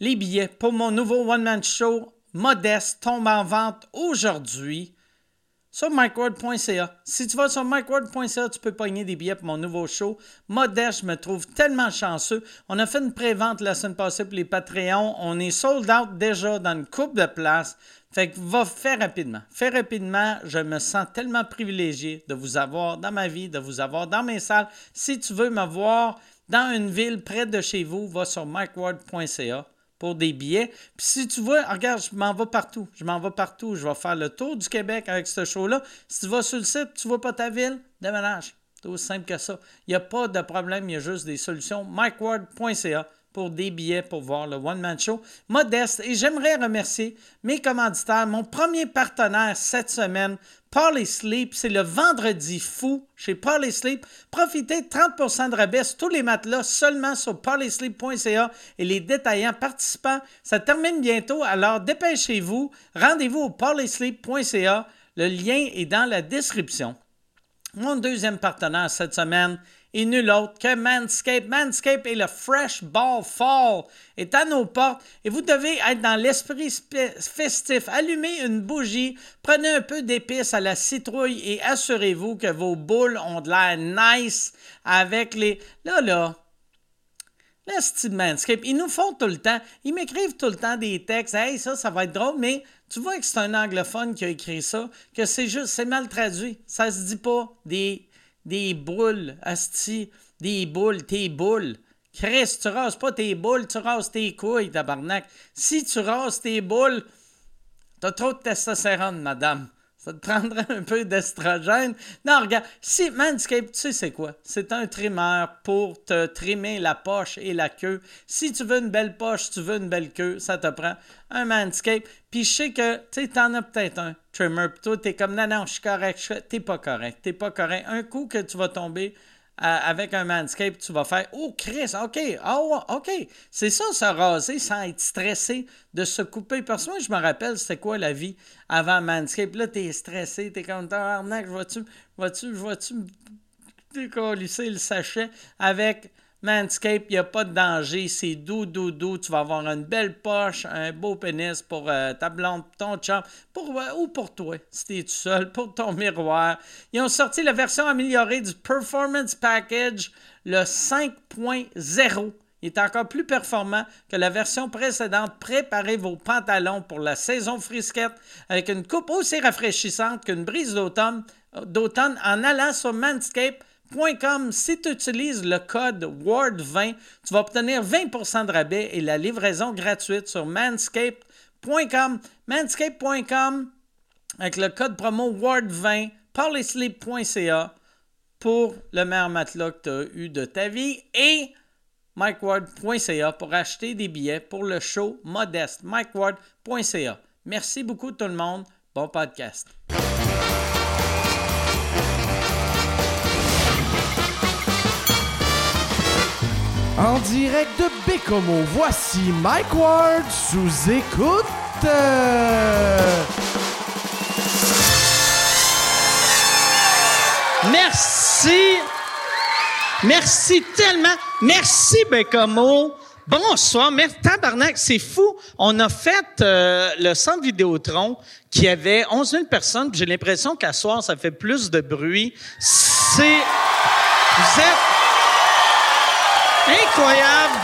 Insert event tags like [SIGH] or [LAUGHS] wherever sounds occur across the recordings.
les billets pour mon nouveau one-man show modeste tombent en vente aujourd'hui sur MikeWard.ca. Si tu vas sur MikeWard.ca, tu peux pogner des billets pour mon nouveau show. Modeste, je me trouve tellement chanceux. On a fait une pré-vente la semaine passée pour les Patreons. On est sold out déjà dans une coupe de places. Fait que va faire rapidement. Fais rapidement. Je me sens tellement privilégié de vous avoir dans ma vie, de vous avoir dans mes salles. Si tu veux me voir dans une ville près de chez vous, va sur MikeWard.ca pour des billets. Puis si tu veux, regarde, je m'en vais partout. Je m'en vais partout. Je vais faire le tour du Québec avec ce show-là. Si tu vas sur le site, tu ne vois pas ta ville, déménage. C'est aussi simple que ça. Il n'y a pas de problème, il y a juste des solutions. MikeWard.ca pour des billets pour voir le One Man Show. Modeste. Et j'aimerais remercier mes commanditaires. Mon premier partenaire cette semaine, Parley Sleep, c'est le vendredi fou chez Parley Sleep. Profitez de 30% de rabais sur tous les matelas seulement sur parleysleep.ca et les détaillants participants. Ça termine bientôt, alors dépêchez-vous. Rendez-vous au parleysleep.ca. Le lien est dans la description. Mon deuxième partenaire cette semaine, et nul autre que Manscape. Manscape et le Fresh Ball Fall est à nos portes et vous devez être dans l'esprit festif. Allumez une bougie, prenez un peu d'épices à la citrouille et assurez-vous que vos boules ont de l'air nice avec les... Là, là, style Manscape, ils nous font tout le temps, ils m'écrivent tout le temps des textes, hey, ça, ça va être drôle, mais tu vois que c'est un anglophone qui a écrit ça, que c'est juste, c'est mal traduit. Ça se dit pas des des boules, asti, des boules, tes boules. Chris, tu rases pas tes boules, tu rases tes couilles, tabarnak. Si tu rases tes boules, t'as trop de testostérone, madame. Ça un peu d'estrogène. Non, regarde, si Manscaped, tu sais c'est quoi? C'est un trimmer pour te trimer la poche et la queue. Si tu veux une belle poche, tu veux une belle queue, ça te prend un Manscaped. Puis je sais que, tu sais, t'en as peut-être un trimmer. Puis toi, t'es comme, non, non, je suis correct. T'es pas correct. T'es pas correct. Un coup que tu vas tomber avec un Manscape, tu vas faire Oh Chris, OK, oh, OK. C'est ça, se raser sans être stressé de se couper. Parce que moi, je me rappelle, c'était quoi la vie? Avant Manscape. Là, t'es stressé, t'es comme Arnaque, vois-tu, vois-tu, vois-tu décollisser le sachet? Avec Manscape, il n'y a pas de danger, c'est doux, doux, doux. Tu vas avoir une belle poche, un beau pénis pour euh, ta blonde, ton chum, pour, euh, ou pour toi, si tu es tout seul, [LAUGHS] pour ton miroir. Ils ont sorti la version améliorée du Performance Package, le 5.0. Il est encore plus performant que la version précédente. Préparez vos pantalons pour la saison frisquette avec une coupe aussi rafraîchissante qu'une brise d'automne, d'automne en allant sur Manscape si tu utilises le code WARD20, tu vas obtenir 20% de rabais et la livraison gratuite sur manscaped.com. Manscaped.com avec le code promo WARD20, parlesleep.ca pour le meilleur matelas que tu as eu de ta vie et mikeward.ca pour acheter des billets pour le show modeste. mikeward.ca. Merci beaucoup tout le monde. Bon podcast. En direct de Bécomo, voici Mike Ward sous écoute. Merci. Merci tellement. Merci Bécomo. Bonsoir. Merci. Tabarnak, c'est fou. On a fait euh, le centre Vidéotron qui avait 11 000 personnes. J'ai l'impression qu'à soir, ça fait plus de bruit. C'est... Vous êtes Incroyable.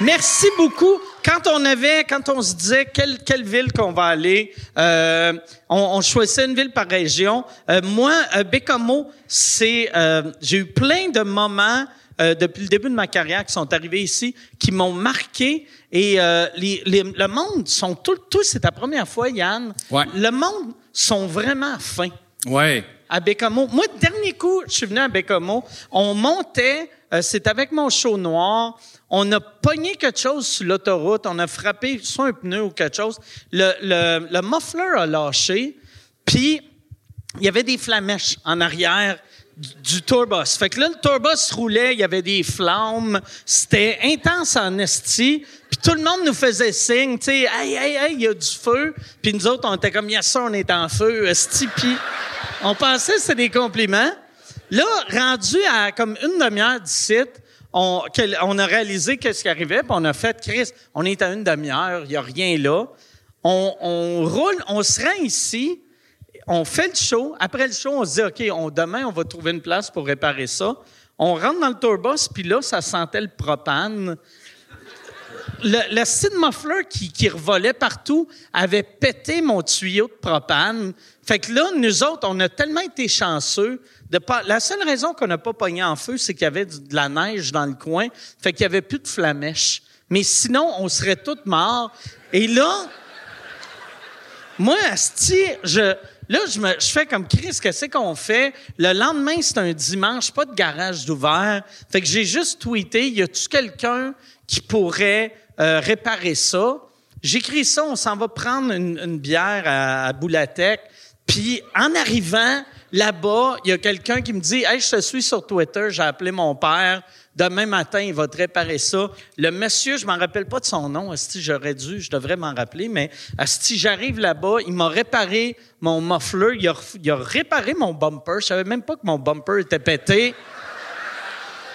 Merci beaucoup. Quand on avait, quand on se disait quelle, quelle ville qu'on va aller, euh, on, on, choisissait une ville par région. Euh, moi, euh, Bécamo, c'est, euh, j'ai eu plein de moments euh, depuis le début de ma carrière qui sont arrivés ici, qui m'ont marqué. Et les, les, le monde sont tous, tous c'est ta première fois, Yann. Ouais. Le monde sont vraiment fins. Ouais. À Bécamo. Moi, dernier coup, je suis venu à Bécamo. On montait euh, c'est avec mon chaud noir. On a pogné quelque chose sur l'autoroute. On a frappé soit un pneu ou quelque chose. Le, le, le muffler a lâché. Puis, il y avait des flamèches en arrière du, tourbus. Fait que là, le tourbus roulait, il y avait des flammes. C'était intense en esti. Puis tout le monde nous faisait signe, tu sais, « Hey, hey, hey, il y a du feu! » Puis nous autres, on était comme « Yes, ça, on est en feu, esti! » on pensait que c'était des compliments. Là, rendu à comme une demi-heure d'ici, on, on a réalisé qu'est-ce qui arrivait, puis on a fait, Chris, on est à une demi-heure, il n'y a rien là. On, roule, on se rend ici, on fait le show. Après le show, on se dit, OK, demain, on va trouver une place pour réparer ça. On rentre dans le tourbus, puis là, ça sentait le propane. Le, le muffler qui, qui revolait partout avait pété mon tuyau de propane. Fait que là, nous autres, on a tellement été chanceux de pas. La seule raison qu'on n'a pas pogné en feu, c'est qu'il y avait de la neige dans le coin. Fait qu'il y avait plus de flamèche. Mais sinon, on serait tous morts. Et là, moi, Asti, je, Là, je, me, je fais comme Chris, qu'est-ce qu'on fait? Le lendemain, c'est un dimanche, pas de garage d'ouvert. Fait que j'ai juste tweeté, y a-tu quelqu'un qui pourrait euh, réparer ça? J'écris ça, on s'en va prendre une, bière à, à Boulatec. Puis en arrivant là-bas, il y a quelqu'un qui me dit Hey, je te suis sur Twitter, j'ai appelé mon père. Demain matin, il va te réparer ça. Le monsieur, je m'en rappelle pas de son nom, si j'aurais dû, je devrais m'en rappeler, mais si j'arrive là-bas, il m'a réparé mon muffler, il a, réparé mon bumper. Je savais même pas que mon bumper était pété.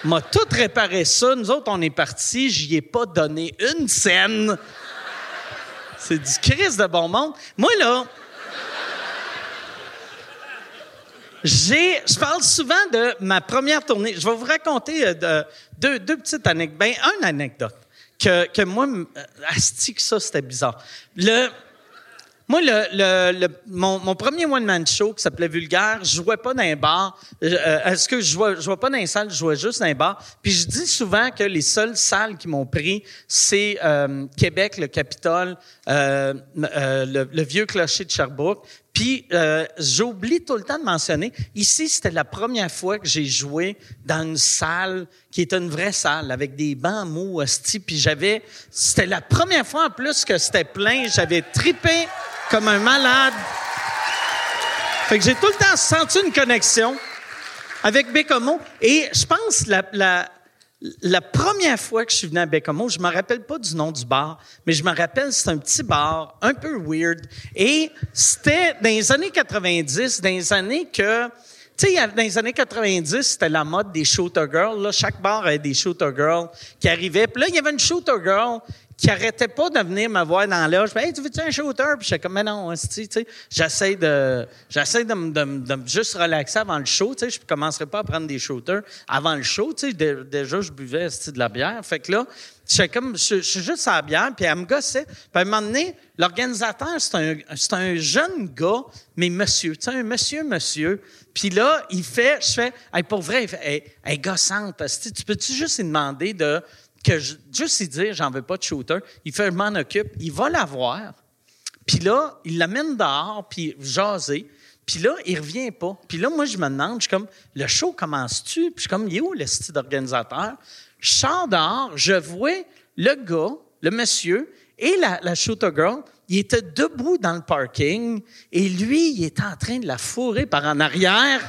Il m'a tout réparé ça. Nous autres, on est partis, j'y ai pas donné une scène. C'est du crise de bon monde. Moi, là, J'ai, je parle souvent de ma première tournée. Je vais vous raconter euh, deux, deux, petites anecdotes. Ben, une anecdote que, que moi, euh, asti que ça, c'était bizarre. Le, moi, le, le, mon, mon, premier one-man show qui s'appelait Vulgaire, je jouais pas dans un bar. Euh, est-ce que je jouais, je jouais pas dans une salle, je jouais juste dans un bar. Puis je dis souvent que les seules salles qui m'ont pris, c'est euh, Québec, le Capitole, euh, le, le, vieux clocher de Sherbrooke. Puis j'oublie tout le temps de mentionner, ici, c'était la première fois que j'ai joué dans une salle qui était une vraie salle avec des bancs mous, hostie. Puis j'avais, c'était la première fois en plus que c'était plein. J'avais tripé comme un malade. Fait que j'ai tout le temps senti une connexion avec Bécomo. Et je pense la, la, la première fois que je suis venu à Bécomo, je me rappelle pas du nom du bar, mais je me rappelle c'est un petit bar un peu weird. Et c'était dans les années 90, dans les années que tu sais, dans les années 90, c'était la mode des shooter girls. Là, chaque bar avait des shooter girls qui arrivaient. Puis là, il y avait une shooter girl qui arrêtait pas de venir me voir dans l'âge. Hey, tu veux-tu un shooter? Puis j'étais comme, mais non, tu sais, j'essaie de, j'essaie de, de, juste relaxer avant le show, tu sais. Je commencerai pas à prendre des shooters avant le show, tu sais. Déjà, je buvais, de la bière. Fait que là, j'étais comme, je, suis juste à la bière, puis elle me gossait. Puis à un moment donné, l'organisateur, c'est un, un jeune gars, mais monsieur, tu sais, un monsieur, monsieur. Puis là, il fait, je fais, hey, pour vrai, il fait, hey, hey gossante, tu peux-tu juste lui demander de, que juste y dire, j'en veux pas de shooter, il fait, je m'en occupe, il va l'avoir, puis là, il l'amène dehors, puis jaser, puis là, il revient pas. Puis là, moi, je me demande, je suis comme, le show commence-tu? Puis je suis comme, il est où le style d'organisateur? Je sors dehors, je vois le gars, le monsieur, et la, la shooter girl, il était debout dans le parking, et lui, il était en train de la fourrer par en arrière.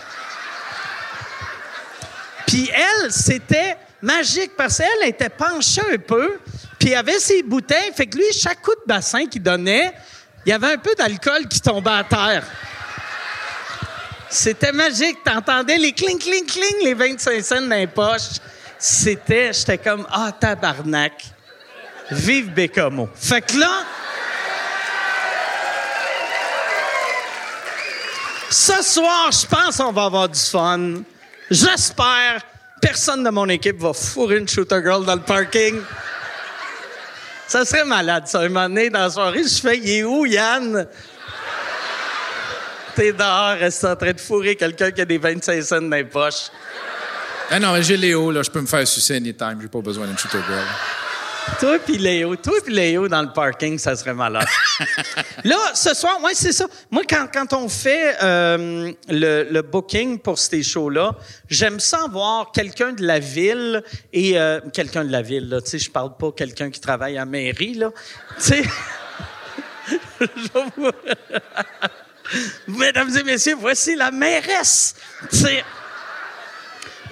Puis elle, c'était magique parce qu'elle était penchée un peu, puis il avait ses bouteilles. Fait que lui, chaque coup de bassin qu'il donnait, il y avait un peu d'alcool qui tombait à terre. C'était magique. T'entendais les cling, cling, cling, les 25 cents dans les. C'était, j'étais comme, ah, tabarnak. Vive Bécamo. Fait que là, ce soir, je pense qu'on va avoir du fun. J'espère personne de mon équipe va fourrer une shooter girl dans le parking. Ça serait malade, ça. Un moment dans la soirée, je fais, il est où, Yann? T'es dehors, reste en train de fourrer quelqu'un qui a des 25 cents dans les poches? Ah non, j'ai Léo, là, je peux me faire sucer anytime, j'ai pas besoin d'une shooter girl. Toi puis Léo, toi puis Léo dans le parking, ça serait malade. [LAUGHS] là, ce soir, ouais, c'est ça. Moi, quand, quand on fait euh, le, le, booking pour ces shows-là, j'aime ça voir quelqu'un de la ville et euh, quelqu'un de la ville. Là, tu sais, je parle pas quelqu'un qui travaille à mairie là. Tu sais. [LAUGHS] Mesdames et messieurs, voici la mairesse. Sais.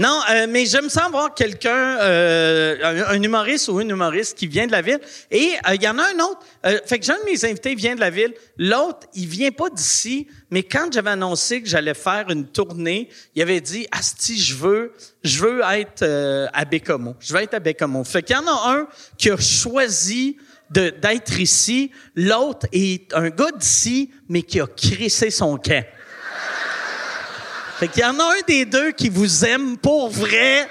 Non, euh, mais j'aime ça voir quelqu'un, euh, un, humoriste ou une humoriste qui vient de la ville. Et euh, il y en a un autre. Euh, fait que j'ai un de mes invités vient de la ville. L'autre, il vient pas d'ici. Mais quand j'avais annoncé que j'allais faire une tournée, il avait dit, Asti, je veux, je veux être à Bécomo. Je veux être à Bécomo. Fait qu'il y en a un qui a choisi d'être ici. L'autre est un gars d'ici, mais qui a crissé son camp. Fait qu'il y en a un des deux qui vous aime pour vrai.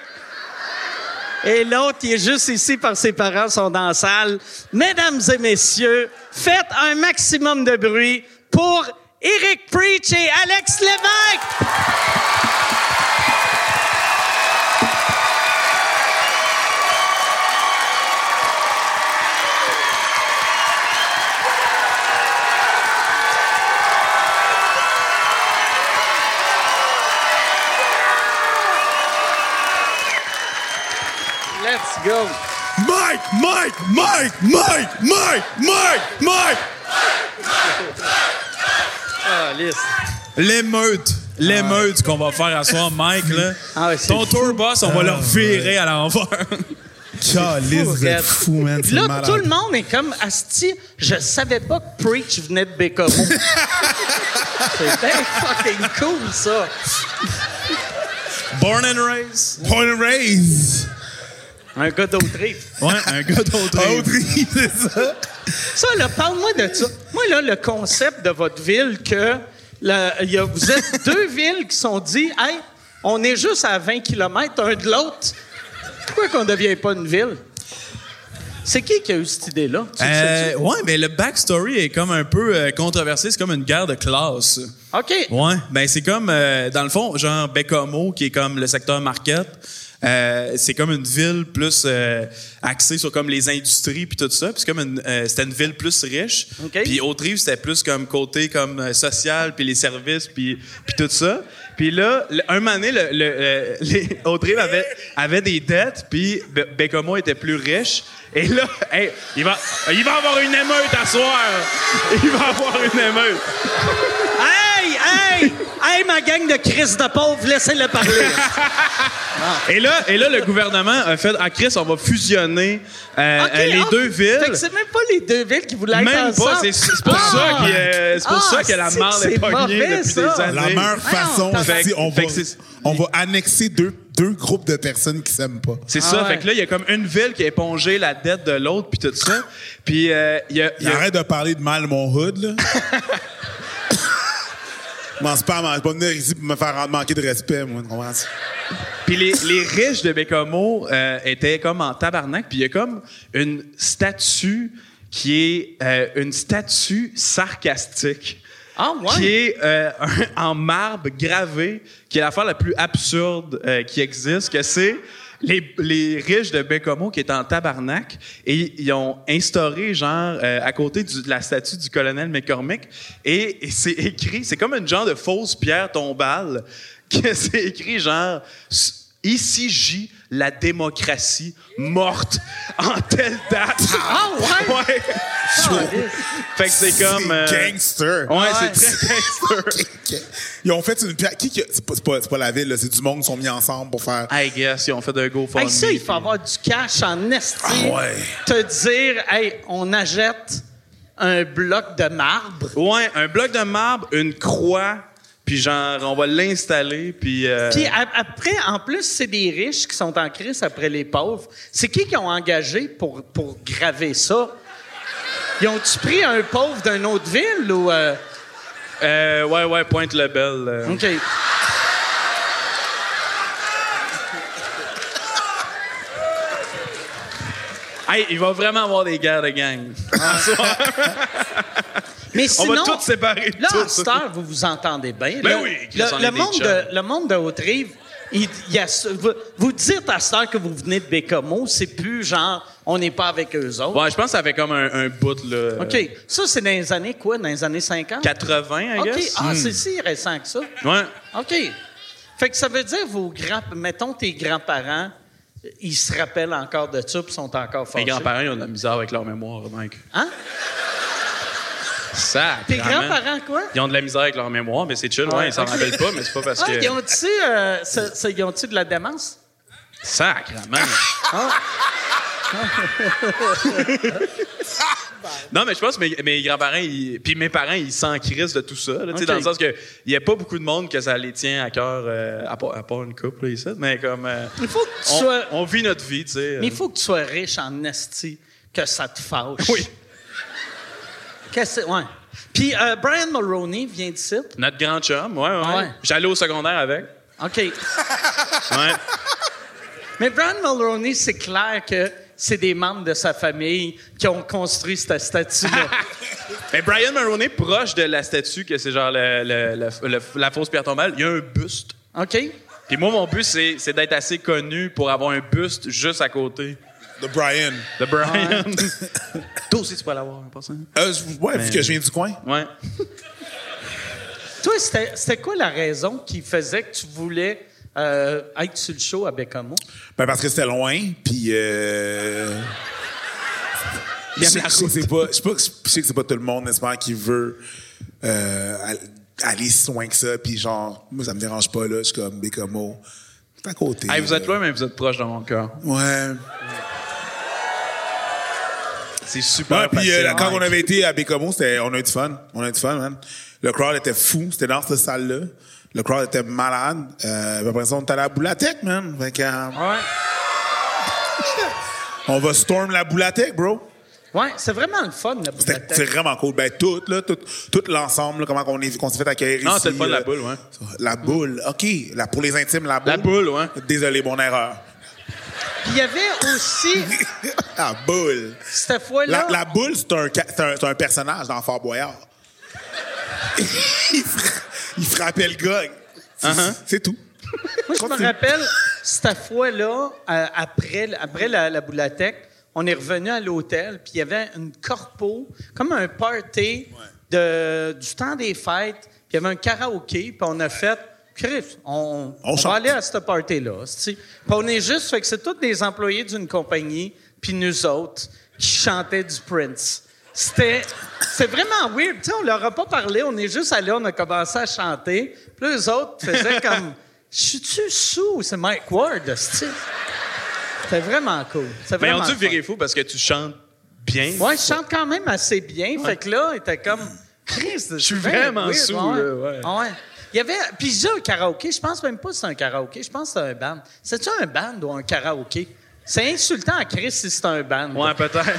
Et l'autre, qui est juste ici que ses parents sont dans la salle. Mesdames et messieurs, faites un maximum de bruit pour Eric Preach et Alex Lévesque! Let's go! Mike, Mike, Mike, Mike, Mike, Mike, Mike. Ah, lisse. L'émeute. L'émeute qu'on va faire à soir, Mike, là. [LAUGHS] Ah ouais, c'est Ton fou. tour boss, on va le virer à l'envers. [LAUGHS] Calice, vous êtes fou, man. Puis là, malade. tout le monde est comme Asti. Je savais pas que Preach venait de Bécomo. [LAUGHS] C'est bien fucking cool, ça. Born and raised. Born and raised. Un gars d'Autriche. Ouais, un gars d'autre. [LAUGHS] Audrey, c'est ça. Ça, là, parle-moi de ça. Moi, là, le concept de votre ville, que la- il y a- vous êtes [LAUGHS] deux villes qui sont dit, hey, on est juste à 20 km un de l'autre. Pourquoi qu'on ne devient pas une ville? C'est qui qui a eu cette idée-là? Euh, ouais, mais le backstory est comme un peu euh, controversé. C'est comme une guerre de classe. OK. Ouais, ben c'est comme euh, dans le fond, genre Bécomo qui est comme le secteur market. Euh, c'est comme une ville plus euh, axée sur comme les industries puis tout ça. Puis c'est comme une, euh, c'était une ville plus riche. Puis Autrive c'était plus comme côté comme social puis les services puis puis tout ça. Puis là, un moment donné, le, le, [LAUGHS] les, Autrive avait avait des dettes puis Bé- Bécomo était plus riche. Et là, [LAUGHS] hey, il va il va avoir une émeute à soir. [LAUGHS] Il va avoir une émeute. Hey, hey, hey, ma gang de Chris de pauvres, laissez-le parler. Et là, et là, le gouvernement a fait, ah, Chris, on va fusionner euh, OK, euh, les ah, deux villes. Fait que c'est même pas les deux villes qui voulaient être Même pas, c'est c'est pour Ah! ça que euh, c'est pour Ah, ça que la que est c'est pognée mauvais, depuis ça. des années. La meilleure façon, Fait c'est on fait va, on va annexer deux, deux groupes de personnes qui s'aiment pas. C'est ça, Ah ouais. fait que là, il y a comme une ville qui a épongé la dette de l'autre, puis tout ça. Puis euh, il y a... il y a- Arrête de parler de mal mon hood, là. [LAUGHS] M'en pas, je vais pas venir ici pour me faire manquer de respect, moi. tu comprends? Puis les, les riches de Bécomo euh, étaient comme en tabarnak. Puis il y a comme une statue qui est euh, une statue sarcastique. Ah, ouais? Qui est euh, un- en marbre gravé, qui est l'affaire la plus absurde euh, qui existe, que c'est les, riches de Bécomo qui étaient en tabarnak et ils ont instauré, genre, euh, à côté de la statue du colonel McCormick, et, c'est écrit, c'est comme une genre de fausse pierre tombale, [LAUGHS] que c'est écrit, genre, ici gît la démocratie morte en telle date. Ah, ouais? ouais. fait que c'est comme... euh, gangster. Ouais, c'est très gangster. [LAUGHS] Ils ont fait une pierre. Qui, qui- c'est pas, c'est pas- c'est pas la ville, là, c'est du monde qui sont mis ensemble pour faire. I guess, ils ont fait un GoFundMe. Hey, ça, il faut avoir du cash en esti. Ah ouais. Te dire, hey, on achète un bloc de marbre. Ouais, un bloc de marbre, une croix, puis genre, on va l'installer, puis... euh, Puis après, en plus, c'est des riches qui sont en crise après les pauvres. C'est qui qui ont engagé pour, pour graver ça? Ils ont-tu pris un pauvre d'une autre ville ou... euh, euh, ouais, ouais, Pointe-le-Bel. euh. OK. Hey, il va vraiment avoir des guerres de gang. [LAUGHS] Mais on sinon... va tous séparer Là, tout à cette heure, vous vous entendez bien. Ben Là, oui, le, on le monde de, le monde de Haute-Rive, il, il y a, vous, vous dites à cette heure que vous venez de Bécomo, c'est plus genre, on n'est pas avec eux autres. Ouais, je pense que ça fait comme un, un bout, là. OK. Ça, c'est dans les années quoi? Dans les années 50? 80, I OK. guess? Ah, Hmm. c'est si récent que ça. Ouais. OK. Fait que ça veut dire, vos grands... Mettons, tes grands-parents, ils se rappellent encore de ça puis sont encore Mes fâchés. grands-parents, ils ont de la misère avec leur mémoire, mec. Hein? Ça, Tes grands-parents, quoi? Ils ont de la misère avec leur mémoire, mais c'est chill. Ouais, ils s'en rappellent pas, mais c'est pas parce Ah, que. ils ont-tu euh, de la démence? Sacrement. [LAUGHS] non, mais je pense que mes, mes grands-parents, puis mes parents, ils s'en crissent de tout ça. là. Dans le sens que il y a pas beaucoup de monde que ça les tient à cœur, euh, à, part, à part une couple, là, ici. Mais comme. euh, Il faut que tu on, sois... on vit notre vie, tu sais. Mais il faut que tu sois riche en esti, que ça te fâche. Oui. Qu'est-ce que? Ouais. Puis euh, Brian Mulroney vient d'ici. Notre grand chum, ouais, ouais. Ah ouais. J'allais au secondaire avec. OK. Ouais. Mais Brian Mulroney, c'est clair que c'est des membres de sa famille qui ont construit cette statue-là. [LAUGHS] Mais Brian Mulroney, proche de la statue, que c'est genre le- le- le- le- la fausse pierre tombale, il y a un buste. OK? Puis moi, mon but, c'est c'est d'être assez connu pour avoir un buste juste à côté De Brian. de Brian. [LAUGHS] Toi aussi, tu peux l'avoir, en passant. Euh, ouais, vu que je viens du coin. Ouais. Toi, c'était c'était quoi la raison qui faisait que tu voulais euh, être sur le show à Bécamo? Ben parce que c'était loin, puis euh... Je sais c'est pas, je sais pas- je sais que c'est pas tout le monde, n'est-ce pas, qui veut euh, all- aller si loin que ça, puis genre, moi ça me dérange pas là, je suis comme Bécamo, c'est à côté. Hey, vous êtes loin, mais vous êtes proche de mon cœur. Ouais. C'est super puis euh, quand on avait été à Bécamo, on a eu du fun, on a eu du fun, man. Le crowd était fou, c'était dans cette salle-là. Le crowd était malade. Euh, après ça, on était à la boulathèque, man. Fait que, euh, Ouais. [LAUGHS] on va storm la boulathèque, bro. Ouais, c'est vraiment le fun, la C'était bibliothèque. c'est vraiment cool. Ben, tout, là, tout, tout l'ensemble, là, comment on est- qu'on s'est fait accueillir Non, ici. c'était le fun, la là. boule, ouais. La boule, OK. La, pour les intimes, la boule. La boule, ouais. Désolé, mon erreur. Puis il y avait aussi, [LAUGHS] la boule. cette fois-là... La, la boule, c'est un, c'est c'est un personnage dans Fort Boyard. [LAUGHS] il, fra- il frappait le gars. C'est Uh-huh. c'est tout. Moi, je me rappelle, cette fois-là, euh, après, après la, la on est revenu à l'hôtel, puis il y avait une corpo, comme un party de, du temps des fêtes, puis il y avait un karaoké, puis on a fait, Chris, on, on, chante. va aller à ce party-là. Puis on est juste, fait que c'est tous des employés d'une compagnie, puis nous autres, qui chantaient du Prince. C'était c'est vraiment weird. Tu sais, on leur a pas parlé, on est juste allé, on a commencé à chanter. Puis eux autres faisaient [LAUGHS] comme Je suis-tu sous? C'est Mike Ward. C'était vraiment cool. C'était Mais vraiment on dû virer fou parce que tu chantes bien. Ouais, je chante quand même assez bien. Fait que là, il était comme Chris, je suis vraiment sous, là, ouais. Ah ouais. Il y avait. Puis j'ai un karaoké. Je pense même pas que c'est un karaoké. Je pense que c'est un band. C'est-tu un band ou un karaoké? C'est insultant à Chris si c'est un band. Ouais, peut-être. [LAUGHS]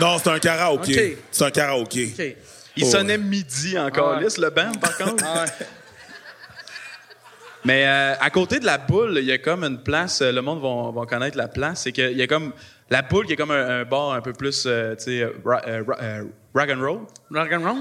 Non, c'est un karaoké. OK. C'est un karaoké. OK. Il Oh, sonnait midi encore, Ouais. lisse, le band, par contre. Ah ouais. [LAUGHS] Mais euh, à côté de la boule, il y a comme une place, euh, le monde va, va connaître la place, c'est qu'il y a comme la boule qui est comme un, un bar un peu plus, euh, tu sais, ra- euh, ra- euh, rock and roll. Tu Rock and roll?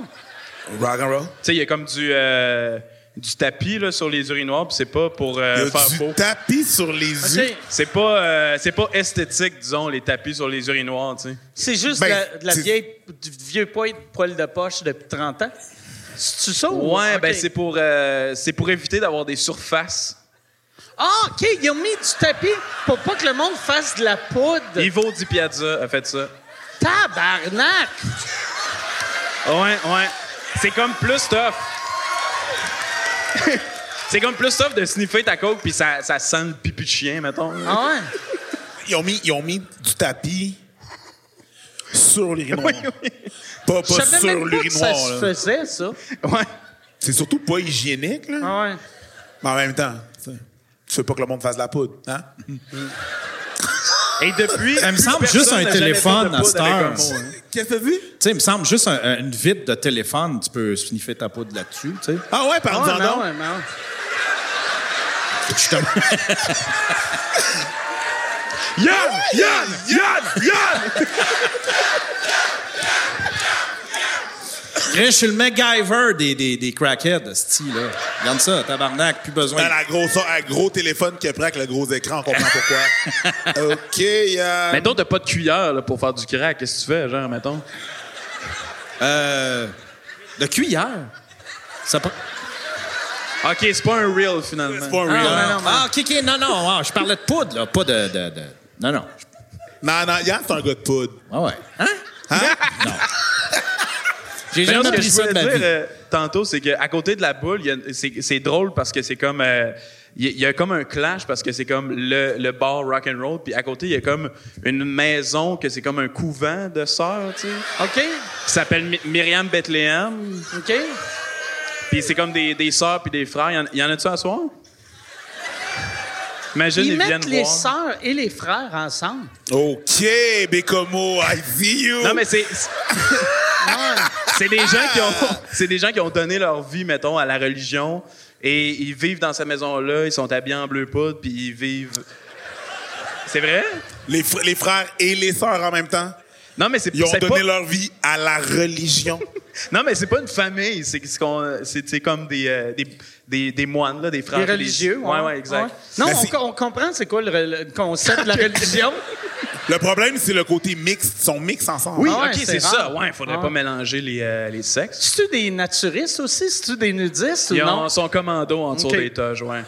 Rock and roll. sais, il y a comme du, euh, du tapis là, sur les urinoirs, puis c'est pas pour euh, Il y a faire du beau. tapis sur les yeux. C'est pas, euh, c'est pas esthétique, disons, les tapis sur les urinoirs, tu sais. C'est juste Ben, de la, de la c'est- vieille, du vieux poil, poil de poche depuis 30 ans? C'est-tu ça? ou- Ouais, OK. ben c'est pour, euh, c'est pour éviter d'avoir des surfaces. Ah, OK, ils ont mis du tapis pour pas que le monde fasse de la poudre. Ivo Di Piazza a fait ça. Tabarnak! Ouais, ouais. C'est comme plus tough. [LAUGHS] c'est comme plus tough de sniffer ta coke puis ça, ça sent le pipi de chien, mettons. Ah ouais? Ils ont mis, ils ont mis du tapis sur l'urinoir. Pas, Je pas savais sur pas que ça l'urinoir. se là. faisait, ça. Ouais. C'est surtout pas hygiénique, là. Ah ouais. Mais en même temps, tu sais, tu veux pas que le monde fasse de la poudre, hein? [LAUGHS] Et depuis. Ça me plus semble juste un téléphone à cette heure. hein. Qu'est-ce que t'as vu? Tu sais, il me semble juste un- un- une vitre de téléphone, tu peux sniffer ta poudre là-dessus, tu sais. Ah ouais, Ah par ouais, exemple. mais ouais, mais ouais. Justement. [LAUGHS] Yann! Yann! Yann! Yann! Chris, Je suis le MacGyver des, des, des crackheads, style là. Regarde ça, tabarnak, plus besoin. Ben, la grosse, un gros téléphone qui est prêt avec le gros écran, on comprend pourquoi. [LAUGHS] OK. Mettons, t'as pas de cuillère là, pour faire du crack. Qu'est-ce que tu fais, genre, mettons? Euh, de cuillère? Ça prend- OK, c'est pas un real, finalement. C'est pas un Ah, real. non, non, Ah, ok, ok, non, non, ah, je parlais de poudre, là, pas de. de, de- Non, non. Non, non, Yann, c'est un gars de poudre. Ah ouais. Hein? Hein? [LAUGHS] J'ai non, jamais ce que pris je ça de voulais ma dire vie. euh, tantôt, c'est qu'à côté de la boule, c'est drôle parce que c'est comme. euh, Il y, a- comme un clash parce que c'est comme le, le bar rock and roll, puis à côté il y a comme une maison que c'est comme un couvent de sœurs, tu sais, OK? qui s'appelle Myriam Bethléem. OK? Puis c'est comme des, des sœurs puis des frères. Il y en- Il y, en a-tu à soir? Imagine, Ils ils, viennent mettent les voir. sœurs et les frères ensemble. OK, Bécomo, I see you. Non, mais c'est. [LAUGHS] c'est- des gens qui ont, c'est des gens qui ont donné leur vie, mettons, à la religion, et ils vivent dans cette maison-là, ils sont habillés en bleu poudre, puis ils vivent. C'est vrai? Les, fr- les frères et les sœurs en même temps, Non, mais c'est ils ont c'est donné pas, leur vie à la religion. [LAUGHS] Non, mais c'est pas une famille, c'est c'est qu'on- c'est c'est comme des, euh, des, des, des moines, là, des frères. Puis religieux. Ouais, ouais, exact. Ouais. Non, on, comprend c'est quoi le, le concept de la [LAUGHS] religion. Le problème, c'est le côté mixte. Ils sont mixtes ensemble. Oui, Ah ouais, ok, c'est ça. Ouais, faudrait Ah. pas mélanger les, euh, les sexes. C'est-tu des naturistes aussi? C'est-tu des nudistes ou Ils non? ont son commando en dessous Ok. des toges, ouais.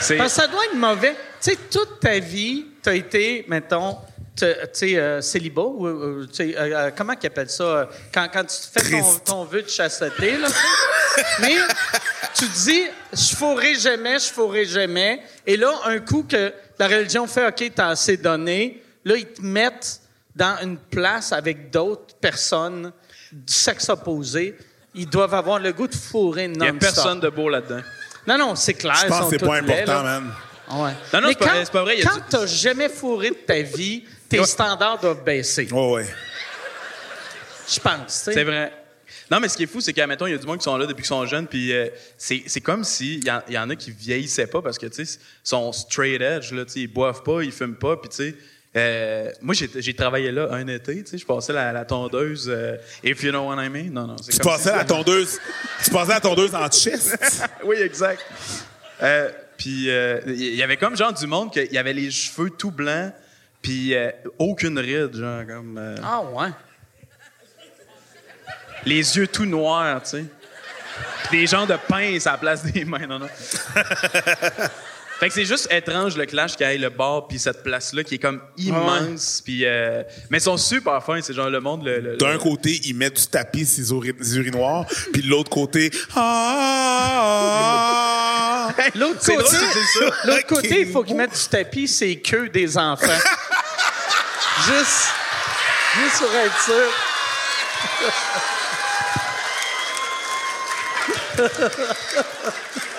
C'est. Parce que ça doit être mauvais. Tu sais, toute ta vie, tu as été, mettons, tu sais, euh, célibat, ou, ou, tu sais, euh, euh, comment qu'ils appellent ça? euh, Quand, quand tu fais ton, ton vœu de chasteté, là. [LAUGHS] Mais tu te dis, je fourrai jamais, je fourrai jamais. Et là, un coup que la religion fait, OK, t'as assez donné, là, ils te mettent dans une place avec d'autres personnes du sexe opposé. Ils doivent avoir le goût de fourrer non Il y a personne de beau là-dedans. Non, non, c'est clair. Je pense que c'est pas laids, important, là. man. Ah ouais. Non, non, Mais c'est pas quand- vrai, c'est pas vrai, il y a Quand du- t'as jamais fourré de ta vie, tes standards doivent baisser. Oh, ouais. Je pense. tu sais. C'est vrai. Non, mais ce qui est fou, c'est qu'à mettons, il y a du monde qui sont là depuis qu'ils sont jeunes, puis euh, c'est c'est comme si il y, en- y en a qui vieillissaient pas parce que tu sais, ils sont straight edge là, tu sais, ils boivent pas, ils fument pas, puis tu sais. Euh, moi, j'ai travaillé là un été, tu sais, je passais la, la tondeuse. euh, if you know what I mean. Non, non, c'est Tu comme passais si- la tondeuse. tu passais la tondeuse en chest. [LAUGHS] oui, exact. Euh, puis euh, il y avait comme genre du monde qu'il y avait les cheveux tout blancs, puis euh, aucune ride, genre comme euh, Ah ouais. les yeux tout noirs, tu sais. Puis des gens de pince à la place des mains, non non. [LAUGHS] Fait que c'est juste étrange le clash y ait le bar puis cette place-là qui est comme immense puis euh, mais ils sont super fins, c'est genre le monde le, le- D'un côté, ils mettent du tapis sur les uri- les urinoirs, puis de l'autre côté, ah, L'autre C'est côté, drôle que tu dis ça. l'autre côté, il faut qu'ils mettent du tapis, c'est queues des enfants. [LAUGHS] juste, juste pour être sûr. [LAUGHS]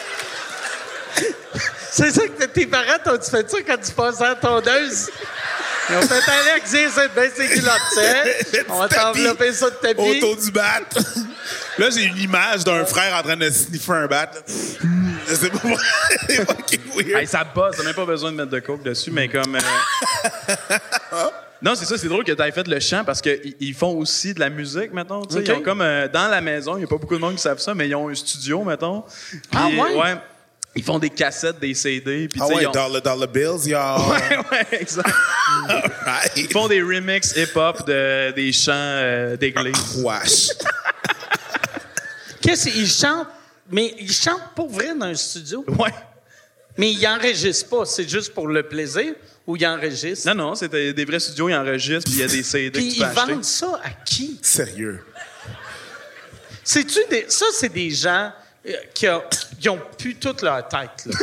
C'est ça que tes parents t'ont-tu fait ça quand tu passais à la tondeuse? Ils ont fait Alex, viens, c'est bien ses culottes. [LAUGHS] On va t'envelopper ça de tapis. autour du bat. [LAUGHS] Là, j'ai une image d'un frère en train de sniffer un bat. [LAUGHS] C'est pas c'est fucking weird. Hey, ça bosse, t'as même pas besoin de mettre de coke dessus, mais comme. euh, Non, c'est ça, c'est drôle que tu aies fait le chant parce qu'ils ils font aussi de la musique, mettons. Ils ont comme euh, dans la maison, il n'y a pas beaucoup de monde qui savent ça, mais ils ont un studio, mettons. Ah, ouais? Ils font des cassettes, des CD. Puis, Ah ouais, ils ont- dollar, dollar bills, y'all. [LAUGHS] Ouais, ouais, exact. Right. Ils font des remix hip-hop de, des chants euh, d'église. Wesh. Qu'est-ce qu'ils chantent? Mais ils chantent pour vrai dans un studio? Ouais. Mais ils enregistrent pas, c'est juste pour le plaisir ou ils enregistrent? Non, non, c'est des vrais studios, ils enregistrent, puis il y a des CD Puis que tu ils acheter. vendent ça à qui? Sérieux. C'est-tu des... Ça, c'est des gens qui, [TSK] ont, qui ont pu toute leur tête, là.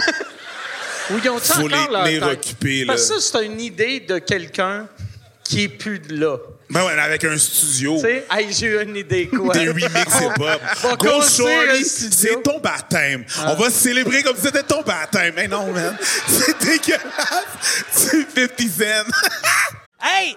[LAUGHS] ou ils ont Faut encore les leur tenir tête? occupés, Parce que ça, c'est une idée de quelqu'un qui est plus de là. Ben ouais, avec un studio. Tu sais, hey, j'ai eu une idée, quoi. Des remix hip-hop. Go Shorty, studio. c'est ton baptême. On va célébrer comme si c'était ton baptême. Mais non, man. [LAUGHS] C'est dégueulasse. C'est 50 cents. Hey,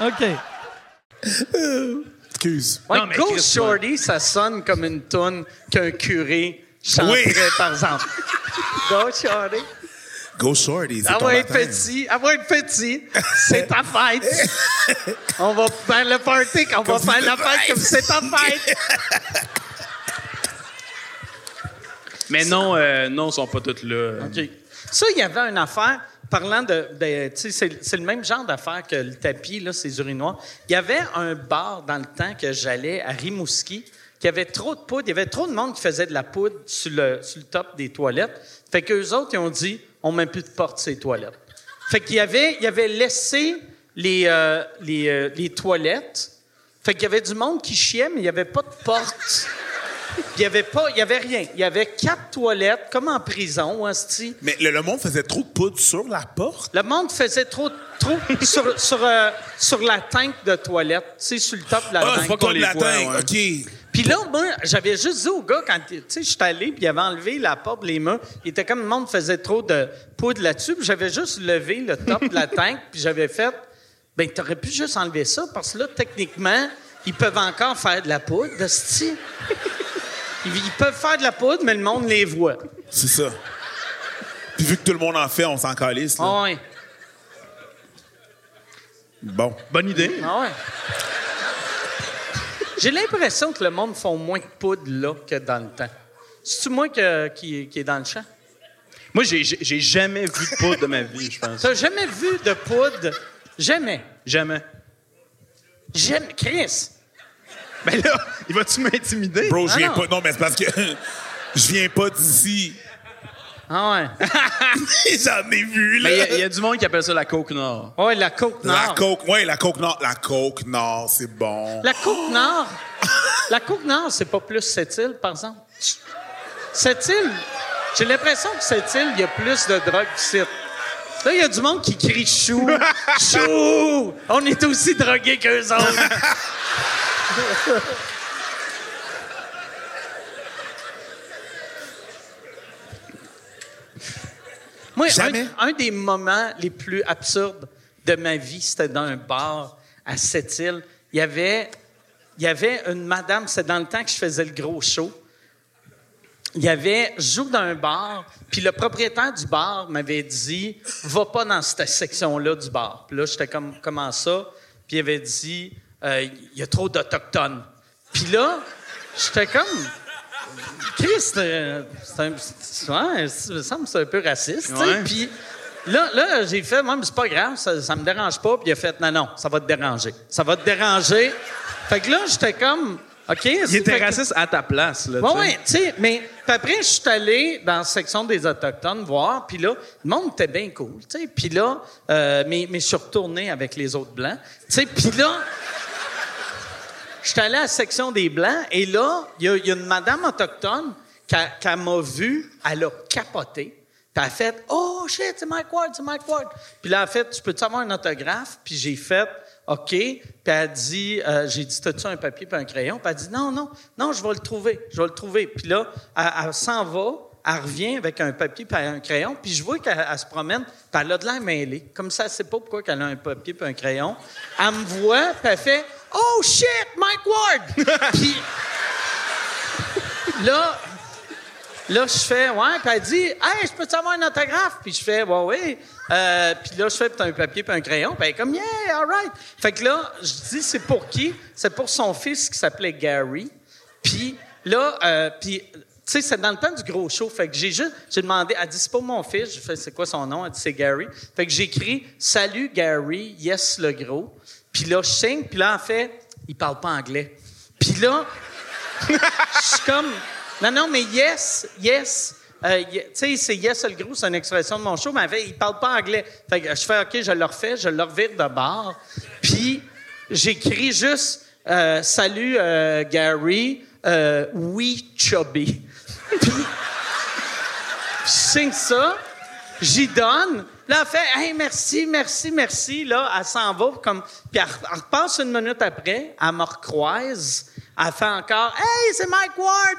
OK. Excuse. Ouais, Non, mais Go Chris, Shorty, ça sonne comme une toune qu'un curé chanterait, Oui. par exemple. [LAUGHS] Go Shorty. Go shorty, c'est ton Avoir être petit, avoir être petit, c'est ta fête. [LAUGHS] on va faire le party, on va faire la fête. comme c'est ta fête. Mais non, euh, non, ils sont pas tous là. OK. Ça, il y avait une affaire, parlant de. c'est, le même genre d'affaire que le tapis, là, ces urinoirs. Il y avait un bar dans le temps que j'allais à Rimouski qui avait trop de poudre. Il y avait trop de monde qui faisait de la poudre sur le, top des toilettes. Fait qu'eux autres, ils ont dit on met plus de porte ces toilettes. Fait qu'il y avait, il avait laissé les, euh, euh, les toilettes. Fait qu'il y avait du monde qui chiait, mais il n'y avait pas de porte. Il y avait pas, il y avait rien. Il y avait quatre toilettes, comme en prison. Mais le, le monde faisait trop de poudre sur la porte. Le monde faisait trop, trop sur, sur, euh, sur la tank de toilette, tu sais, sur le top de la Ah, tank. c'est pas qu'on comme les la voit, tank. ouais. OK. Puis là, moi, j'avais juste dit au gars, quand tu sais, je suis allé, puis il avait enlevé la porte, les murs, il était comme le monde faisait trop de poudre là-dessus, puis j'avais juste levé le top de la tank, puis j'avais fait, ben, t'aurais pu juste enlever ça, parce que là, techniquement, ils peuvent encore faire de la poudre, de style. Ils, ils peuvent faire de la poudre, mais le monde les voit. C'est ça. Puis vu que tout le monde en fait, on s'en calisse. là. Ah ouais. Bon. Bonne idée. Ah ouais. J'ai l'impression que le monde font moins de poudre là que dans le temps. C'est-tu moi que- qui, qui est dans le champ? Moi, j'ai- j'ai j'ai jamais vu de poudre de ma vie, je pense. T'as jamais vu de poudre? Jamais. Jamais. Jamais. Chris! Ben là, il va-tu m'intimider? Bro, je Ah viens non. pas. Non, mais c'est parce que je viens pas d'ici. Ah ouais. [LAUGHS] J'en ai vu, là. Mais il y a- il y, a du monde qui appelle ça la coke nord. Ouais, la Côte Nord. La coke, ouais, la coke nord. La coke nord, c'est bon. La Côte Nord. la Côte Nord, c'est pas plus cette île, par exemple. Cette île, j'ai l'impression que cette île, il y a plus de drogue qu'ici. Là, il y a du monde qui crie chou. [LAUGHS] chou! On est aussi drogués qu'eux autres. Moi, un, Jamais. un des moments les plus absurdes de ma vie, c'était dans un bar à Sept-Îles. Il y avait, il y avait une madame, c'est dans le temps que je faisais le gros show. Il y avait, je joue dans un bar, puis le propriétaire du bar m'avait dit, va pas dans cette section-là du bar. Puis là, j'étais comme, comment ça? Puis il avait dit, Euh, il y a trop d'Autochtones. Puis là, j'étais comme, Christ, c'est un, ouais, ça me semble un peu raciste. tu sais. Ouais. Puis là, là j'ai fait, moi, mais c'est pas grave, ça, ça me dérange pas. Puis il a fait, non, non, ça va te déranger. Ça va te déranger. Fait que là, j'étais comme, OK. Il était raciste à ta place, là. Oui, tu sais. oui, tu sais, mais puis après, je suis allé dans la section des Autochtones voir, puis là, le monde était bien cool, tu sais. Puis là, euh, mais, mais je suis retourné avec les autres Blancs, tu sais. Puis là, je suis allé à la section des Blancs, et là, il y, a- il y a une madame autochtone qui m'a vu, elle a capoté. Puis elle a fait « Oh, shit, c'est Mike Ward, c'est Mike Ward! » Puis là, elle a fait « Tu peux-tu avoir un autographe? » Puis j'ai fait « OK. » Puis elle dit euh, J'ai dit « T'as-tu un papier puis un crayon? » Puis elle dit « Non, non, non, je vais le trouver, je vais le trouver. » Puis là, elle, s'en va, elle revient avec un papier puis un crayon, puis je vois qu'elle elle se promène, puis elle a de l'air mêlée. Comme ça, elle sait pas pourquoi qu'elle a un papier puis un crayon. Elle me voit, puis elle fait « Oh, shit, Mike Ward! [LAUGHS] » Puis là, Là, je fais, ouais, puis elle dit, hey, je peux-tu avoir un autographe? Puis je fais, ouais, oui. Euh, puis là, je fais, un papier, puis un crayon. Puis elle est comme, yeah, all right. Fait que là, je dis, c'est pour qui? C'est pour son fils qui s'appelait Gary. Puis là, euh, puis, tu sais, c'est dans le temps du gros show. Fait que j'ai juste, j'ai demandé, elle dit, c'est pas mon fils. Je fais, c'est quoi son nom? Elle dit, c'est Gary. Fait que j'ai écrit, salut Gary, yes le gros. Puis là, je signe, puis là, en fait, il parle pas anglais. Puis là, [LAUGHS] je suis comme, non, non, mais yes, yes. Euh, tu sais, c'est yes le gros, c'est une expression de mon show, mais fait, il parle pas anglais. Fait que je fais, OK, je le refais, je le revire de bord. Puis, j'écris juste, euh, salut, euh, Gary, oui, chubby. [LAUGHS] Puis, je signe ça, j'y donne. Là, elle fait Hey, merci, merci, merci. Là, elle s'en va. Comme... Puis elle, elle repasse une minute après, elle me recroise. Elle fait encore Hey, c'est Mike Ward!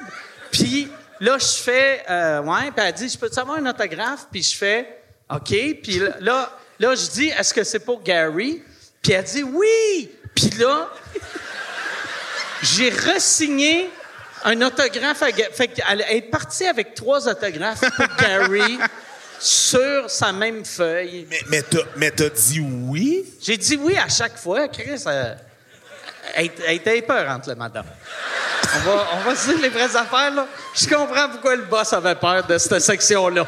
Puis là, je fais euh, Ouais. Puis elle dit Je peux-tu avoir un autographe? Puis je fais OK. Puis là, là, je dis Est-ce que c'est pour Gary? Puis elle dit Oui! Puis là, j'ai resigné un autographe à Fait qu'elle est partie avec trois autographes pour Gary. sur sa même feuille. Mais, mais t'as, mais t'as dit oui? J'ai dit oui à chaque fois. Chris, euh, elle, elle était épeurante, la madame. On va, on va se dire les vraies affaires, là. Je comprends pourquoi le boss avait peur de cette section-là.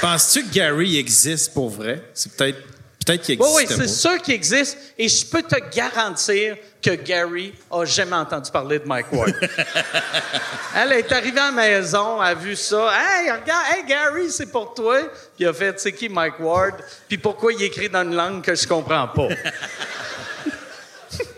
Penses-tu que Gary existe pour vrai? C'est peut-être peut-être qu'il Oui, existe. oui, c'est sûr qu'il existe. Et je peux te garantir que Gary a jamais entendu parler de Mike Ward. [LAUGHS] elle est arrivée à la maison, a vu ça. Hey, regarde, hey, Gary, c'est pour toi. Puis il a fait, c'est qui Mike Ward? Puis pourquoi il écrit dans une langue que je comprends pas? [LAUGHS]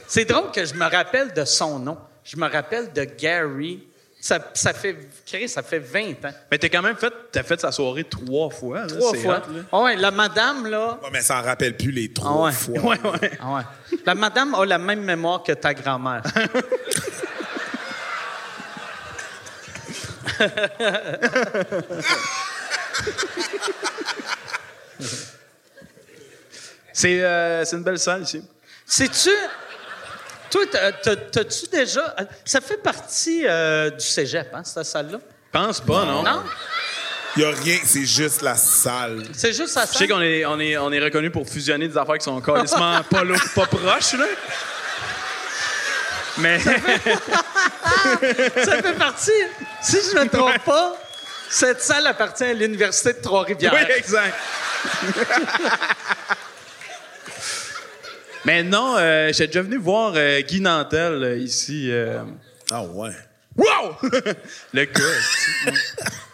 c'est drôle que je me rappelle de son nom. Je me rappelle de Gary. Ça, ça fait, Chris, ça fait 20 ans. Mais t'as quand même fait, t'as fait sa soirée trois fois. là. Trois fois. hot, là. Ah ouais, la madame, là, Ouais, mais ça en rappelle plus les Ah trois ouais. fois. [LAUGHS] Ouais, ouais. Ah ouais. La madame a la même mémoire que ta grand-mère. [LAUGHS] C'est euh, c'est une belle salle ici. Sais-tu. Toi, t'as- t'as- t'as-tu déjà. Ça fait partie euh, du cégep, hein, cette salle-là? Pense pas, non? Non? Il y a rien, c'est juste la salle. C'est juste ça. Je sais qu'on est, on est, on est reconnu pour fusionner des affaires qui sont carrément [LAUGHS] pas, lo- pas proches, là. Mais Ça fait [LAUGHS] partie. Si je ne me trompe pas, cette salle appartient à l'Université de Trois-Rivières. oui, exact. [LAUGHS] Mais non, euh, j'ai déjà venu voir euh, Guy Nantel euh, ici. euh, Ah ouais. Wow! [LAUGHS] le gars.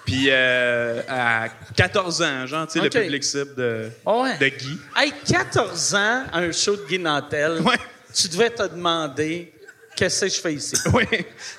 Puis euh, à 14 ans, genre, tu sais, Ok. le public cible de, Ah ouais. de Guy. Hey, 14 ans, à un show de Guy Nantel, Ouais. tu devais te demander qu'est-ce que je fais ici? [LAUGHS] Oui.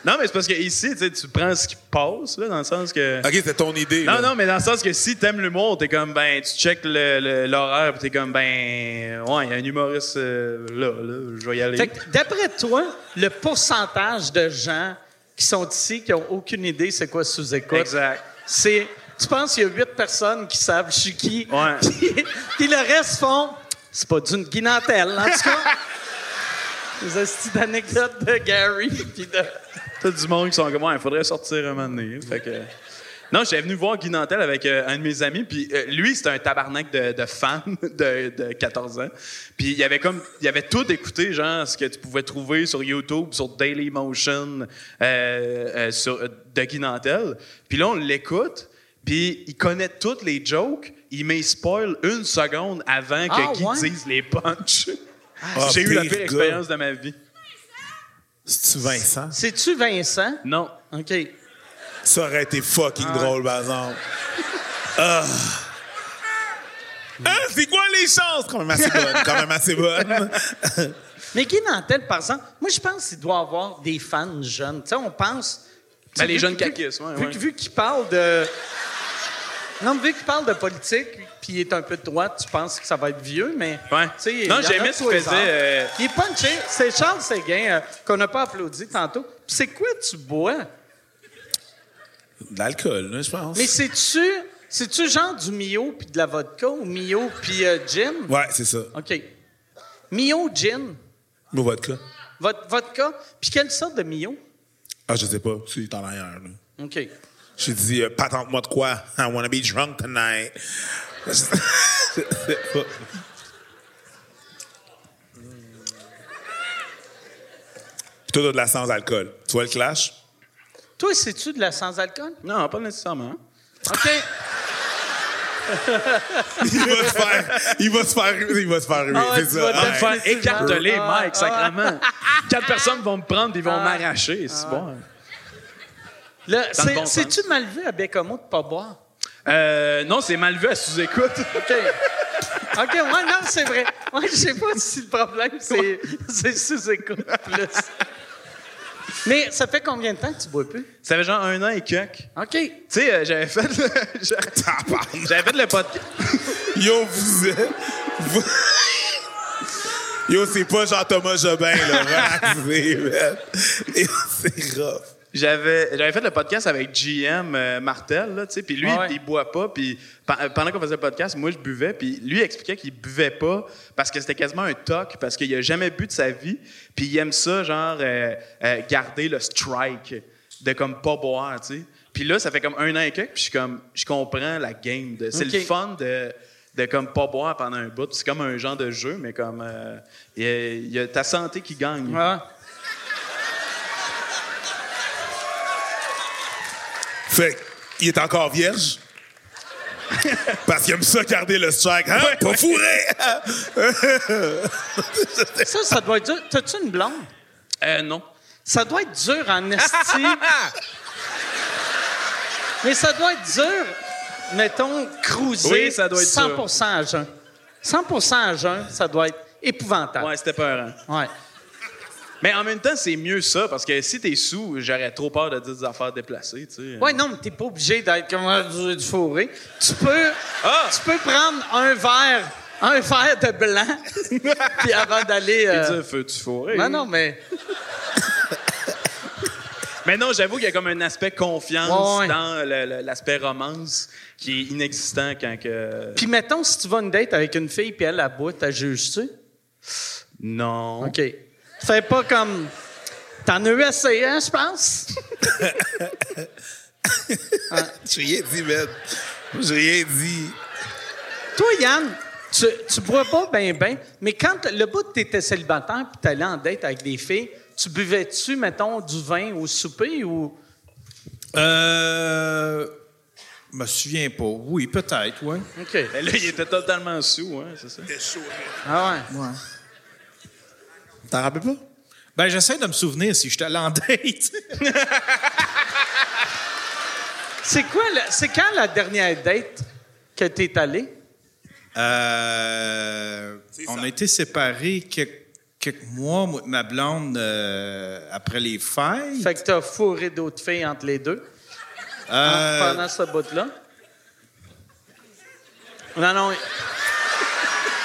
Non, mais c'est parce que ici, tu sais, tu prends ce qui passe, là, dans le sens que. OK, c'est ton idée. Non, là. non, mais dans le sens que si t'aimes l'humour, t'es comme, ben, tu check le- le- l'horaire, pis t'es comme, ben, ouais, il y a un humoriste euh, là, là, je vais y aller. Fait que, d'après toi, le pourcentage de gens qui sont ici, qui n'ont aucune idée c'est quoi sous-écoute, Exact. c'est... Tu penses qu'il y a huit personnes qui savent je suis qui, Ouais. [LAUGHS] puis, puis le reste font... C'est pas d'une guinantelle, en tout cas. [LAUGHS] Des astuces d'anecdotes de Gary, puis de... T'as du monde qui sont comme, ouais, il faudrait sortir un moment donné. Fait que. Non, j'étais venu voir Guy Nantel avec euh, un de mes amis, puis euh, lui, c'était un tabarnak de, de fan [LAUGHS] de, de 14 ans. Puis il avait comme, il avait tout écouté, genre, ce que tu pouvais trouver sur YouTube, sur Dailymotion, euh, euh, sur, de Guy Nantel. Puis là, on l'écoute, puis il connaît toutes les jokes, il met spoil une seconde avant que Ah, Guy ouais? dise les punchs. Ah, J'ai eu la pire expérience de ma vie. C'est-tu Vincent? C'est-tu Vincent? Non. OK. Ça aurait été fucking drôle, par exemple. Ah. Hein, c'est quoi les chances? Quand même assez bonne. Quand même assez bonne. Mais Guy Nantel, par exemple, moi, je pense qu'il doit avoir des fans jeunes. Tu sais, on pense... Ben, les Vu- jeunes caquistes, ouais, vu, ouais. vu qu'il parle de... Non, mais vu qu'il parle de politique, puis il est un peu de droite, tu penses que ça va être vieux, mais... Ouais. Non, j'aimais ce qu'il les faisait, euh, Il est punché. C'est Charles Séguin, euh, qu'on n'a pas applaudi tantôt. Puis c'est quoi tu bois? De l'alcool, je pense. Mais c'est-tu... C'est-tu genre du Mio puis de la vodka ou Mio puis euh, gin? Ouais, c'est ça. OK. Mio, gin, Mon vodka. vod- vodka. Puis quelle sorte de Mio? Ah, je sais pas. C'est en arrière, là. OK. J'ai dit, euh, patente-moi de quoi? I wanna be drunk tonight. Je sais pas. Puis toi, t'as de la sans-alcool. Tu vois le clash? Toi, c'est-tu de la sans-alcool? Non, pas nécessairement. OK. [LAUGHS] Il va se faire, il va se faire, il va se faire ruer, Ah ouais, c'est ça. vas Ouais. te faire Faire écarteler, Ah, Mike, ah. sacrément. [LAUGHS] Quatre personnes vont me prendre, ils vont m'arracher. C'est bon. Bon C'est-tu mal vu à Bécomo de pas boire? Euh, non, c'est mal vu à sous-écoute. [LAUGHS] OK. OK, ouais, non, c'est vrai. Ouais, je sais pas si le problème, c'est c'est sous-écoute plus. Mais ça fait combien de temps que tu bois plus? Ça fait genre un an et quelques. OK. Tu sais, euh, j'avais fait le... [LAUGHS] j'avais fait le podcast. Yo, vous êtes, vous- Yo, c'est pas Jean-Thomas Jobin, là. Relaxez, man. Yo, c'est rough. J'avais, j'avais fait le podcast avec GM euh, Martel, là, tu sais, puis lui, Ah ouais. il boit pas, puis pe- pendant qu'on faisait le podcast, moi, je buvais, puis lui, expliquait qu'il buvait pas parce que c'était quasiment un toc, parce qu'il a jamais bu de sa vie, puis il aime ça, genre, euh, euh, garder le strike de comme pas boire, tu sais. Puis là, ça fait comme un an et quelques, puis je suis comme, je comprends la game. de- C'est le fun de, de comme pas boire pendant un bout. C'est comme un genre de jeu, mais comme, euh, il y, y a ta santé qui gagne. Ouais. Fait qu'il est encore vierge. Parce qu'il aime ça garder le strike. Hein? Pas fourré! Ça, ça doit être dur. T'as-tu une blonde? Euh, non. Ça doit être dur en esti. Mais ça doit être dur, mettons, cruiser Oui, ça doit être 100 à jeun. 100% à jeun, ça doit être épouvantable. Ouais, c'était peur. Ouais. Mais en même temps, c'est mieux ça, parce que si t'es sous, j'aurais trop peur de dire des affaires déplacées, tu sais. Ouais, non, mais t'es pas obligé d'être comme ah, du, du fourré. Tu peux, Ah! tu peux prendre un verre, un verre de blanc, [LAUGHS] puis avant d'aller. Et euh, dire, feu-tu fourré? Non, non, mais [COUGHS] Mais non, j'avoue qu'il y a comme un aspect confiance Ouais, ouais. dans l'aspect romance qui est inexistant quand que. puis mettons si tu vas une date avec une fille puis elle la boit, t'as juges-tu Non. Ok. Fais pas comme. T'en as eu assez, hein, je pense? [LAUGHS] J'ai rien dit, man. J'ai rien dit. Toi, Yann, tu, tu bois pas ben ben, mais quand le bout que t'étais célibataire puis t'allais en date avec des filles, tu buvais-tu, mettons, du vin au souper ou? Euh. Je me souviens pas. Oui, peut-être, oui. OK. Mais là, il était totalement sous, hein, c'est ça? Ah ouais. T'en rappelles pas? Ben, j'essaie de me souvenir si je allé en date. C'est quoi, la- c'est quand la dernière date que t'es allé? Euh, on a été séparés quelques, quelques mois, moi et ma blonde, euh, après les fêtes. Fait que t'as fourré d'autres filles entre les deux Euh, pendant ce bout-là? Non, non.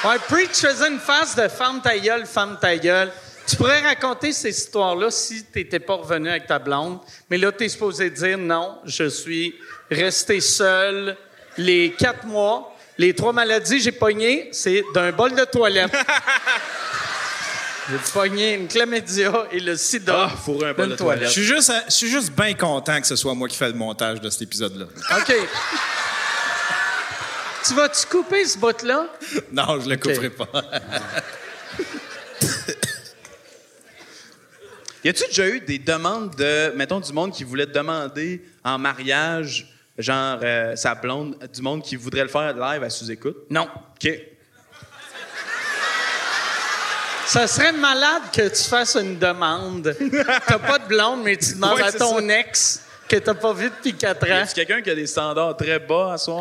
Ouais, Preach faisait une face de femme ta gueule, femme ta gueule. Tu pourrais raconter ces histoires-là si t'étais pas revenu avec ta blonde, mais là, t'es supposé dire non, je suis resté seul les quatre mois. Les trois maladies j'ai pogné, c'est d'un bol de toilette. [LAUGHS] j'ai pogné une chlamydia et le sida. Ah, fourré un bol de toilette. je suis juste, je suis juste bien content que ce soit moi qui fais le montage de cet épisode-là. OK. Tu vas-tu couper ce bout-là? Non, je le couperai pas. [LAUGHS] Y a-tu déjà eu des demandes de, mettons, du monde qui voulait te demander en mariage, genre euh, sa blonde, du monde qui voudrait le faire live à sous-écoute? Non. OK. Ça serait malade que tu fasses une demande. [LAUGHS] T'as pas de blonde, mais tu demandes Ouais, à c'est ton ça. ex que t'as pas vu depuis quatre Y ans. a-tu quelqu'un qui a des standards très bas à soi?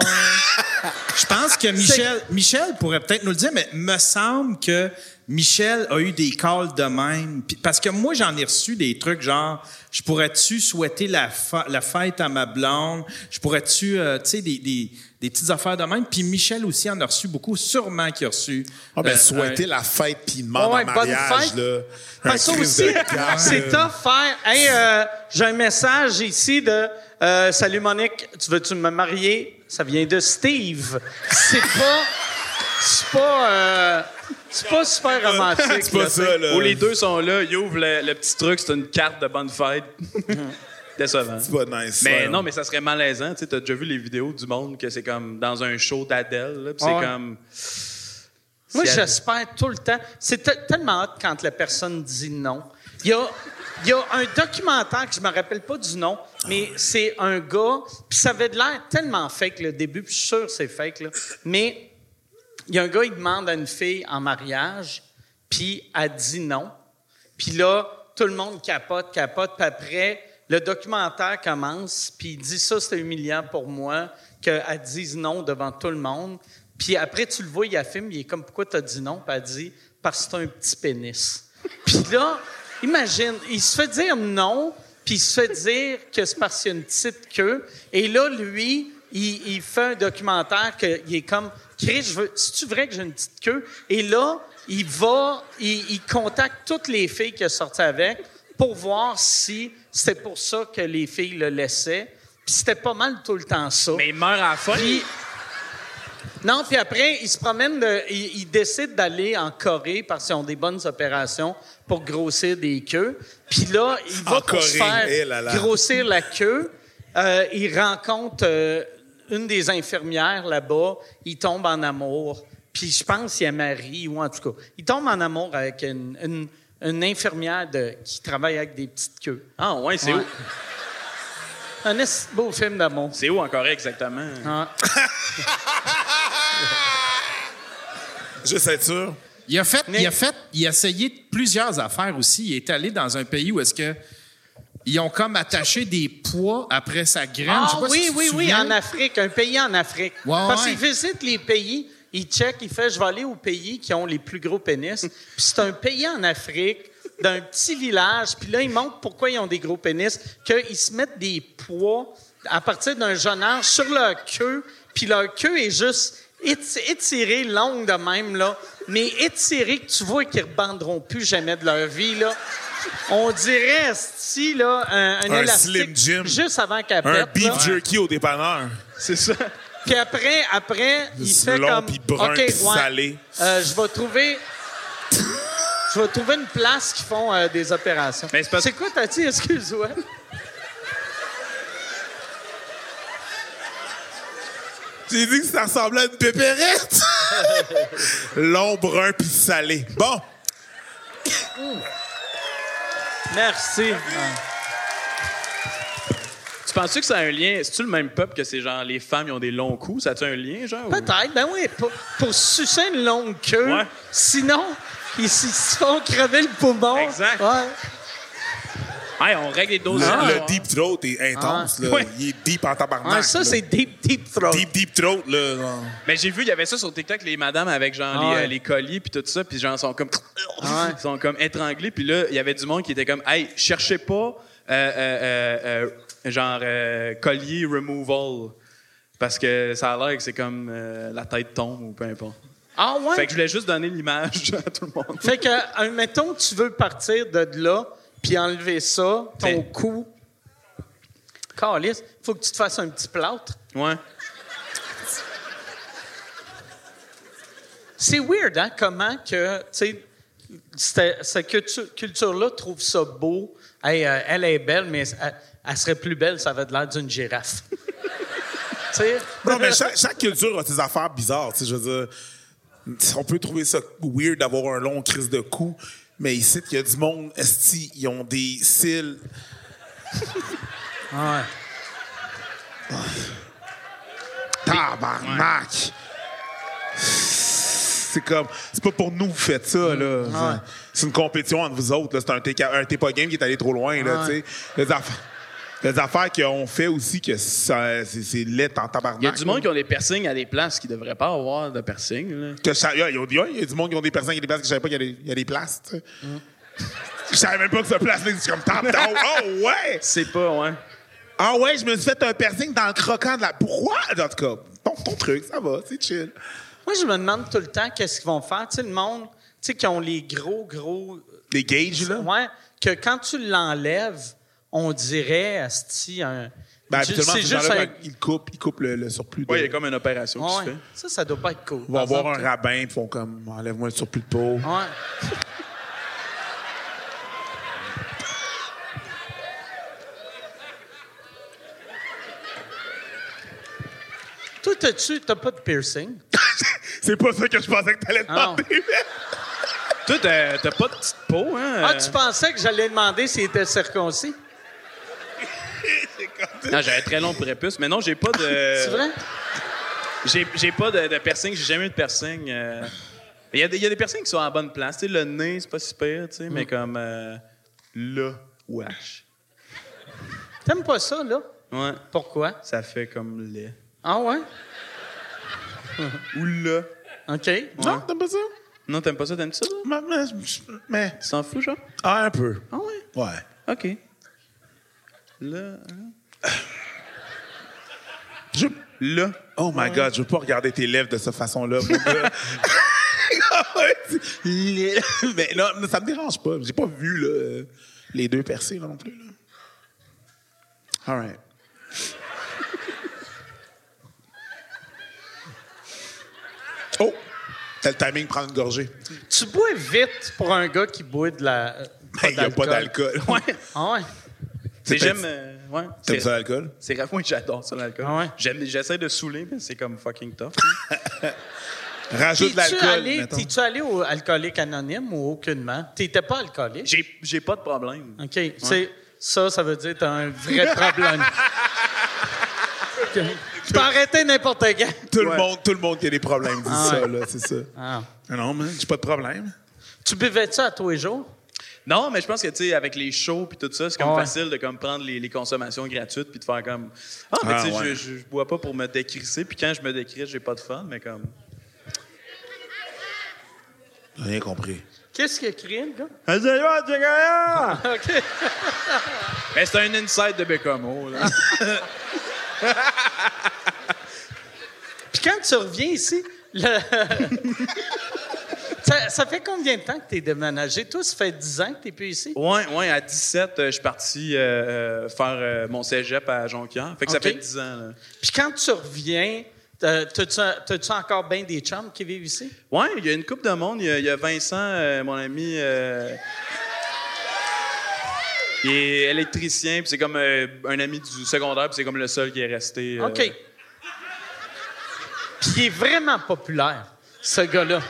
Je pense que Michel, Michel pourrait peut-être nous le dire, mais me semble que Michel a eu des calls de même. Parce que moi, j'en ai reçu des trucs genre, je pourrais-tu souhaiter la, la fête à ma blonde? Je pourrais-tu, euh, tu sais, des, des, des petites affaires de même? Puis Michel aussi en a reçu beaucoup, sûrement qu'il a reçu. Ah, ben, euh, souhaiter la fête puis demander Ouais, en bonne mariage, fête. là. Un ça aussi, [LAUGHS] c'est tough faire. Hey, euh, j'ai un message ici de euh, Salut Monique, tu veux-tu me marier? Ça vient de Steve. C'est pas. C'est pas. euh, c'est pas super romantique. C'est pas là, ça, là. Où les deux sont là, ils ouvrent le, le petit truc, c'est une carte de bonne fête. [LAUGHS] Décevant. C'est pas nice. Mais non, mais ça serait malaisant. Tu t'as déjà vu les vidéos du monde que c'est comme dans un show d'Adèle, là, puis Ouais. c'est comme. Moi, Si elle- j'espère tout le temps. C'est te- tellement hot quand la personne dit non. Il y a, il y a un documentaire que je me rappelle pas du nom, mais c'est un gars, puis ça avait de l'air tellement fake le début, puis je suis sûr que c'est fake, là. Mais il y a un gars, il demande à une fille en mariage, puis elle dit non. Puis là, tout le monde capote, capote, puis après, le documentaire commence, puis il dit ça, c'était humiliant pour moi, qu'elle dise non devant tout le monde. Puis après, tu le vois, il affirme, il est comme, pourquoi t'as dit non? Puis elle dit, parce que c'est un petit pénis. Puis là, imagine, il se fait dire non, puis il se fait dire que c'est parce qu'il y a une petite queue. Et là, lui, il, il fait un documentaire qu'il est comme, Chris, je veux, c'est-tu vrai que j'ai une petite queue? Et là, il va, il, il contacte toutes les filles qu'il a sorties avec pour voir si c'était pour ça que les filles le laissaient. Puis c'était pas mal tout le temps ça. Mais il meurt à la fin. Puis- non, puis après, il se promène, de- il, il décide d'aller en Corée parce qu'ils ont des bonnes opérations pour grossir des queues. Puis là, il va En pour se faire eh là là. grossir la queue. euh, il rencontre euh, une des infirmières là-bas, il tombe en amour, puis je pense qu'il y a Marie, ou en tout cas, il tombe en amour avec une, une- une infirmière de, qui travaille avec des petites queues. Ah, ouais, c'est Ouais. où? Un beau film d'amour. C'est où en Corée exactement? Ah. [LAUGHS] Juste être sûr. Il a fait, Mais- il a fait, il a essayé plusieurs affaires aussi. Il est allé dans un pays où est-ce que ils ont comme attaché des poids après sa graine. Je Ah sais pas oui, si tu te oui, oui, en Afrique, un pays en Afrique. Ouais, Parce ouais. qu'il visite les pays, il check, il fait, je vais aller aux pays qui ont les plus gros pénis. Puis c'est un pays en Afrique, d'un petit village, puis là, il montre pourquoi ils ont des gros pénis, qu'ils se mettent des poids à partir d'un jeune âge sur leur queue, puis leur queue est juste éti- étirée, longue de même, là, mais étirée que tu vois qu'ils ne rebandront plus jamais de leur vie, là. On dirait, si là, un, un Un élastique Slim Jim. juste avant qu'elle Un beef là. jerky au dépanneur. C'est ça. Puis après, après, il fait long, comme. puis brun, OK, puis ouais, salé. euh, je vais trouver. Je vais trouver une place qui font euh, des opérations. Mais c'est parce- C'est quoi, t'as dit? Excuse-moi. J'ai dit que ça ressemblait à une pépérette. [LAUGHS] Long, brun, puis salé. Bon. Merci. Tu penses-tu que ça a un lien? C'est-tu le même peuple que c'est genre les femmes ils ont des longs coups? Ça a-tu un lien, genre? ou- Peut-être, ben oui, pour, pour sucer une longue queue. Ouais. Sinon, ils s- ils se font crever le poumon. Exact. Ouais. Hey, on règle les Le, doses. le deep throat est intense. Là. Ouais. Il est deep en tabarnak. Ouais, ça, là. c'est deep, deep throat. Deep, deep throat. Là. Mais j'ai vu, il y avait ça sur TikTok, les madames avec genre Ah les, ouais. euh, les colliers puis tout ça, puis genre sont comme Ouais. ils sont comme étranglés, puis là il y avait du monde qui était comme hey, cherchez pas euh, euh, euh, euh, genre euh, collier removal parce que ça a l'air que c'est comme euh, la tête tombe ou peu importe. Ah ouais? Fait que je voulais juste donner l'image [LAUGHS] à tout le monde. Fait que, euh, mettons que tu veux partir de là, puis enlever ça, ton Fait- cou. Calice, faut que tu te fasses un petit plâtre. Ouais. C'est weird, hein, comment que, tu sais, cette, cette cultu- culture-là trouve ça beau. Hey, euh, elle est belle, mais elle, elle serait plus belle, ça avait de l'air d'une girafe. [LAUGHS] Non, mais chaque, chaque culture a ses affaires bizarres. tu sais, Je veux dire, on peut trouver ça weird d'avoir un long crise de cou, mais ici, il y a du monde, esti, ils ont des cils. Ouais. [SIGHS] Tabarnak! C'est comme, c'est pas pour nous que vous faites ça, là. C'est- C'est une compétition entre vous autres, là. C'est un un TPA game qui est allé trop loin, là, tu sais. Les affaires, les affaires qu'on fait aussi, que ça- c'est c'est laid en tabarnak. Il y a du là. monde qui ont des piercings à des places qui devraient pas avoir de piercing. Là. Que ça- Il y, a- il y a il y a du monde qui ont des qui ont des places que je savais pas qu'il y des, y a des places, sais. Je savais même pas que ce place-là, c'est comme top. Oh, [LAUGHS] oh, ouais! C'est pas, ouais. Ah ouais, je me suis fait un piercing dans le croquant de la. Pourquoi? En tout cas, ton, ton truc, ça va, c'est chill. Moi, je me demande tout le temps qu'est-ce qu'ils vont faire. Tu sais, le monde, tu sais, qui ont les gros, gros. Les gauges, là? Ouais, que quand tu l'enlèves, on dirait, asti, un. Ben, c'est ces juste un. ils coupent, ils coupent le, le surplus. de- Ouais, il y a comme une opération qui Ouais, se fait. Ça, ça doit pas être cool. Ils vont voir un rabbin, puis font comme, enlève-moi le surplus de peau. Ouais. [LAUGHS] Toi, t'as-tu, t'as pas de piercing? [LAUGHS] C'est pas ça que je pensais que t'allais Ah demander. Toi, t'as t'as pas de petite peau, hein? Ah, tu pensais que j'allais demander s'il était circoncis? Non, j'avais très long prépuce, mais non, j'ai pas de. C'est vrai? J'ai j'ai pas de, de piercing, j'ai jamais eu de piercing. euh. Il y, a des- il y a des piercings qui sont en bonne place. Tu sais, le nez, c'est pas si pire, tu sais, mais comme euh, là, wesh. T'aimes pas ça, là? Ouais, Pourquoi? ça fait comme lait. Ah ouais? [LAUGHS] Ou là. OK. Non, t'aimes pas ça? Non, t'aimes pas ça, t'aimes ça? là? Mais, mais, mais- Tu t'en fous, genre? Ah, un peu. Ah ouais? Ouais. OK. Là. hein? Je- Là. Oh my God, je veux pas regarder tes lèvres de cette façon-là, mon gars. [LAUGHS] [LAUGHS] Mais non, ça me dérange pas. J'ai pas vu là, les deux percés là, non plus. Là. All right. [LAUGHS] Oh! T'as le timing de prendre une gorgée. Tu bois vite pour un gars qui boit de la. euh, Il n'y a pas d'alcool. Ouais. Ah ouais? J'aime. euh, ouais. T'aimes ça l'alcool? C'est grave, oui, j'adore ça, l'alcool. Ah ouais? J'aime- J'essaie de saouler, mais c'est comme fucking tough. [LAUGHS] Rajoute l'alcool. t'es-tu allé au alcoolique anonyme ou aucunement? T'étais pas alcoolique? J'ai j'ai pas de problème. OK. C'est, ça, ça veut dire que t'as un vrai [LAUGHS] problème. Tu peux arrêter n'importe quand. Tout, le monde, tout le monde qui a des problèmes dit Ah ça, là, c'est ça. Ah. Non, man, j'ai pas de problème. Tu buvais-tu à tous les jours? Non, mais je pense que, tu sais, avec les shows puis tout ça, c'est comme ouais. facile de comme prendre les, les consommations gratuites puis de faire comme Ah, mais Ah tu sais, ouais. je, bois pas pour me décrisser, puis quand je me décrisse, j'ai pas de fun, mais comme. Rien compris. Qu'est-ce qu'il a crié, le gars? [LAUGHS] OK. [LAUGHS] Mais c'est un inside de Bécamo, là. [LAUGHS] Puis quand tu reviens ici, le- ça, ça fait combien de temps que tu es déménagé? Toi, ça fait 10 ans que tu n'es plus ici? ouais, ouais, à 17, euh, je suis parti euh, euh, faire euh, mon cégep à Jonquière. Fait que ça fait 10 ans, là. Puis quand tu reviens, t'as-tu encore bien des chums qui vivent ici? Ouais, il y a une coupe de monde. Il y a, il y a Vincent, euh, mon ami. euh, il est électricien, puis c'est comme euh, un ami du secondaire, puis c'est comme le seul qui est resté. OK. Puis il est vraiment populaire, ce gars-là.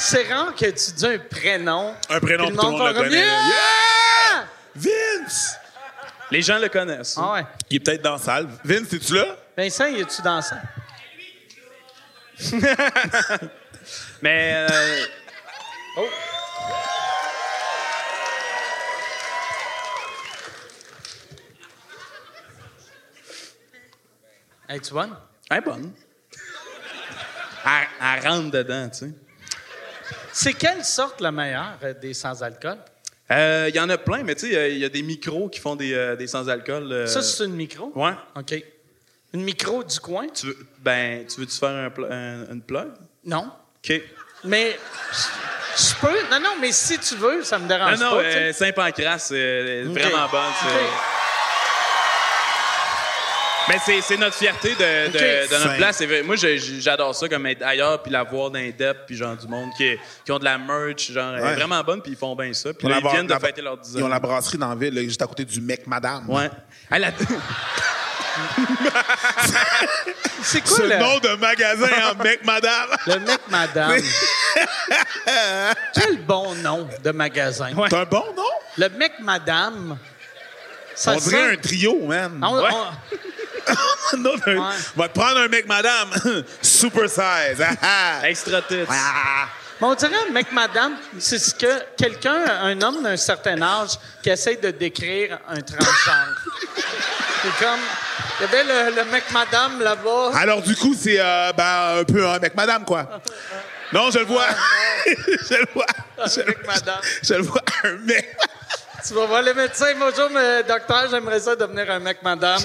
C'est rare que tu dis un prénom. Un prénom puis que tout le monde le connaît. Yeah! Vince! Les gens le connaissent. Ah ouais. Il est peut-être dans la salle. Vince, es-tu là? Vincent, y es-tu dans ça? [LAUGHS] Mais. euh, Es-tu bonne? elle est bonne. Elle rentre dedans, tu sais. C'est quelle sorte la meilleure euh, des sans-alcool? Euh, Il y en a plein, mais tu sais, euh, il y a des micros qui font des, euh, des sans-alcool. euh, Ça, c'est une micro? Ouais. OK. Une micro du coin? Tu veux, ben, tu veux-tu faire un, une plug? Non. OK. Mais je- peux. Non, non, mais si tu veux, ça me Non, dérange non, pas. tu sais. euh, Saint-Pancras, c'est vraiment bonne. c'est- OK. Mais c'est, c'est notre fierté de, de, OK. de notre place. Moi, j'adore ça, comme être ailleurs, puis la voir d'un dep, puis genre du monde qui, est- qui ont de la merch, genre elle est Ouais. vraiment bonne, puis ils font bien ça. Puis là, ils viennent de la- fêter leur 10 Ils ont la brasserie dans la ville, là, juste à côté du mec madame. Ouais. Elle a... [LAUGHS] C'est quoi Ce le, nom de magasin en [LAUGHS] mec madame. le mec madame? [LAUGHS] Quel bon nom de magasin. C'est un bon nom? Le mec madame. Ça On dirait sent- un trio, man. On- Ouais. on- [COUGHS] Non, un- Ouais. On va te prendre un mec madame. [COUGHS] Super size. Ah, ah. Extra tits. Ah. Mais on dirait un mec madame, c'est ce que quelqu'un, un homme d'un certain âge, qui essaie de décrire un transgenre. [COUGHS] c'est comme. Il y avait le, le mec madame là-bas. Alors, du coup, c'est euh, ben, un peu un mec madame, quoi. Non, je le vois. [LAUGHS] je le vois. Je, mec madame. je le vois, un mec. Tu vas voir le médecin. Bonjour, mais docteur, j'aimerais ça devenir un mec madame.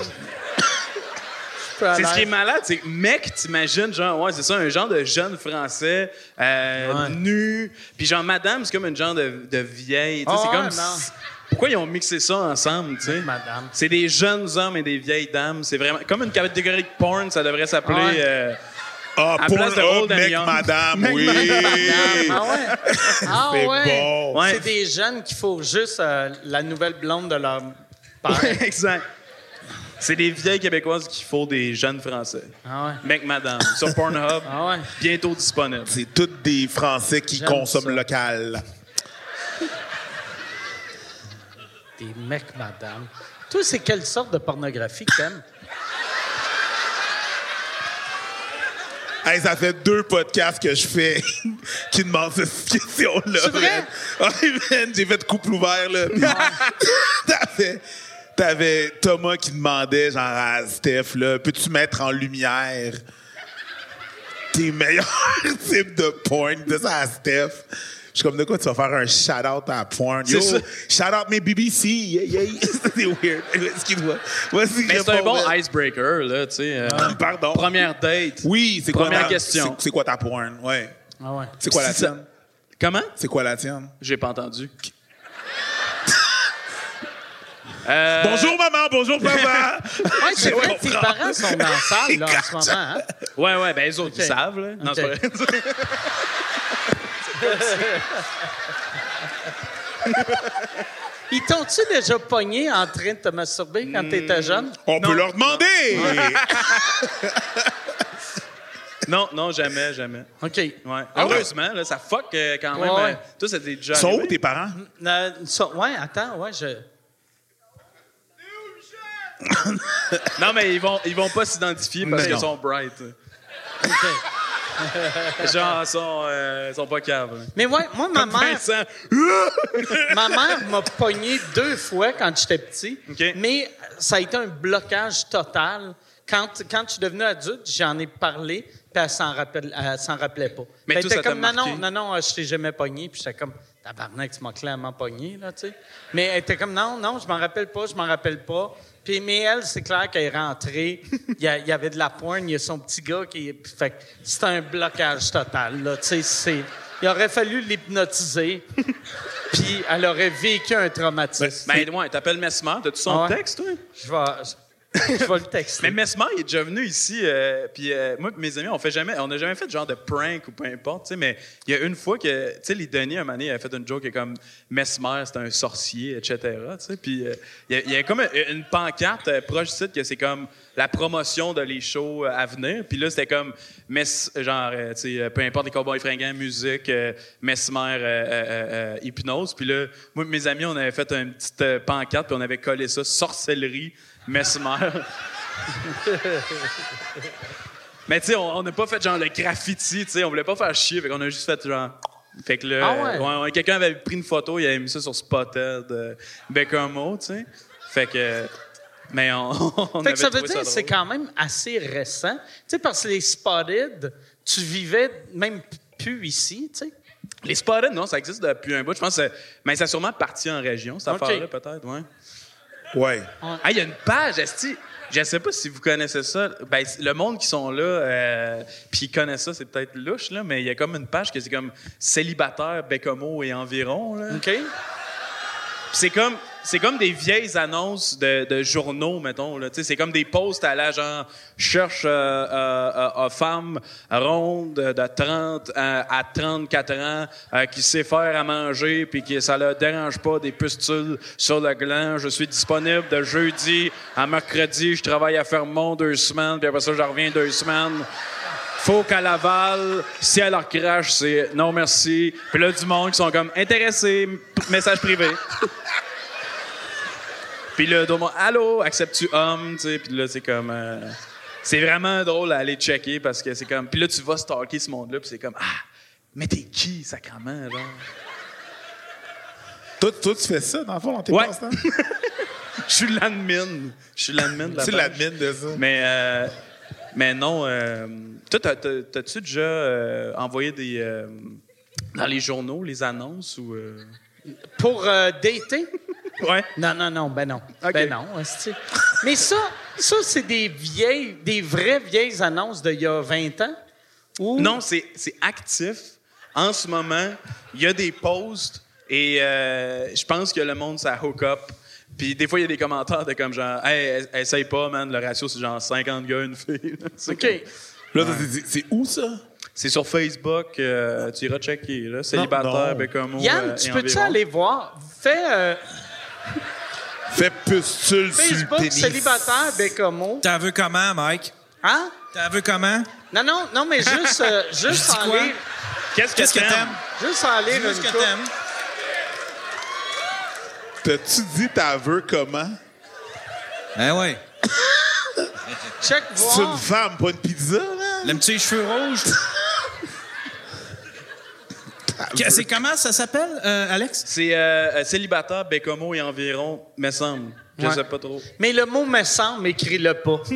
C'est ce qui est malade, c'est mec, t'imagines, genre, ouais, c'est ça, un genre de jeune français, euh, Ouais. nu, puis genre, madame, c'est comme une genre de, de vieille, tu sais, Ah c'est ouais, comme... non. Pourquoi ils ont mixé ça ensemble, tu sais? Madame. C'est des jeunes hommes et des vieilles dames, c'est vraiment... Comme une catégorie de porn, ça devrait s'appeler... Ah ouais. euh, Ah, À pour place de and mec Young. madame, oui. Ah ouais? [LAUGHS] Ah C'est ouais? bon. Ouais. C'est des jeunes qui faut juste euh, la nouvelle blonde de leur père. [LAUGHS] exact. C'est des vieilles Québécoises qui font des jeunes Français. Ah ouais? Mec, madame, sur Pornhub, [LAUGHS] Ah ouais? bientôt disponible. C'est tous des Français qui consomment ça. local. Des mecs, madame. Toi, c'est quelle sorte de pornographie que t'aimes? Hey, ça fait deux podcasts que je fais [LAUGHS] qui demandent cette question-là. C'est vrai? Ouais, man, j'ai fait couple ouvert, là. Puis [LAUGHS] T'avais, t'avais Thomas qui demandait, genre, à Steph, là, peux-tu mettre en lumière tes meilleurs [LAUGHS] types de porn? De ça à Steph. Je suis comme, de quoi tu vas faire un shout-out à porn? Yo, shout-out mes BBC. Yeah, yeah. [LAUGHS] C'est weird. Excuse-moi. Mais c'est un bon icebreaker, là, tu sais. euh, Pardon. Première date. Oui, c'est quoi Première ta- question. c'est- quoi ta porn? Ouais. Ah ouais. C'est quoi la tienne? Comment? C'est quoi la tienne? J'ai pas entendu. Euh, Bonjour maman, bonjour papa. [LAUGHS] Ouais, c'est vrai que tes parents sont dans la salle, là, en ce moment. Hein? Ouais, ouais, ben les autres, Ok. ils savent, là. Non, c'est pas vrai. [LAUGHS] Ils t'ont-tu déjà pogné en train de te masturber quand t'étais jeune? On peut leur demander! [LAUGHS] Non, non, jamais, jamais. OK. Ouais. Heureusement, là, ça fuck euh, quand même. Ouais, ouais. toi, ça t'est déjà Ils sont où tes parents? Euh, ouais, attends, ouais, je... Non, mais ils vont, ils vont pas s'identifier parce Mais qu'ils sont bright. OK. [LAUGHS] Genre, ils sont, euh, ils sont pas caves. Mais ouais, moi, ma mère, Vincent, [LAUGHS] ma mère m'a pogné deux fois quand j'étais petit. Mais ça a été un blocage total. Quand, quand je suis devenu adulte, j'en ai parlé, puis elle s'en rappelle, elle s'en rappelait pas. Mais elle toi, était ça comme, non, non, non, non, je t'ai jamais pogné. Puis j'étais comme, tabarnak, tu m'as clairement pogné, là, tu sais. Mais elle était comme, non, non, je m'en rappelle pas, je m'en rappelle pas. Puis, mais elle, c'est clair qu'elle est rentrée. [LAUGHS] Il y, avait de la poigne, il y a son petit gars qui. Fait que c'était un blocage total, là, tu sais. c'est- Il aurait fallu l'hypnotiser, [LAUGHS] puis elle aurait vécu un traumatisme. Ben, ouais, t'appelles Mesmer. T'as-tu son Ah ouais? texte, toi? Je vais, [LAUGHS] je vais le texter. Mais Mesmer, il est déjà venu ici. euh, puis euh, moi, mes amis, on fait jamais, on n'a jamais fait de genre de prank ou peu importe. Mais il y a une fois que, tu sais, les Denis, un moment il a fait une joke qui est comme Mesmer, c'est un sorcier, etc. Puis euh, il y, a- comme une, pancarte proche du site que c'est comme la promotion de les shows à venir. Puis là, c'était comme Mes, genre, tu sais, peu importe les cowboys fringants, musique, Mesmer, hypnose. Puis là, moi, mes amis, on avait fait une petite pancarte puis on avait collé ça sorcellerie. Mesmer. Mais tu sais, on n'a pas fait genre le graffiti, tu sais, on voulait pas faire chier, fait qu'on a juste fait genre. Fait que là, Ah ouais? ouais, quelqu'un avait pris une photo, il avait mis ça sur Spotted, euh, Bécamo, tu sais. Fait que. Mais on. [LAUGHS] on Fait que ça veut dire que c'est quand même assez récent. Tu sais, parce que les Spotted, tu vivais même plus ici, tu sais. Les Spotted, non, ça existe depuis un bout. Je pense que. c'est- Mais ça a sûrement parti en région, cette Ok. affaire-là, peut-être, ouais. Ouais. Ah, il y a une page, Esti. Je sais pas si vous connaissez ça. Ben, le monde qui sont là, euh, puis ils connaissent ça, c'est peut-être louche, là, mais il y a comme une page que c'est comme célibataire, Bécomo et environ. Là. OK? Puis c'est comme c'est comme des vieilles annonces de, de journaux mettons là c'est comme des posts à la genre cherche euh, euh, euh, euh, femme ronde de 30 à, à 34 ans euh, qui sait faire à manger puis qui ça le dérange pas des pustules sur le gland je suis disponible de jeudi à mercredi je travaille à Fermont deux semaines puis après ça je reviens deux semaines faut qu'à Laval, si elle leur crache, c'est non merci. Puis là, du monde qui sont comme intéressés, message privé. Puis là, d'autres monde, allô, acceptes-tu homme, tu sais? Puis là, c'est comme. euh, c'est vraiment drôle à aller checker parce que c'est comme. Puis là, tu vas stalker ce monde-là, puis c'est comme, ah, mais t'es qui, sacrement, genre? Toi, toi, tu fais ça, dans le fond, dans tes Ouais. passe-temps? [LAUGHS] Je suis l'admin. Je suis l'admin de la C'est page. l'admin de ça. Mais, euh, mais non. euh, toi, t'as- t'as- t'as-tu déjà euh, envoyé des. euh, dans les journaux, les annonces ou. euh? Pour euh, dater? Ouais. Non, non, non, ben non. Ben non. Mais ça, ça c'est des vieilles, des vraies vieilles annonces d'il y a 20 ans? Ou... Non, c'est c'est actif. En ce moment, il y a des posts et euh, je pense que le monde, ça hook up. Puis des fois, il y a des commentaires de comme genre, hey, essaye pas, man, le ratio, c'est genre 50 gars, une fille. [LAUGHS] C'est OK. Là, c'est- c'est où, ça? C'est sur Facebook, euh, tu iras checker, là. Célibataire, non. Bécamo. Yann, euh, tu peux-tu aller voir? Fais euh, Fais pustule sur le célibataire Bécomo. T'as vu comment, Mike? Hein? T'as vu comment? Non, non, non, mais juste, euh, [LAUGHS] juste dis en quoi? lire, Qu'est-ce que t'aimes? juste en lire ce que t'aimes. T'as-tu dit veux comment? Ben ouais. Check C'est une voir. femme, pas une pizza, là? Le petit cheveux rouges? [LAUGHS] Que- C'est comment ça s'appelle, euh, Alex? C'est euh, euh, célibataire, Bécomo et environ, me semble. Je Ouais. sais pas trop. Mais le mot me semble, écris-le pas. [LAUGHS]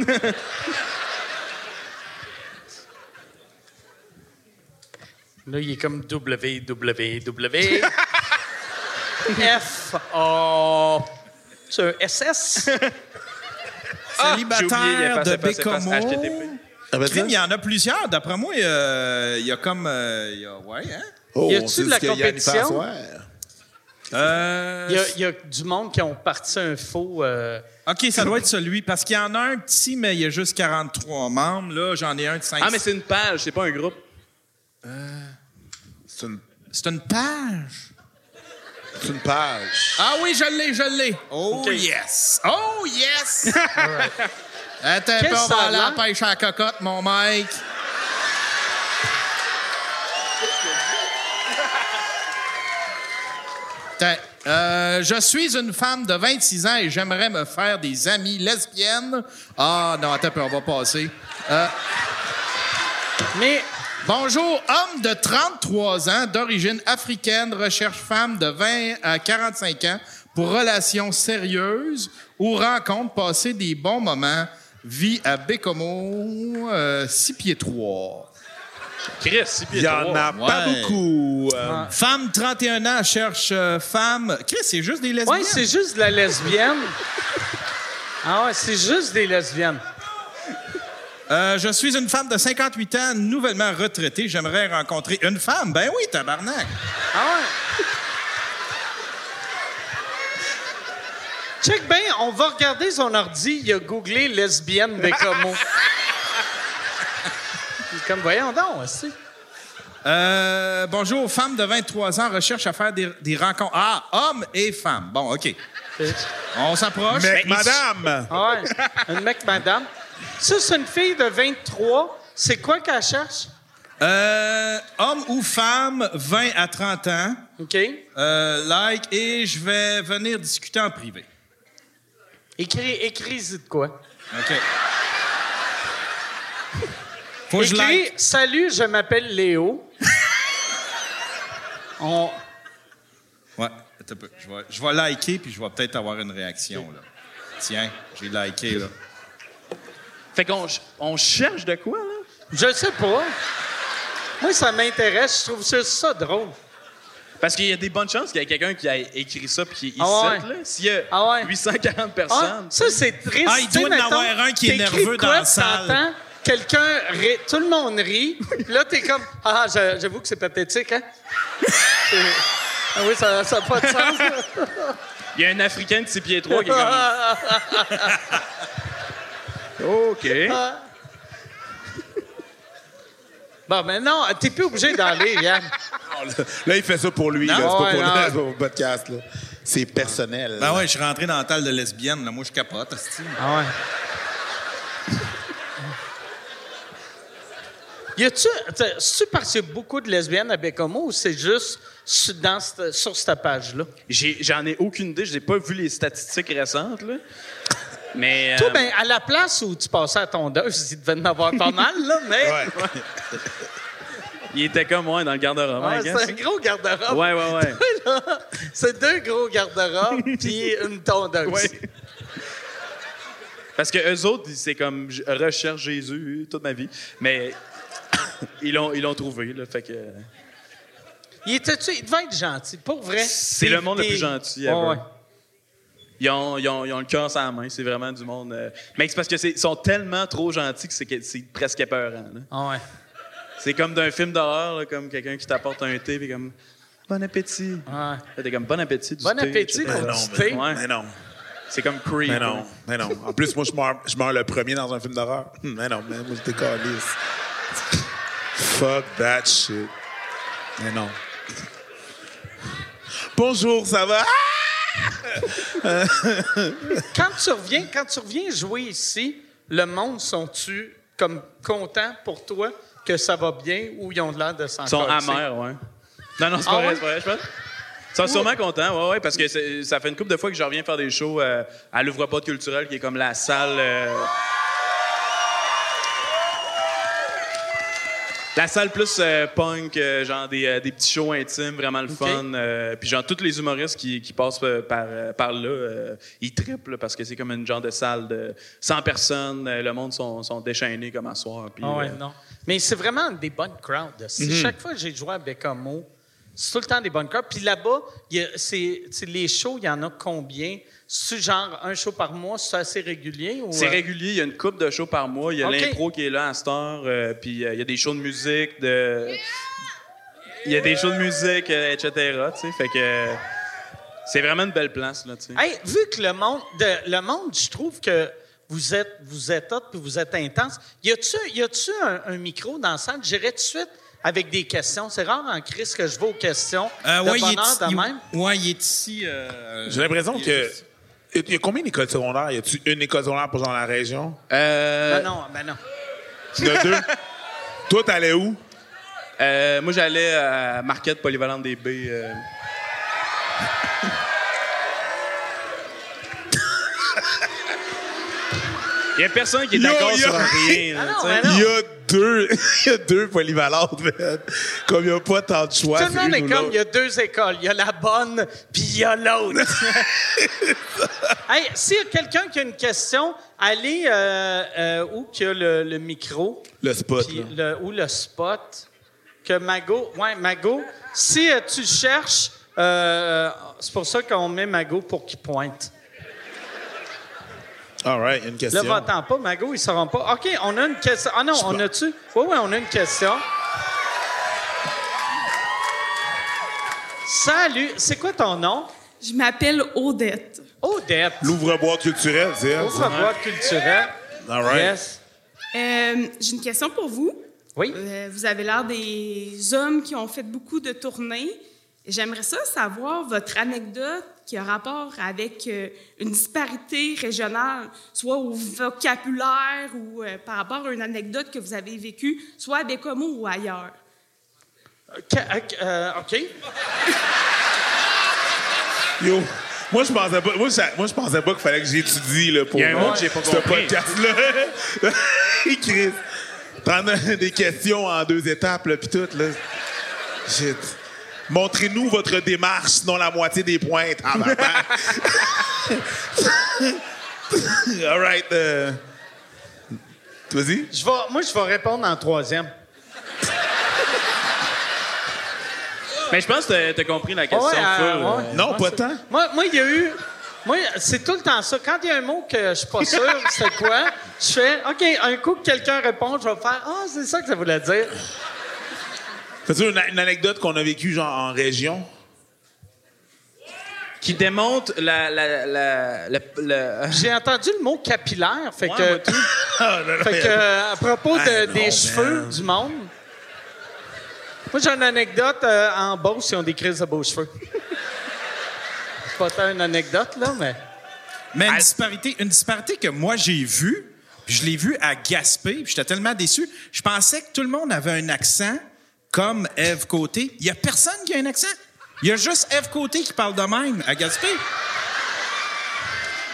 Là, il est comme www. F O. C'est un SS? [LAUGHS] Ah, J'ai oublié, Célibataire de Bécomo. HTTP. Ah, ben, Crime, il y en a plusieurs. D'après moi, euh, il y a comme... euh, il y a, ouais, hein? Oh, Y a-tu de la compétition? Euh, Il y, a, il y a du monde qui ont parti un faux. euh, OK, ça doit être celui. Parce qu'il y en a un petit, mais il y a juste 43 membres. Là, j'en ai un de 5. Ah, mais c'est une page, c'est pas un groupe. C'est une... C'est une page? C'est une page. Ah oui, je l'ai, je l'ai. Oh yes. Oh yes. [LAUGHS] Attends un Qu'est-ce peu, on va aller à la pêche à la cocotte, mon Mike. Euh, je suis une femme de 26 ans et j'aimerais me faire des amies lesbiennes. Ah non, attends on va passer. Mais Bonjour, homme de 33 ans, d'origine africaine, recherche femme de 20 à 45 ans pour relations sérieuses ou rencontre, passer des bons moments, vie à Bécomo, 6 pieds 3. Chris, Il y en a pas Ouais. beaucoup. Euh, Femme 31 ans cherche euh, femme. Chris, c'est juste des lesbiennes. ouais, c'est juste de la lesbienne. Ah ouais, c'est juste des lesbiennes. Euh, je suis une femme de 58 ans, nouvellement retraitée. J'aimerais rencontrer une femme. Ben oui, tabarnak. Ah ouais. Check bien, on va regarder son ordi. Il a googlé lesbienne Bécomo. [LAUGHS] Puis comme, voyons donc, aussi. Euh, bonjour, femme de 23 ans, recherche à faire des, des rencontres. Ah, hommes et femmes. Bon, OK. On s'approche. Mec, Ben, madame! Ah ouais, une mec madame. Ça, c'est une fille de 23. C'est quoi qu'elle cherche? Euh, homme ou femme, 20 à 30 ans, OK. euh, like, et je vais venir discuter en privé. Écris, écris de quoi? OK. Faut que je. Salut, je m'appelle Léo. [LAUGHS] On... Ouais, attends un peu. Je vais, je vais liker, puis je vais peut-être avoir une réaction, là. Tiens, j'ai liké, là. Fait qu'on on cherche de quoi, là? Je sais pas. Moi, ça m'intéresse. Je trouve ça, ça drôle. Parce qu'il y a des bonnes chances qu'il y ait quelqu'un qui a écrit ça puis qui est ici, Ah ouais. là. S'il y a Ah ouais. 840 Ah, personnes. ça, c'est triste. Ah, il doit y en avoir un qui est nerveux quoi, dans la salle. Quelqu'un rit, tout le monde rit. Puis là, t'es comme, ah, j'a- j'avoue que c'est pathétique, hein? Ah oui, ça n'a pas de sens. là. Il y a un Africain de 6 pieds 3 qui est comme... OK. bon, mais non, t'es plus obligé d'aller, Yann. Là, il fait ça pour lui. là. C'est pas ouais, pour non. le- pour le podcast. là. C'est personnel. Ben ouais, je suis rentré dans le tal de lesbienne, là. Moi, je capote. Ah ouais. Y a-tu. y a beaucoup de lesbiennes à Bécomo ou c'est juste sur, dans cette- sur cette page-là? J'en ai, aucune idée. Je n'ai pas vu les statistiques récentes, là. Mais... Toi, euh, ben, à la place où tu passais à tondeuse, il devait en avoir pas mal, là, mais. Ouais. [LAUGHS] il était comme moi dans le garde-robe. Ouais, hein, c'est un gros garde-robe. Ouais, ouais, ouais. [LAUGHS] C'est deux gros garde-robes [LAUGHS] puis une tondeuse. Ouais. Parce que eux autres, c'est comme je recherche Jésus toute ma vie, mais ils l'ont ils l'ont trouvé là, fait que Il, était-tu- il devait être gentil, pour vrai. c'est le monde le plus gentil Ouais, ever. ouais. Ils ont, ils, ont, ils ont le cœur sur la main, c'est vraiment du monde. euh, Mais c'est parce que c'est- ils sont tellement trop gentils que c'est que c'est presque épeurant. là. Ah ouais. C'est comme d'un film d'horreur, là, comme quelqu'un qui t'apporte un thé puis comme bon appétit. Ouais. Là, T'es comme bon appétit du Bon thé, appétit etc. pour Mais non, du mais- thé. Ouais. Mais non. C'est comme Creed. Mais non, mais non. En plus, moi, je meurs, je meurs le premier dans un film d'horreur. Hum, Mais non, mais moi, j'étais calisse. Fuck that shit. Mais non. Bonjour, ça va? Quand tu reviens, quand tu reviens jouer ici, le monde sont-tu comme contents pour toi que ça va bien ou ils ont l'air de s'en Ils sont amers, ouais. Non, non, c'est Ah pas vrai, ouais? c'est pas vrai, je pense. Ils sont sûrement contents, ouais, ouais, parce que ça fait une couple de fois que je reviens faire des shows euh, à l'ouvre-porte culturel, qui est comme la salle. euh, La salle plus euh, punk, euh, genre des, euh, des petits shows intimes, vraiment le fun. euh, puis genre, tous les humoristes qui, qui passent par, par là, ils triplent parce que c'est comme une genre de salle de 100 personnes. le monde sont, sont déchaînés comme à soir. puis, Ah ouais, non. Mais c'est vraiment des bonnes crowds. Si Chaque fois que j'ai joué à Bécamo, c'est tout le temps des bonnes crowds. Puis là-bas, il y a- c'est, les shows, il y en a combien? C'est genre un show par mois, c'est assez régulier? Ou, C'est euh, régulier, il y a une coupe de shows par mois. Il y a l'impro qui est là à cette heure, euh, puis euh, il y a des shows de musique, de... il y a des shows de musique, euh, etc. tu sais. Fait que c'est vraiment une belle place. Là, tu sais. Hey, vu que le monde, de- le monde, je trouve que vous êtes, vous êtes hot puis vous êtes intense. Y a-tu, y a-tu un, un micro dans la salle? J'irais tout de suite avec des questions. C'est rare en crise que je vais aux questions. Euh, de ouais, il est, bonheur il- même. ouais, il est ici. euh, J'ai l'impression que. Il y a combien d'écoles secondaires? Y a-tu une école secondaire pour dans la région? Euh, Ben non, ben non. Il y en a deux. [LAUGHS] Toi, t'allais où? euh, moi, j'allais à Marquette Polyvalente des B. euh. Il [LAUGHS] y a personne qui est d'accord sur rien. Il y a deux, [LAUGHS] il y a deux polyvalentes, man. Comme il n'y a pas tant de choix. Tout le monde est comme, il y a deux écoles. Il y a la bonne, puis il y a l'autre. [LAUGHS] [LAUGHS] hey, s'il y a quelqu'un qui a une question, allez euh, euh, où qu'il y a le, le micro, Le spot, le, ou le spot, que Mago... Ouais, Mago, si euh, tu cherches, c'est pour ça qu'on met Mago pour qu'il pointe. All right, une question. Là, va-t'en pas, Mago, ils ne sauront pas. OK, on a une question. Ah non, on a-tu? Oui, oui, on a une question. Salut, c'est quoi ton nom? Je m'appelle Odette. Odette. L'ouvre-boîte culturel, c'est elle. Ouvre ça? boîte culturelle. All right. Yes. Euh, J'ai une question pour vous. Oui. Euh, vous avez l'air des hommes qui ont fait beaucoup de tournées. J'aimerais ça savoir votre anecdote qui a rapport avec euh, une disparité régionale, soit au vocabulaire ou euh, par rapport à une anecdote que vous avez vécue, soit à Bécomo ou ailleurs. OK. euh. [LAUGHS] Yo, moi, je pensais pas, moi, je, moi, je pensais pas qu'il fallait que j'étudie, là, pour Il y a un mot que j'ai pas ce podcast-là. [LAUGHS] Chris. Prendre des questions en deux étapes, là, pis tout, là. Shit. Montrez-nous votre démarche, sinon la moitié des pointes. Ah, ben, ben. All right. euh, Vas-y. Je vais, moi, je vais répondre en troisième. Mais je pense que t'as- t'as compris la question. Ouais, euh, ouais. Non, Moi, pas tant. Moi, moi, il y a eu. Moi, c'est tout le temps ça. Quand il y a un mot que je suis pas [LAUGHS] sûr c'est quoi, je fais OK, un coup que quelqu'un répond, je vais faire Ah, c'est ça que ça voulait dire. Fais-tu une, une anecdote qu'on a vécue, genre, en région? Qui démontre la. la, la, la- la- J'ai entendu le mot capillaire, fait Ouais, que, tout. Ah, non, non, fait que euh, à propos de- Ah, non, des man. cheveux du monde. Moi, j'ai une anecdote euh, en Beauce, ils ont des crises de beaux cheveux. C'est pas tant une anecdote, là, mais. Mais une disparité, une disparité que moi j'ai vue, puis je l'ai vue à Gaspé, puis j'étais tellement déçu. Je pensais que tout le monde avait un accent comme Eve Côté. Il y a personne qui a un accent. Il y a juste Eve Côté qui parle de même à Gaspé.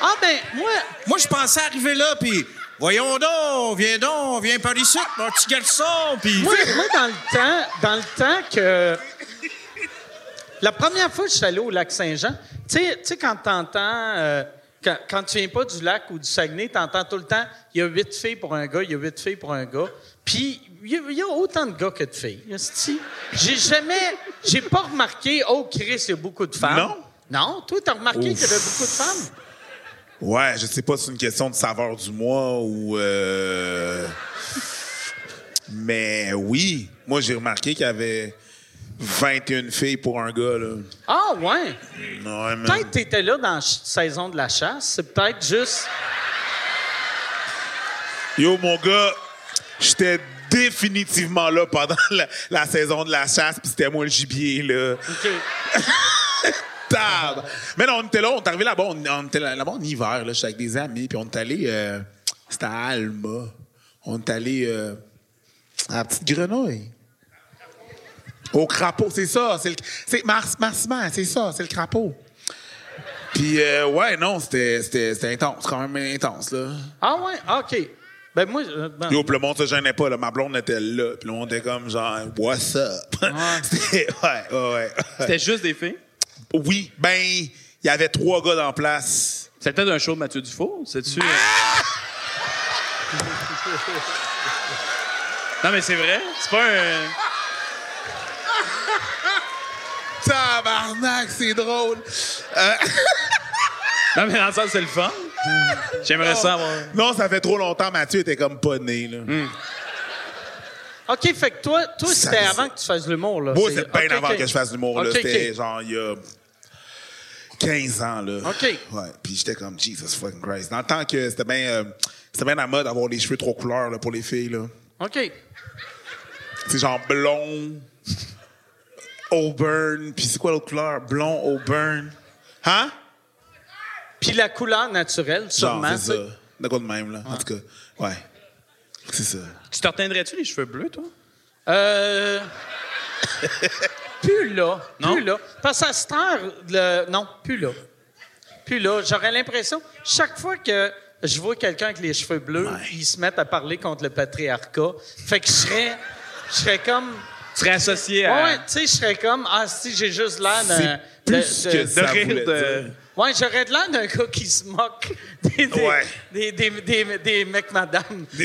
Ah, ben, moi, Moi, je pensais arriver là, puis voyons donc, viens donc, viens par ici, mon petit garçon, puis Moi, moi, dans le temps, dans le temps que. La première fois que je suis allé au lac Saint-Jean, tu sais, tu sais, quand t'entends. euh, quand, quand tu viens pas du lac ou du Saguenay, t'entends tout le temps il y a huit filles pour un gars, il y a huit filles pour un gars. Puis, il y, a- il y a autant de gars que de filles. J'ai jamais. J'ai pas remarqué, oh, Chris, il y a beaucoup de femmes. Non? Non, toi, t'as remarqué qu'il y avait beaucoup de femmes? Ouais, je sais pas si c'est une question de saveur du mois ou. euh, Mais oui, moi j'ai remarqué qu'il y avait 21 filles pour un gars là. Ah, ouais? Peut-être que t'étais là dans la saison de la chasse. C'est peut-être juste. Yo mon gars, j'étais définitivement là pendant la, la saison de la chasse, puis c'était moi le gibier là. OK. [LAUGHS] Tab. Mais non, on était là, on est arrivé là-bas, on, on était là- là-bas en hiver, là, j'étais avec des amis, puis on est allé, euh, c'était à Alma. On est allé euh, à la petite grenouille. Au crapaud, c'est ça, c'est le, c'est Mars, Marsman, c'est ça, c'est le crapaud. Puis euh, ouais, non, c'était, c'était, c'était intense, quand même intense là. Ah, ouais? OK. Ben, moi. euh, ben- Yo, puis le monde se gênait pas, là. Ma blonde était là. Puis le monde était comme genre, what's up? [LAUGHS] C'était, ouais, ouais, ouais. C'était juste des filles? Oui, ben, il y avait trois gars dans la place. C'était peut-être un show de Mathieu Dufault. C'est-tu. euh? non, mais c'est vrai. C'est pas un. Tabarnak, c'est drôle. Euh, [LAUGHS] Non, mais dans le sens, c'est le fun. J'aimerais ça avoir. non, ça fait trop longtemps, Mathieu était comme pas né, là. OK, fait que toi, toi Ça- c'était avant que tu fasses l'humour, là. Moi, C'est- c'est bien OK, avant OK. que je fasse l'humour, là. OK, C'était OK. genre, il y a 15 ans, là. OK. Ouais, puis j'étais comme, Jesus fucking Christ. Dans le temps que c'était bien, euh, c'était bien la mode d'avoir les cheveux trois couleurs, là, pour les filles, là. OK. C'est genre blond, auburn, puis c'est quoi l'autre couleur? Blond, auburn. Hein? Puis la couleur naturelle, Genre, sûrement. c'est ça. De quoi de même, là. En tout cas, ouais. C'est ça. Tu te reteindrais-tu les cheveux bleus, toi? Euh. [LAUGHS] plus là. Non? Plus là. Parce qu'à cette heure, le... non, plus là. Plus là. J'aurais l'impression, chaque fois que je vois quelqu'un avec les cheveux bleus, ils se mettent à parler contre le patriarcat. Fait que je serais. Je serais comme. Tu serais associé à... Ouais, tu sais, je serais comme. Ah, si, j'ai juste l'air. C'est plus de- que de- ça de rire de-. Ouais, j'aurais de l'air d'un gars qui se moque [LAUGHS] des, des, Ouais. des, des, des, des mecs madame. [LAUGHS]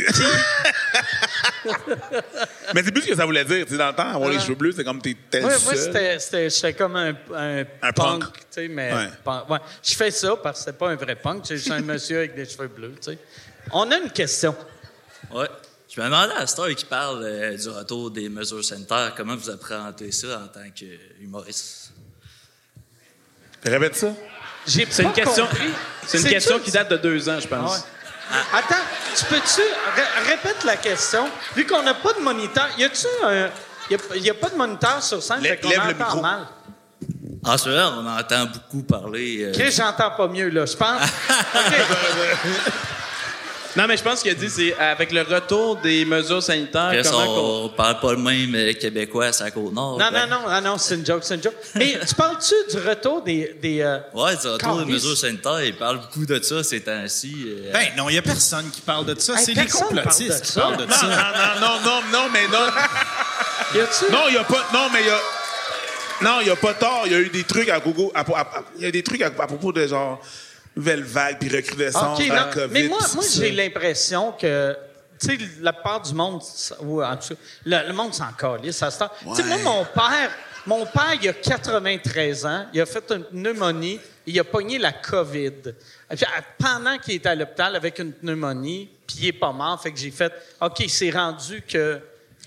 Mais c'est plus ce que ça voulait dire. Tu sais, dans le temps, avoir les cheveux bleus, c'est comme t'es tel Ouais, moi, seul. c'était, c'était, j'étais comme un, un, Un punk, punk. tu sais, mais Ouais. punk- ouais. je fais ça parce que c'est pas un vrai punk, c'est juste un monsieur avec des cheveux bleus, tu sais. On a une question. Ouais. Je me demandais à Star qui parle euh, du retour des mesures sanitaires, comment vous appréhendez ça en tant qu'humoriste? Répète ça. J'ai C'est une pas question, compris. c'est une question qui date de deux ans, je pense. Ah. Attends, tu peux-tu ré- répète la question? Vu qu'on n'a pas de moniteur, y a-tu un. Y a, y a pas de moniteur sur scène, Lève- fait qu'on lève le micro. mal? En ce moment, on entend beaucoup parler. euh, Chris, j'entends pas mieux, là, je pense. [LAUGHS] OK. Non, mais je pense qu'il a dit, c'est avec le retour des mesures sanitaires, comment qu'on... on parle pas le même euh, québécois à sa côte nord. Non, ben. non, non, ah non, c'est une joke, c'est une joke. Mais tu parles-tu du retour des. des euh, Ouais, du retour des mesures sanitaires, il parle beaucoup de ça ces temps-ci. euh, Ben non, il n'y a personne qui parle de ça. Hey, c'est les personne parle complotistes de qui ça. parlent de Non, ça. non, non, non, non, non, mais non. [LAUGHS] y a-tu? Non, il y a pas. Non, mais il y a. Non, il n'y a pas tort. Il y a eu des trucs à Google. à- à- à- Il y a des trucs à, à propos de genre nouvelle vague puis recrudescence la COVID. mais moi, moi j'ai l'impression que, tu sais, la part du monde, ou en tout cas, le, le monde s'en calisse. ça se tend. Tu sais, moi, mon père, mon père, il a 93 ans, il a fait une pneumonie, il a pogné la COVID. Puis, à- pendant qu'il était à l'hôpital avec une pneumonie, puis il est pas mort, fait que j'ai fait, OK, c'est rendu que,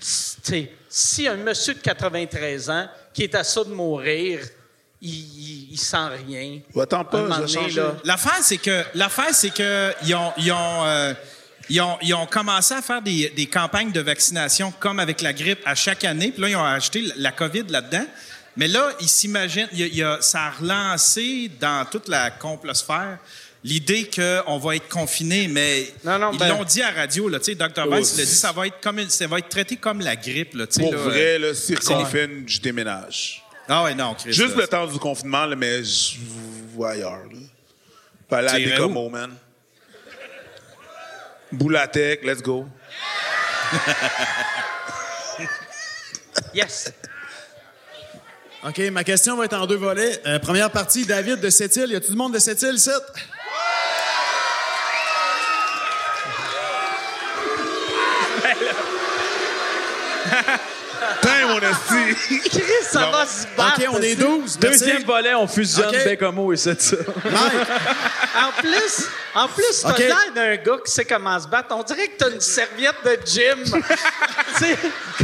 tu sais, si un monsieur de 93 ans qui est à ça de mourir, il, il, il sent rien. Va-t'en pas, L'affaire, c'est que l'affaire, c'est que ils ont, ils ont, euh, ils ont, ils ont commencé à faire des, des campagnes de vaccination comme avec la grippe à chaque année. Puis là, ils ont ajouté la COVID là-dedans. Mais là, ils s'imaginent, ça a relancé dans toute la complosphère l'idée qu'on va être confiné, mais Non, non, ils ben- l'ont dit à la radio, là, tu sais, Dr. Weiss l'a dit, ça va être comme une- ça va être traité comme la grippe, là, tu sais, Pour là, vrai, euh, là, si je confine, je déménage. Ah ouais, non, Chris. Juste là, le temps du confinement, là, mais je vous vois ailleurs. Là. Pas aller à Bécomo, man. Boulatec, let's go. yes. OK, ma question va être en deux volets. Euh, première partie, David de Sept-Îles. Y a-tu du monde de Sept-Îles, ici? [LAUGHS] Putain, mon esti! [LAUGHS] Chris, ça va se battre. OK, on est 12. Merci. Deuxième volet, on fusionne OK. Bécomo et c'est ça. Mike, En plus, en plus, t'as OK. l'air d'un gars qui sait comment se battre. On dirait que t'as une serviette de gym. [LAUGHS] c'est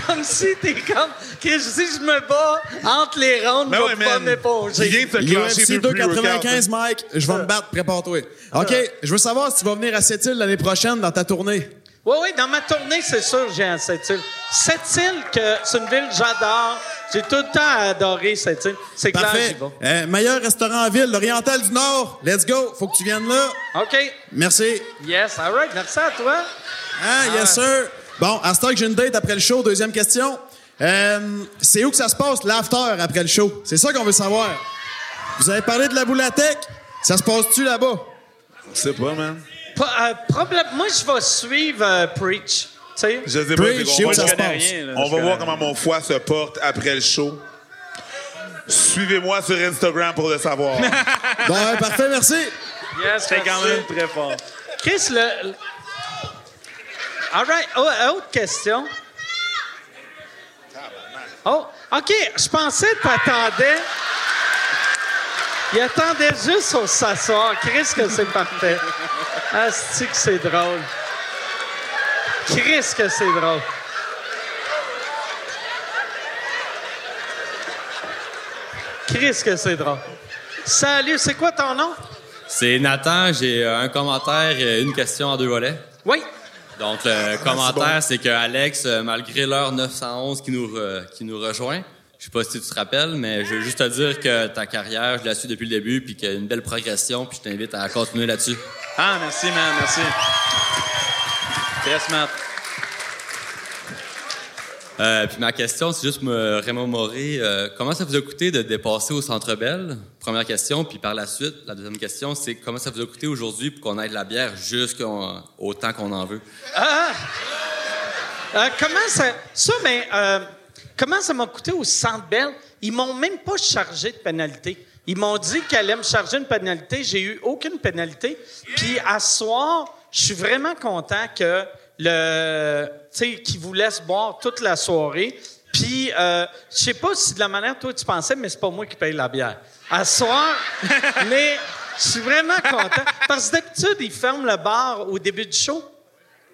comme si t'es comme... Chris, si je me bats entre les rondes, Ben je vais pas m'éponger. UFC deux pre-workouts. 295, Mike. Je vais me battre, prépare-toi. OK, je veux savoir si tu vas venir à Sept-Îles l'année prochaine dans ta tournée. Oui, oui, dans ma tournée, c'est sûr, j'ai un Sept-Îles. Sept-Îles, que c'est une ville que j'adore. J'ai tout le temps adoré Sept-Îles. C'est clair, j'y vais. Euh, meilleur restaurant en ville, l'Oriental du Nord. Let's go. Faut que tu viennes là. OK. Merci. Yes, all right. Merci à toi. Ah, yes, sir. Bon, à ce temps que j'ai une date après le show, deuxième question. Euh, c'est où que ça se passe, l'after, après le show? C'est ça qu'on veut savoir. Vous avez parlé de la boulatec. Ça se passe-tu là-bas? Je sais pas, man. Euh, moi, je vais suivre euh, Preach. Je sais pas. Preach, c'est où va- ça se connais passe? rien, là. On va voir comment mon foie se porte après le show. Suivez-moi sur Instagram pour le savoir. [LAUGHS] Bon, ouais, parfait, merci. Yes, C'est quand même très fort. Chris, le. le- All right. Oh, autre question. Oh, OK. Je pensais que t'attendais. Il attendait juste au s'asseoir. Chris, que c'est parfait. Ah, que c'est drôle? Chris, que c'est drôle. Chris, que c'est drôle. Salut, c'est quoi ton nom? C'est Nathan, j'ai euh, un commentaire et une question en deux volets. Oui. Donc, le commentaire, c'est que Alex, euh, malgré l'heure 911 qui nous, re- qui nous rejoint, je sais pas si tu te rappelles, mais je veux juste te dire que ta carrière, je la suis depuis le début, puis qu'il y a une belle progression, puis je t'invite à continuer là-dessus. Ah, merci, man, merci. Yes, Matt. Euh, puis ma question, c'est juste me remémorer euh, comment ça vous a coûté de dépasser au Centre Bell? Première question, puis par la suite, la deuxième question, c'est comment ça vous a coûté aujourd'hui pour qu'on ait de la bière jusqu'au temps qu'on en veut? Ah! Euh, comment ça. Ça, ben, euh, comment ça m'a coûté au Centre Bell? Ils m'ont même pas chargé de pénalité. Ils m'ont dit qu'ils allaient me charger une pénalité. J'ai eu aucune pénalité. Puis à ce soir, je suis vraiment content que le, tu sais, qu'ils vous laissent boire toute la soirée. Puis, euh, je sais pas si de la manière toi tu pensais, mais c'est pas moi qui paye la bière. À ce soir, [LAUGHS] mais je suis vraiment content. Parce que d'habitude, ils ferment le bar au début du show.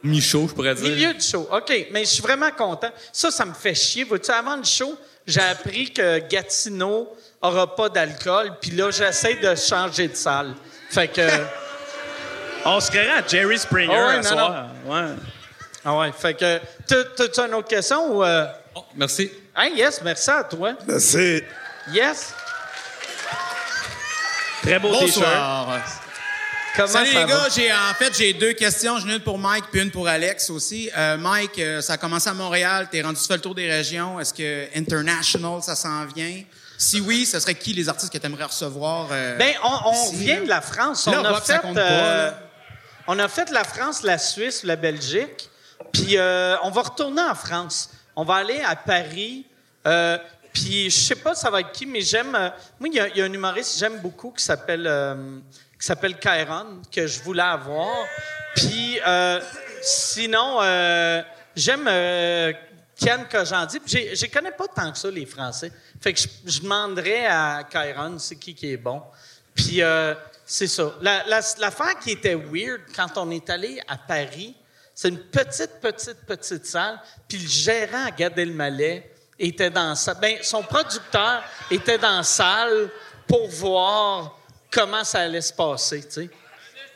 Mi-chaud, je pourrais dire. Milieu du show. OK, mais je suis vraiment content. Ça, ça me fait chier. Vois-tu, avant le show, j'ai appris que Gatineau aura pas d'alcool, puis là, j'essaie de changer de salle. Fait que... [LAUGHS] On se créerait à Jerry Springer Ah ouais, à non, soir. Ouais. Ah ouais, fait que... t'as- T'as-tu une autre question ou... euh? Oh, merci. Hey, yes, merci à toi. Merci. Yes. Très beau t-shirt. Bonsoir. Comment Salut ça les va? gars, j'ai en fait j'ai deux questions, j'en ai une pour Mike puis une pour Alex aussi. Euh, Mike, euh, ça a commencé à Montréal, t'es rendu fais le tour des régions, est-ce que international ça s'en vient? Si oui, ce serait qui les artistes que tu aimerais recevoir euh, Ben, on, on ici, vient là? de la France. On a L'Europe, ça fait, compte pas, euh, là. on a fait la France, la Suisse, la Belgique. Puis euh, on va retourner en France. On va aller à Paris. Euh, puis je sais pas ça va être qui, mais j'aime. euh, moi, il y, a- y a un humoriste que j'aime beaucoup qui s'appelle euh, qui s'appelle Kyron que je voulais avoir. Puis euh, sinon, euh, j'aime euh, Ken Kojandi. Je connais pas tant que ça les Français. Fait que je, demanderais à Kyron c'est qui qui est bon. Puis euh, c'est ça. La- la- L'affaire qui était weird quand on est allé à Paris, c'est une petite, petite, petite salle. Puis le gérant à Gad Elmaleh était dans la salle. Ben, son producteur était dans la salle pour voir comment ça allait se passer, tu sais.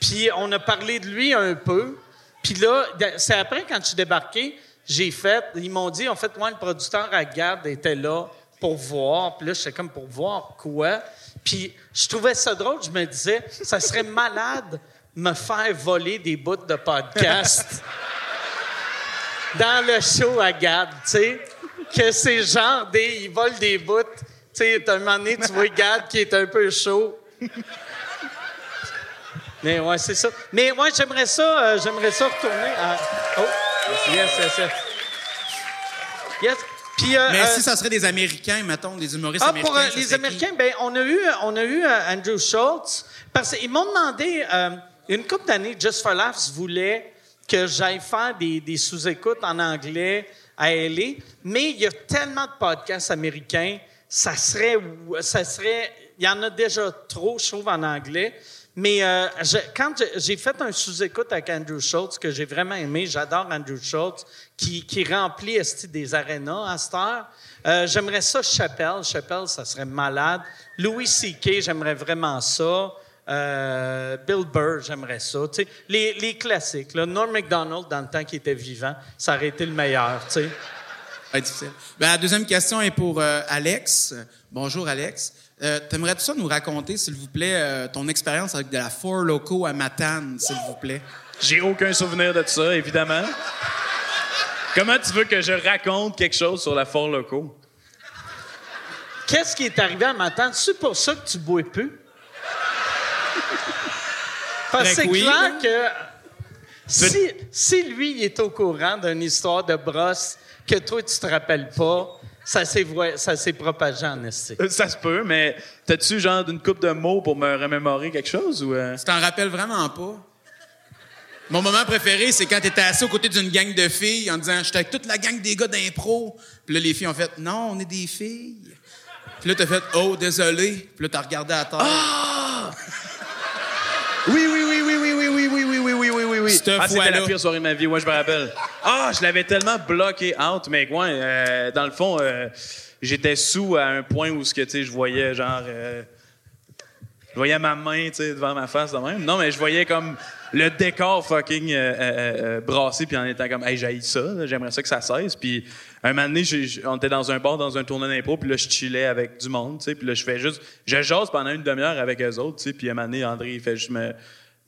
Puis on a parlé de lui un peu. Puis là, c'est après, quand je suis débarqué, j'ai fait, ils m'ont dit, en fait, moi, le producteur à Gad était là pour voir. Puis là, j'étais comme, pour voir quoi? Puis je trouvais ça drôle. Je me disais, ça serait malade me faire voler des bouts de podcast [LAUGHS] dans le show à Gad, tu sais. Que c'est genre des, ils volent des bouts. Tu sais, un moment donné, tu vois Gad qui est un peu chaud. [LAUGHS] Mais ouais, c'est ça. Mais moi, j'aimerais ça, euh, j'aimerais ça retourner à. Oh, yes, yes, yes. Yes. Puis, euh, Mais euh, si ça serait des Américains, mettons, des humoristes ah, américains. pour euh, les serait qui? Américains, ben on a eu, on a eu euh, Andrew Schultz parce qu'ils m'ont demandé euh, une couple d'années, Just for Laughs voulait que j'aille faire des, des sous-écoutes en anglais à LA, mais il y a tellement de podcasts américains, ça serait, ça serait, il y en a déjà trop, je trouve, en anglais. Mais euh, quand j'ai fait un sous-écoute avec Andrew Schultz que j'ai vraiment aimé, j'adore Andrew Schultz, qui, qui remplit des arénas à cette heure. Euh, j'aimerais ça Chappelle. Chappelle, ça serait malade. Louis C.K., j'aimerais vraiment ça. Euh, Bill Burr, j'aimerais ça. Les, classiques. Là. Norm MacDonald, dans le temps qu'il était vivant, ça aurait été le meilleur. Ouais. Ben, la deuxième question est pour Alex. Bonjour, Alex. Euh, T'aimerais-tu ça nous raconter, s'il vous plaît, euh, ton expérience avec de la Four Loco à Matane, s'il vous plaît? J'ai aucun souvenir de ça, évidemment. Comment tu veux que je raconte quelque chose sur la Fort Loco? Qu'est-ce qui est arrivé à matin? C'est pour ça que tu bois plus? Parce que Fait c'est oui, clair là. que si, si lui il est au courant d'une histoire de brosse que toi tu te rappelles pas, ça s'est ça s'est propagé en esti. Euh, Ça se peut, mais t'as-tu genre d'une coupe de mots pour me remémorer quelque chose ou euh? Tu t'en rappelles vraiment pas? Mon moment préféré, c'est quand t'étais assis aux côtés d'une gang de filles en disant « J'étais avec toute la gang des gars d'impro. » Puis là, les filles ont fait « Non, on est des filles. » Puis là, t'as fait « Oh, désolé. » Puis là, t'as regardé à terre. Oui, oui. Cette Ah, c'était la pire soirée de ma vie, ouais, je me rappelle. Ah, je l'avais tellement bloqué out, mais ouais, euh, dans le fond, euh, j'étais sous à un point où ce que tu sais, je voyais genre. euh, voyais ma main, tu sais, devant ma face de même. Non, mais je voyais comme le décor fucking brassé, puis en étant comme, hey, j'haïs ça, là, j'aimerais ça que ça cesse. Puis un moment donné, j'ai- j'ai- on était dans un bar, dans un tournoi d'impro, puis là, je chillais avec du monde, tu sais, puis là, je fais juste, je jase pendant une demi-heure avec eux autres, tu sais, puis un moment donné, André, il fait juste me,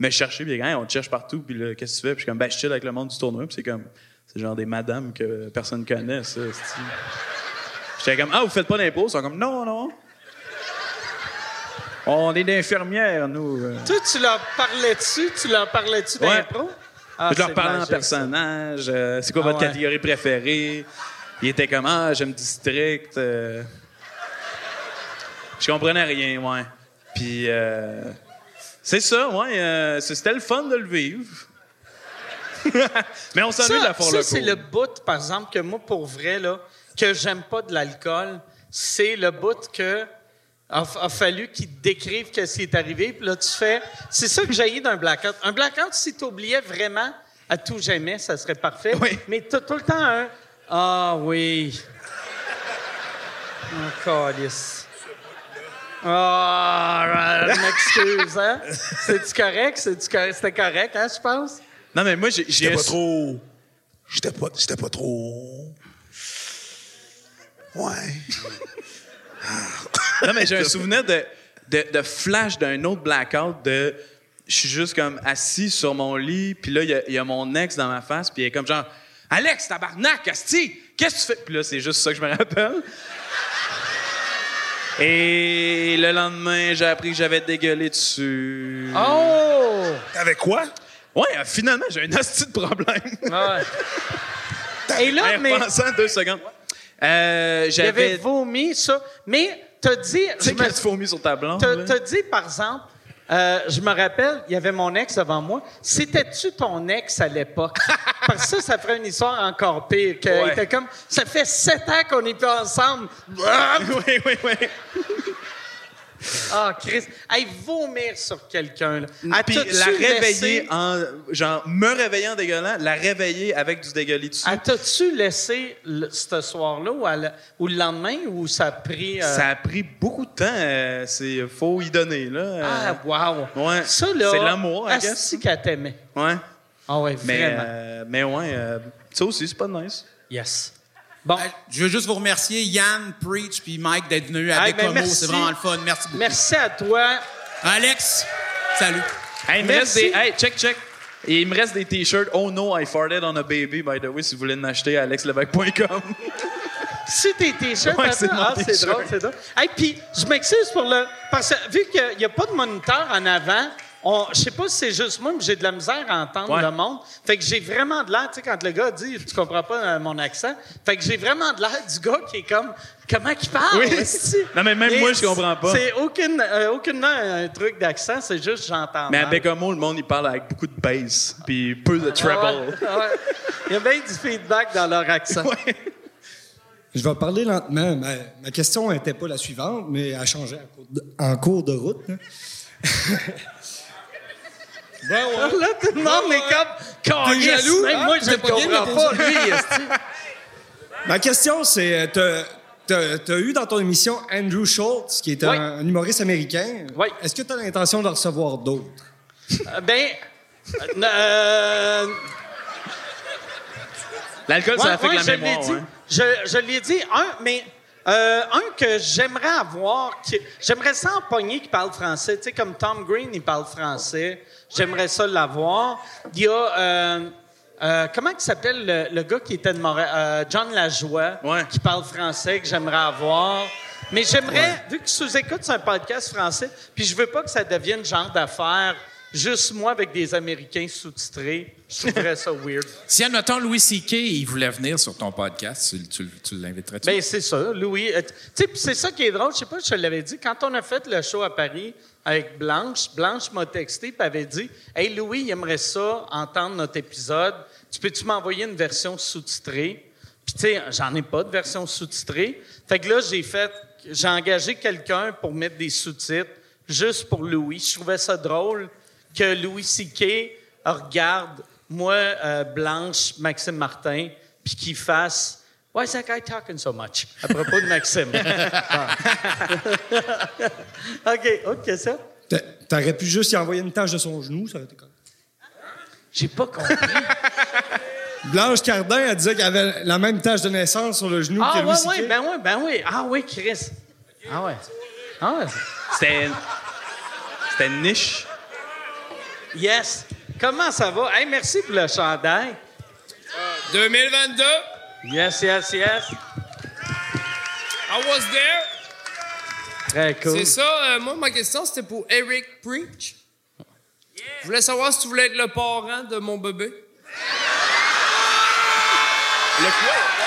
me chercher, puis dit, Hey, on te cherche partout, puis là, qu'est-ce que tu fais? Puis je suis comme, ben, je chill avec le monde du tournoi, puis c'est comme, c'est genre des madames que personne connaît, ça. J'étais comme, ah, vous faites pas d'impro? Ils sont comme, non, non. On est d'infirmières, nous. Toi, tu leur parlais-tu? Tu leur parlais-tu Ouais. d'impro? Ah, je leur parlais en personnage. euh, c'est quoi Ah votre ouais. catégorie préférée? Il était comme, ah, j'aime District. euh. Je comprenais rien, ouais. Puis, euh, c'est ça, ouais. euh, c'était le fun de le vivre. [LAUGHS] Mais on s'ennuie de la foire ça, c'est le bout, par exemple, que moi, pour vrai, là, que j'aime pas de l'alcool, c'est le bout que a, a fallu qu'il te décrive qu'est-ce qui est arrivé. Puis là, tu fais... C'est ça que j'ai d'un blackout. Un blackout, si tu oubliais vraiment à tout jamais, ça serait parfait. Mais tu as tout le temps un... Ah oui. Oh, calice. Ah, je m'excuse, hein? C'est-tu correct? C'est-tu correct? C'était correct, hein, je pense? Non, mais moi, j'ai. J'étais pas trop. J'étais pas, j'étais pas trop. Ouais. [LAUGHS] Non, mais j'ai un souvenir de, de, de flash d'un autre blackout de. Je suis juste comme assis sur mon lit, puis là, il y a- il y, a mon ex dans ma face, puis il est comme genre Alex, tabarnak, Asti, qu'est-ce que tu fais? Puis là, c'est juste ça que je me rappelle. Et le lendemain, j'ai appris que j'avais dégueulé dessus. Oh! Avec quoi? Ouais, euh, finalement, j'ai un hostie de problème. Et là, En mais repensant deux secondes. Euh, j'avais. vomi ça. Mais t'as dit... Tu sais quand tu vomis sur ta blonde? T'as dit, par exemple, euh, je me rappelle, il y avait mon ex devant moi. C'était-tu ton ex à l'époque? [LAUGHS] Parce que ça, ça ferait une histoire encore pire. Que Ouais. était comme, ça fait sept ans qu'on n'est plus ensemble. [LAUGHS] oui, oui, oui. Ah, Chris. Hey, vomir sur quelqu'un. Puis la réveiller laissé- en. Genre, me réveiller en dégueulant, la réveiller avec du dégueulis dessus? Ah, T'as-tu laissé ce soir-là ou, à la- ou le lendemain ou ça a pris. euh, Ça a pris beaucoup de temps. euh, c'est faut y donner, là. euh. Ah, wow. Ouais. Ça, là. C'est l'amour. Asti qu'elle t'aimait. Ouais. Ah, ouais, Mais, vraiment. euh, mais ouais, ça aussi, c'est pas nice. Yes. Bon. Je veux juste vous remercier, Yann, Preach puis Mike, d'être venus à Hey, ben, Bécomo. C'est vraiment le fun. Merci beaucoup. Merci à toi. Alex, salut. Hey, il me Merci. reste des. Hey, check, check. Et il me reste des t-shirts. Oh no, I farted on a baby, by the way, si vous voulez m'acheter à alexlevesque.com. [LAUGHS] Si tes t-shirts, Ouais, c'est ah, c'est drôle, c'est drôle. Hey, puis je m'excuse pour le... Parce que vu qu'il n'y a pas de moniteur en avant, je sais pas si c'est juste moi, mais j'ai de la misère à entendre Ouais. le monde. Fait que j'ai vraiment de l'air, tu sais, quand le gars dit « Tu comprends pas euh, mon accent », fait que j'ai vraiment de l'air du gars qui est comme « Comment qu'il parle? Oui. [LAUGHS] Non, mais même Et moi, je comprends pas. C'est aucune, euh, aucunement un truc d'accent, c'est juste j'entends mais à mal. Bécomo, le monde, il parle avec beaucoup de bass, puis peu de Ah treble. ouais, ah ouais. Il y a bien du feedback dans leur accent. Je vais parler lentement. Ma, ma question n'était pas la suivante, mais elle a changé en cours de, en cours de route. [LAUGHS] là. Là, tout le monde est comme T'es jaloux, Même moi, je ne comprends pas, lui. [LAUGHS] Ma question, c'est tu as, eu dans ton émission Andrew Schultz, qui est un, Oui. un humoriste américain. Oui. Est-ce que tu as l'intention de recevoir d'autres? Euh, Ben. euh, L'alcool, ça ouais, affecte ouais, la je l'ai mémoire. dit. ouais. Je, je l'ai dit, un, mais euh, un que j'aimerais avoir, j'aimerais ça en pogner qui parle français. Tu sais, comme Tom Green, il parle français. J'aimerais ça l'avoir. Il y a. euh, euh, comment il s'appelle le, le gars qui était de Montréal? Euh, John Lajoie, qui parle français, que j'aimerais avoir. Mais j'aimerais, vu que sous-écoute, c'est un podcast français, puis je veux pas que ça devienne genre d'affaire juste moi avec des Américains sous-titrés. Je trouverais ça weird. [LAUGHS] Si, admettons, Louis C.K., il voulait venir sur ton podcast, tu, tu, tu l'inviterais-tu? Ben c'est ça, Louis. Euh, Tu sais, c'est ça qui est drôle. Je sais pas, je te l'avais dit. Quand on a fait le show à Paris avec Blanche, Blanche m'a texté et avait dit Hey Louis, il aimerait ça entendre notre épisode. Tu peux-tu m'envoyer une version sous-titrée? Puis tu sais, j'en ai pas de version sous-titrée. Fait que là, j'ai fait, j'ai engagé quelqu'un pour mettre des sous-titres juste pour Louis. Je trouvais ça drôle que Louis C.K. regarde moi, euh, Blanche, Maxime Martin, puis qu'il fasse Why is that guy talking so much? À propos de Maxime. Ah. [LAUGHS] OK, autre question? T'as- T'aurais pu juste y envoyer une tache de son genou, ça aurait été correct. J'ai pas compris. [LAUGHS] Blanche Cardin, elle disait qu'elle avait la même tache de naissance sur le genou ah, que Louis ouais, C.K. ben oui, ben oui. Ah oui, Chris. Ah ouais. Ah ouais. C'était. C'était une niche. Yes. Comment ça va? Hey, merci pour le chandail. 2022, Yes, yes, yes. I was there. Très cool. C'est ça, euh, moi, ma question, c'était pour Eric Preach. Je voulais savoir si tu voulais être le parent de mon bébé. Le quoi?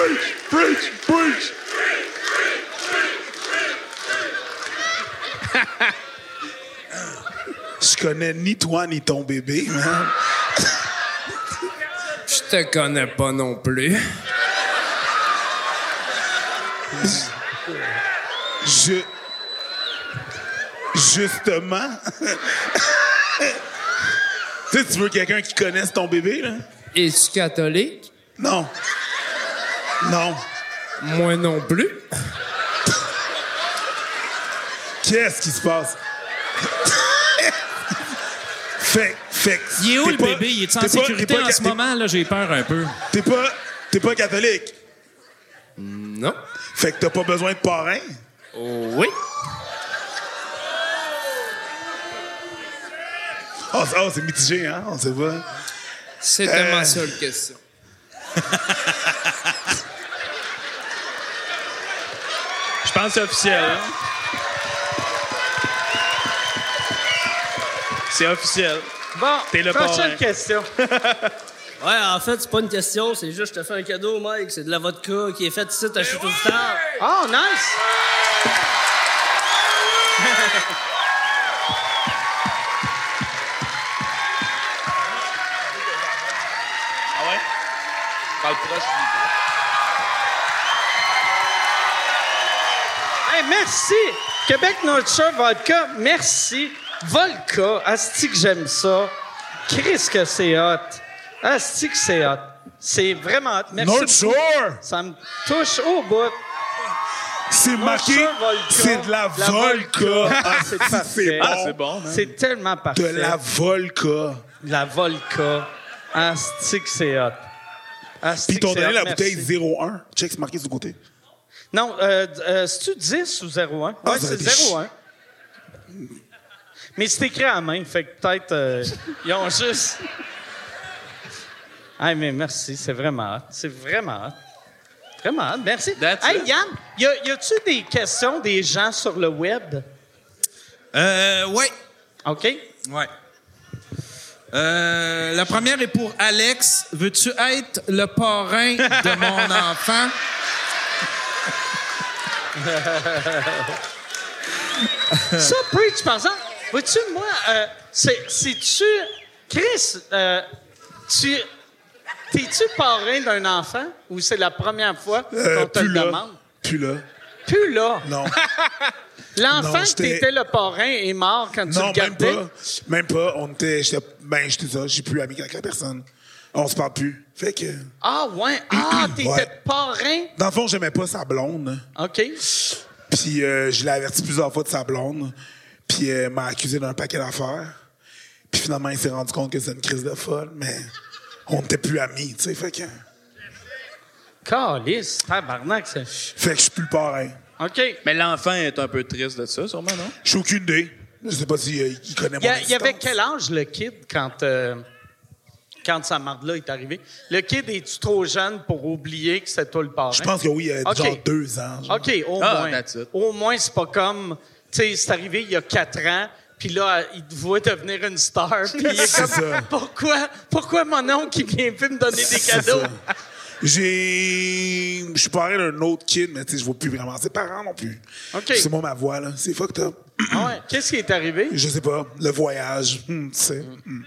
Preach, preach, preach, preach. [LAUGHS] Je connais ni toi ni ton bébé, man. Je te connais pas non plus. Je. Justement. [LAUGHS] tu sais, tu veux quelqu'un qui connaisse ton bébé, là? Es-tu catholique? Non. Non. Moi non plus. Qu'est-ce qui se passe? fait, fait. Il est où le pas- bébé? Il est en sécurité pas- en ce moment? Là, j'ai peur un peu. T'es pas, t'es pas catholique? Non. Fait que t'as pas besoin de parrain? Oui. Oh, c'est- oh, c'est mitigé, hein? On sait pas. C'était Euh. ma seule question. [LAUGHS] Je pense que c'est officiel. hein? C'est officiel. Bon, T'es le prochaine parrain. question. [LAUGHS] Ouais, en fait, c'est pas une question, c'est juste je te fais un cadeau, Mike. C'est de la vodka qui est faite ici à Château Tard. Oh, nice! Ah ouais? Parle proche merci! Québec Shore Vodka, merci. Volca, asti que j'aime ça. Chris que c'est hot. Asti que c'est hot. C'est vraiment hot. Merci North beaucoup. Ça me touche au bout. C'est marqué. C'est de la vodka. Ah, c'est c'est parfait. Ah, c'est bon, tellement De parfait. la. De la Volca. Asti que c'est hot. Asti Puis ils t'ont donné la Merci. bouteille 01. Check, c'est marqué le côté. Non, euh, euh, c'est-tu 10 ou 01? Ah, Ouais, ça c'est va être 01. Mais c'est écrit à la main, fait que peut-être euh, ils ont juste. Ah, mais merci, c'est vraiment hot. C'est vraiment hot. Vraiment hot, merci. That's hey, it. Yann, y, a- y a-tu des questions des gens sur le web? Euh, ouais. OK? Ouais. Euh, la première est pour Alex. Veux-tu être le parrain de mon [LAUGHS] enfant? [LAUGHS] Ça, Preach, par exemple, vois-tu, moi, euh, c'est-tu. Chris, euh, tu. T'es-tu parrain d'un enfant ou c'est la première fois Euh, qu'on te plus le demande? Plus là. Plus là. Non. [LAUGHS] L'enfant Non, que t'étais le parrain est mort quand tu non, le même gardais? pas. Même pas. On était. J'étais. Ben, j'étais ça. J'ai plus ami avec la personne. On se parle plus. Fait que. Ah, ouais. Ah, [CLEARS THROAT] t'étais Ouais. parrain? Dans le fond, j'aimais pas sa blonde. OK. Puis euh, je l'ai averti plusieurs fois de sa blonde. Puis elle m'a accusé d'un paquet d'affaires. Puis finalement, il s'est rendu compte que c'était une crise de folle, mais on n'était plus amis, tu sais. Fait que, Calice, tabarnak, c'est... fait que je suis plus le parrain. OK. Mais l'enfant est un peu triste de ça, sûrement, non? J'ai aucune idée. Je sais pas s'il euh, il connaît mon il y avait quel âge le kid quand, euh, quand sa marde-là est arrivée? Le kid, es-tu trop jeune pour oublier que c'est toi le parrain? Je pense que oui, il y a OK. genre deux ans. genre. OK, au Ah, moins. Au moins, c'est pas comme... Tu sais, c'est arrivé il y a quatre ans, puis là, il voit devenir une star, [LAUGHS] puis il est C'est comme... ça. Pourquoi, pourquoi mon oncle, qui vient plus me donner des cadeaux? J'ai. Je suis parrain d'un autre kid, mais tu sais, je vois plus vraiment ses parents non plus. OK. C'est moi ma voix, là. C'est fucked up. Ah ouais. Qu'est-ce qui est arrivé? Je sais pas. Le voyage. hmm, tu sais. hmm.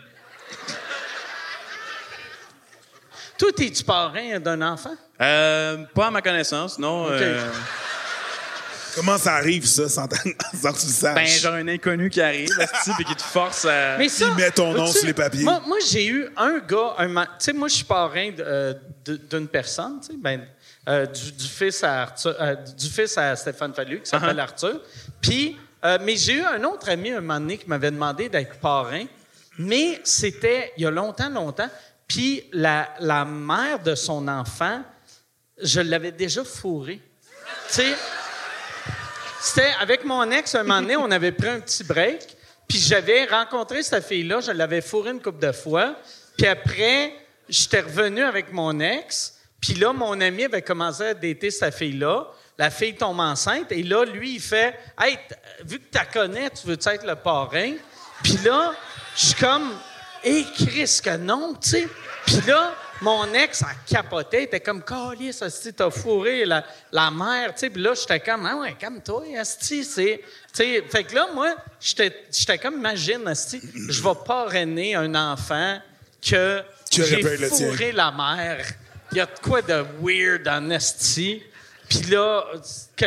Toi, t'es-tu parrain d'un enfant? Euh, pas à ma connaissance, non. Euh, Comment ça arrive, ça, sans, ta- [LAUGHS] sans que tu le saches? Ben, genre un inconnu qui arrive, puis qui te force à. Mais ça, Il met ton nom sur les papiers. Moi, moi, j'ai eu un gars, un ma- tu sais, moi, je suis parrain euh, d'une personne, tu sais, ben, euh, du, du fils à Arthur- euh, du fils à Stéphane Fallu, qui s'appelle Arthur. Puis, euh, mais j'ai eu un autre ami un moment donné qui m'avait demandé d'être parrain, mais c'était il y a longtemps, longtemps. Puis la, la mère de son enfant, je l'avais déjà fourré. Tu sais, c'était avec mon ex, un moment donné, on avait pris un petit break, puis j'avais rencontré cette fille-là, je l'avais fourré une couple de fois, puis après, j'étais revenu avec mon ex, puis là, mon ami avait commencé à dater cette fille-là. La fille tombe enceinte, et là, lui, il fait Hey, vu que tu la connais, tu veux être le parrain? Puis là, je suis comme Hé, Chris, que non, tu sais. Puis là, mon ex, capotait, elle était comme, Calice, Asti, t'as fourré la, la mère, tu sais. Puis là, j'étais comme, ah ouais, calme-toi, Asti, c'est. Tu sais, fait que là, moi, j'étais comme, imagine, Asti, je vais parrainer un enfant que j'ai fourré la mère. Il y a de quoi de weird en Asti. Puis là, que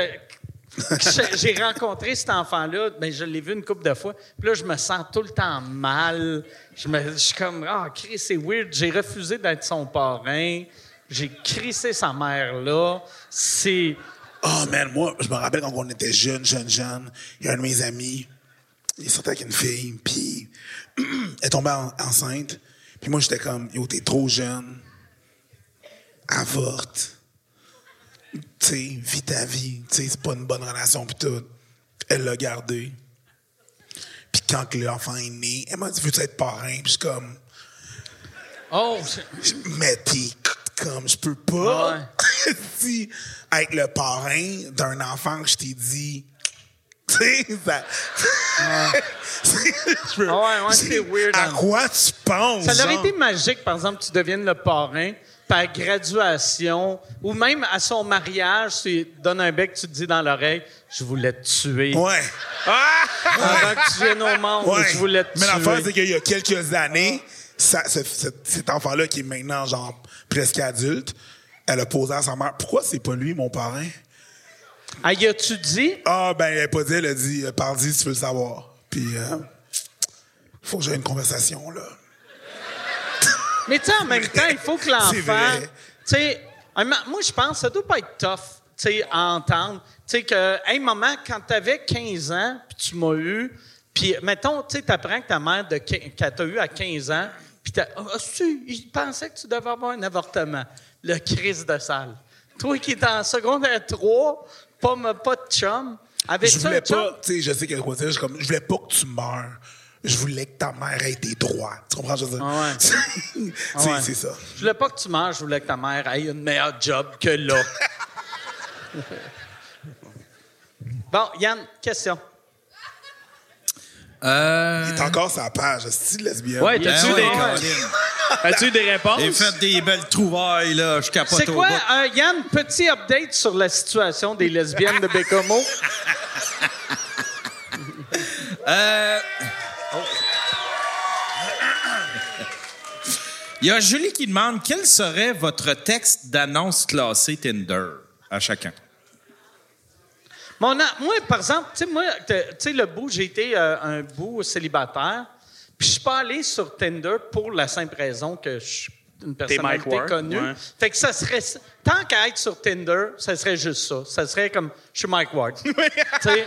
[LAUGHS] j'ai- rencontré cet enfant-là, ben je l'ai vu une couple de fois. Puis là, je me sens tout le temps mal. Je, me, je suis comme, ah, Chris, c'est weird. J'ai refusé d'être son parrain. J'ai crissé sa mère là. C'est. Oh, man, moi, je me rappelle quand on était jeunes, jeunes, jeunes, il y a un de mes amis, il sortait avec une fille, puis [CLEARS THROAT] elle est tombée en- enceinte. Puis moi, j'étais comme, yo, t'es trop jeune, avorte, sais, vis ta vie, tu sais, c'est pas une bonne relation, puis tout. Elle l'a gardé. Puis quand que l'enfant est né, elle m'a dit, veux-tu être parrain? Puis je suis comme, Oh, mais t'es comme, je peux pas [LAUGHS] si, être le parrain d'un enfant que je t'ai dit. [LAUGHS] Tu sais, ça. [LAUGHS] Je peux- Ah ouais, ouais, c'est weird. À hein. quoi tu penses? Ça aurait genre? été magique, par exemple, que tu deviennes le parrain, à graduation, ou même à son mariage, tu donnes un bec, tu te dis dans l'oreille, je voulais te tuer. Ouais. [LAUGHS] Avant que tu viennes au monde, Ouais. je voulais te Mais tuer. l'affaire, c'est qu'il y a quelques années, ça- ce- ce- cet enfant-là, qui est maintenant, genre, presque adulte, elle a posé à sa mère, pourquoi c'est pas lui, mon parrain? Ah, y a-tu dit? Ah, ben, elle a pas dit, elle a dit, parle-y si tu veux le savoir. Puis, euh, faut que j'ai une conversation, là. Mais tu sais, en même temps, il faut que l'enfant. Tu sais, moi, je pense que ça doit pas être tough, tu sais, à entendre. Tu sais, que, hey, maman, quand t'avais 15 ans, puis tu m'as eu, puis, mettons, tu sais, t'apprends que ta mère, de, qu'elle t'a eu à 15 ans, puis t'as. Ah, ah, tu, il pensait que tu devais avoir un avortement. Le crise de salle. Toi qui es en secondaire 3, pas, pas de chum. Avec je voulais pas, tu sais, je sais qu'elle je, comme, je voulais pas que tu meurs. Je voulais que ta mère ait des droits. Tu comprends ce que je veux dire? Ah ouais. [LAUGHS] Ah c'est, ouais. c'est ça. Je voulais pas que tu meurs, je voulais que ta mère ait une meilleure job que là. [LAUGHS] bon, Yann, question. Euh... Il est encore sa page, style lesbienne. Ouais, t'as-tu Ben des, ouais. as-tu des réponses? J'ai fait des belles trouvailles, là. Je capote C'est quoi, euh, Yann, petit update sur la situation des lesbiennes de Bécomo? [LAUGHS] Euh... Il y a Julie qui demande quel serait votre texte d'annonce classé Tinder à chacun? Mon moi, par exemple, tu sais, moi, tu sais, le bout, j'ai été euh, un bout célibataire, puis je suis pas allé sur Tinder pour la simple raison que je suis une personnalité Mike Ward, connue. ouais. Fait que ça serait... Tant qu'à être sur Tinder, ça serait juste ça. Ça serait comme, je suis Mike Ward. [LAUGHS] tu sais,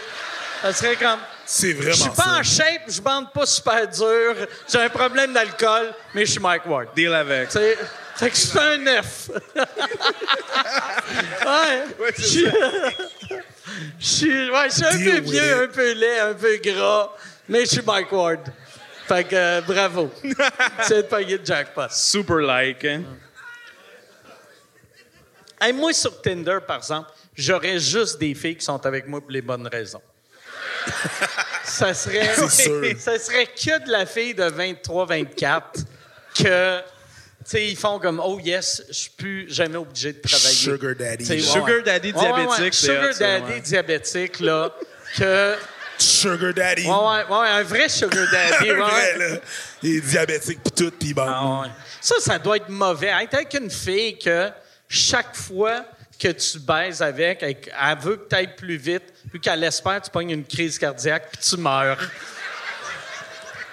ça serait comme... C'est Je vraiment suis pas ça. en shape, je bande pas super dur, j'ai un problème d'alcool, mais je suis Mike Ward. Deal avec. Fait que je suis un neuf. [LAUGHS] ouais. Je suis- [LAUGHS] je suis ouais, je suis un Deal peu vieux, it. un peu laid, un peu gras, mais je suis Mike Ward. Fait que euh, bravo. [LAUGHS] C'est de payer jackpot. Super like, hein? Hey, moi, sur Tinder, par exemple, j'aurais juste des filles qui sont avec moi pour les bonnes raisons. Ça serait, [LAUGHS] ça serait que de la fille de 23-24 que, tu sais, ils font comme, oh yes, je suis plus jamais obligé de travailler. Sugar daddy. Tu sais, Sugar daddy Ouais, ouais, ouais. diabétique, c'est Sugar daddy ouais. diabétique, là, que... Sugar daddy. Ouais, ouais, ouais, un vrai sugar daddy, [LAUGHS] Un ouais. vrai, là. Il est diabétique pis tout, pis bon. Ah ouais. Ça, ça doit être mauvais. Être avec une fille que chaque fois que tu baises avec, elle elle veut que tu ailles plus vite, puis qu'elle espère, tu pognes une crise cardiaque, puis tu meurs.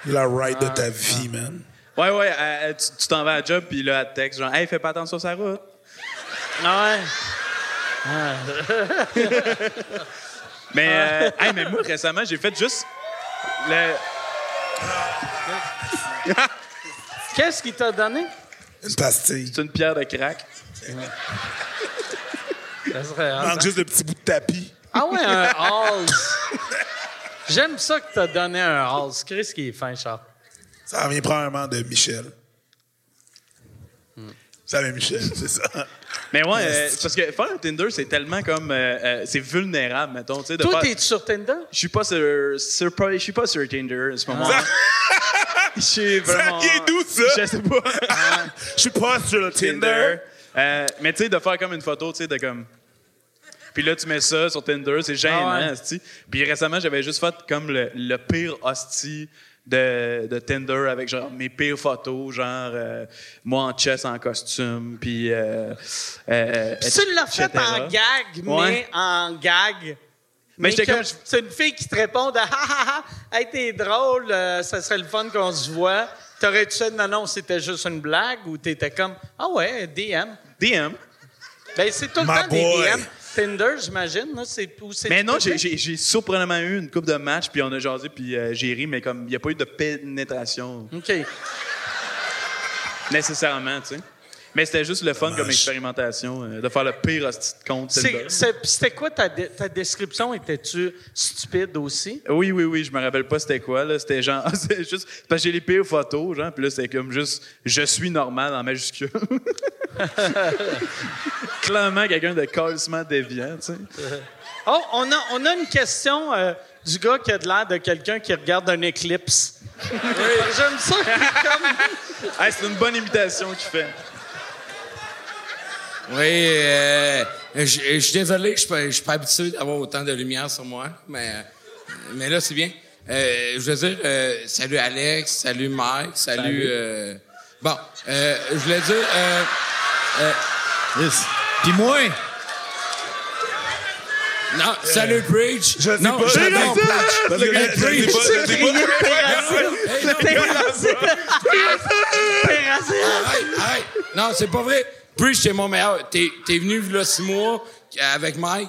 La ride de ta vie, man. Ouais, ouais, tu tu t'en vas à la job, puis là, elle te texte, genre, hey, fais pas attention sur sa route. Ah ouais. Mais, euh, hey, mais moi, récemment, j'ai fait juste le. Qu'est-ce qu'il t'a donné? Une pastille. C'est une pierre de crack. Ça serait manque hein? juste le petit bout de tapis. Ah ouais, un Halls. J'aime ça que t'as donné un Halls. Chris qui est fin, Charles. Ça vient probablement de Michel. Ça vient Michel, [LAUGHS] c'est ça. Mais ouais, euh, parce que faire un Tinder, c'est tellement comme. euh, euh, c'est vulnérable, mettons. tu sais, de Toi, faire- t'es sur Tinder? Je suis pas sur, sur pas- je suis pas sur Tinder en ce moment. [LAUGHS] Je suis vraiment. Ça vient d'où, ça? Je sais pas. [LAUGHS] Je suis pas sur le Tinder. Euh, mais tu sais, de faire comme une photo, tu sais, de comme. Puis là, tu mets ça sur Tinder, c'est gênant, Ah ouais. Puis récemment, j'avais juste fait comme le, le pire hostie de, de Tinder avec genre mes pires photos, genre euh, moi en chess en costume, puis. Euh, euh, Puis tu l'as fait en gag, mais Ouais. en gag. Mais, j'étais que comme- c'est une fille qui te répond de [LAUGHS] « Ha, ha, ha, hey, t'es drôle, euh, ça serait le fun qu'on se voit. » T'aurais-tu fait « Non, non, c'était juste une blague » ou t'étais comme « Ah ouais, DM. DM. » Ben, c'est tout le My temps des boy. DM. Tinder, j'imagine, là, c'est où c'est Mais non, j'ai j'ai surprenamment eu une coupe de match, puis on a jasé, puis euh, j'ai ri, mais comme il n'y a pas eu de pénétration OK. nécessairement, tu sais. Mais c'était juste le fun comme expérimentation, euh, de faire le pire hostie de compte C'est- c'est- C'était quoi ta, ta description? Étais-tu stupide aussi? Oui, oui, oui, je me rappelle pas c'était quoi, là. C'était genre, [LAUGHS] c'est juste, parce que j'ai les pires photos, genre, puis là, c'était comme juste, je suis normal en majuscule. [LAUGHS] Clairement, quelqu'un de carrément déviant, tu sais. Oh, on a, on a une question euh, du gars qui a de l'air de quelqu'un qui regarde un éclipse. [LAUGHS] J'aime ça. comme- Hey, c'est une bonne imitation qu'il fait. Oui, euh, je je suis désolé que je ne suis pas habitué d'avoir autant de lumière sur moi, mais, mais là, c'est bien. Euh, je veux dire, euh, salut Alex, salut Mike, salut... Salut. euh, bon, euh, je voulais dire... Euh, euh, Puis moi... Non, salut Preach. Je non, pas, je sais pas. Pas, pas. Non, Arrête, arrête. Non, c'est pas vrai. Preach, c'est mon meilleur. T'es, t'es venu là six mois avec Mike.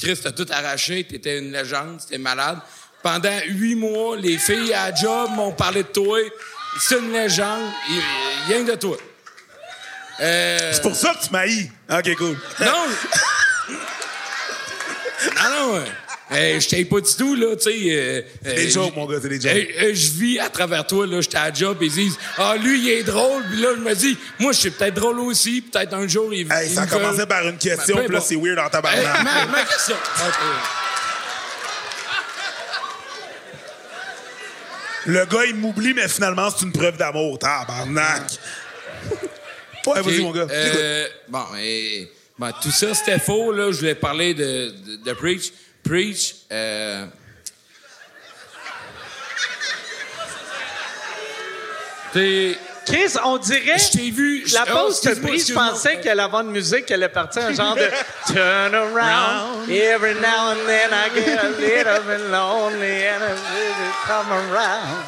Chris, t'as tout arraché. T'étais une légende. T'étais malade. Pendant huit mois, les filles à la job m'ont parlé de toi. C'est une légende. Rien de toi. Euh, C'est pour ça que tu m'haïs. OK, cool. Non! Ah [LAUGHS] non! Euh, je t'aille pas du tout, là, tu sais. euh, C'est des euh, jokes, j- mon gars, c'est des jokes. euh, euh, je vis à travers toi, là, j'étais à la job, ils disent Ah, lui, il est drôle, puis là, je me dis Moi, je suis peut-être drôle aussi, peut-être un jour, il Hey, il ça me commençait fait- par une question, Ben, puis là, importe. c'est weird en Hey, tabarnak. ma, ma question. Le gars, il m'oublie, mais finalement, c'est une preuve d'amour. Tabarnak. Ouais, vas-y, mon gars. euh, bon, et, bon, tout ça, c'était faux, là. Je voulais parler de, de, de Preach. Preach, euh, T'es. Chris, on dirait. Je t'ai vu. La oh, pause excuse-moi, prise, je pensais qu'elle avait une musique, qu'elle est partie un genre de [LAUGHS] Turn around. Every now and then I get a little bit lonely and I really come around.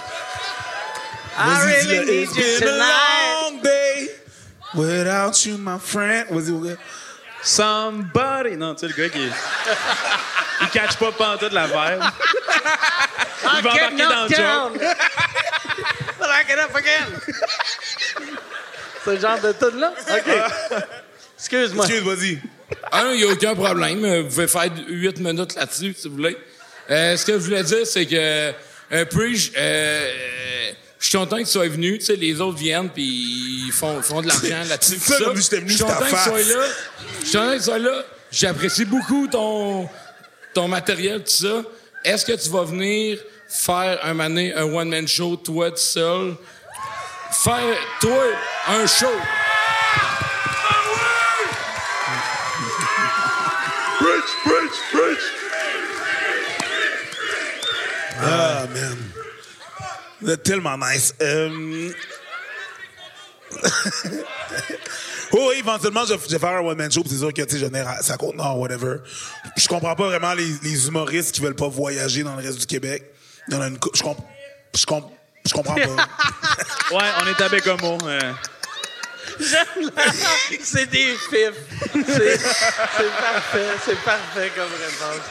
I really need you tonight. without you, my friend. Mon gars. Somebody. Non, tu sais, le gars qui. il catch pas pantoute la vibe. I Il va embarquer dans le down. joke. But I get up again. C'est le genre de tout là? OK. Excuse-moi. Excuse, vas-y. Ah non, il n'y a aucun problème. Euh, Vous pouvez faire huit minutes là-dessus, si vous voulez. Euh, ce que je voulais dire, c'est que euh, Preach, euh, je suis content que tu sois venu. Tu sais, les autres viennent puis ils font, font de l'argent [LAUGHS] là-dessus. C'est ça, Je suis content que tu sois là. Je suis content que tu sois là. J'apprécie beaucoup ton, ton matériel, tout ça. Est-ce que tu vas venir faire un mané, un one-man show, toi tout seul? Faire, toi, un show. Preach, preach, preach. Ah, man. Vous êtes tellement nice. Euh, [LAUGHS] Oh, oui, éventuellement, je, vais faire un one-man show, c'est sûr que, tu sais, ça compte, non, whatever. Je comprends pas vraiment les, les humoristes qui veulent pas voyager dans le reste du Québec. Il y en a une je, comp- je, comp- je comprends pas. [LAUGHS] Ouais, on est à Bécomo. euh. J'aime la- [LAUGHS] C'est des fifs. C'est parfait. C'est parfait comme réponse.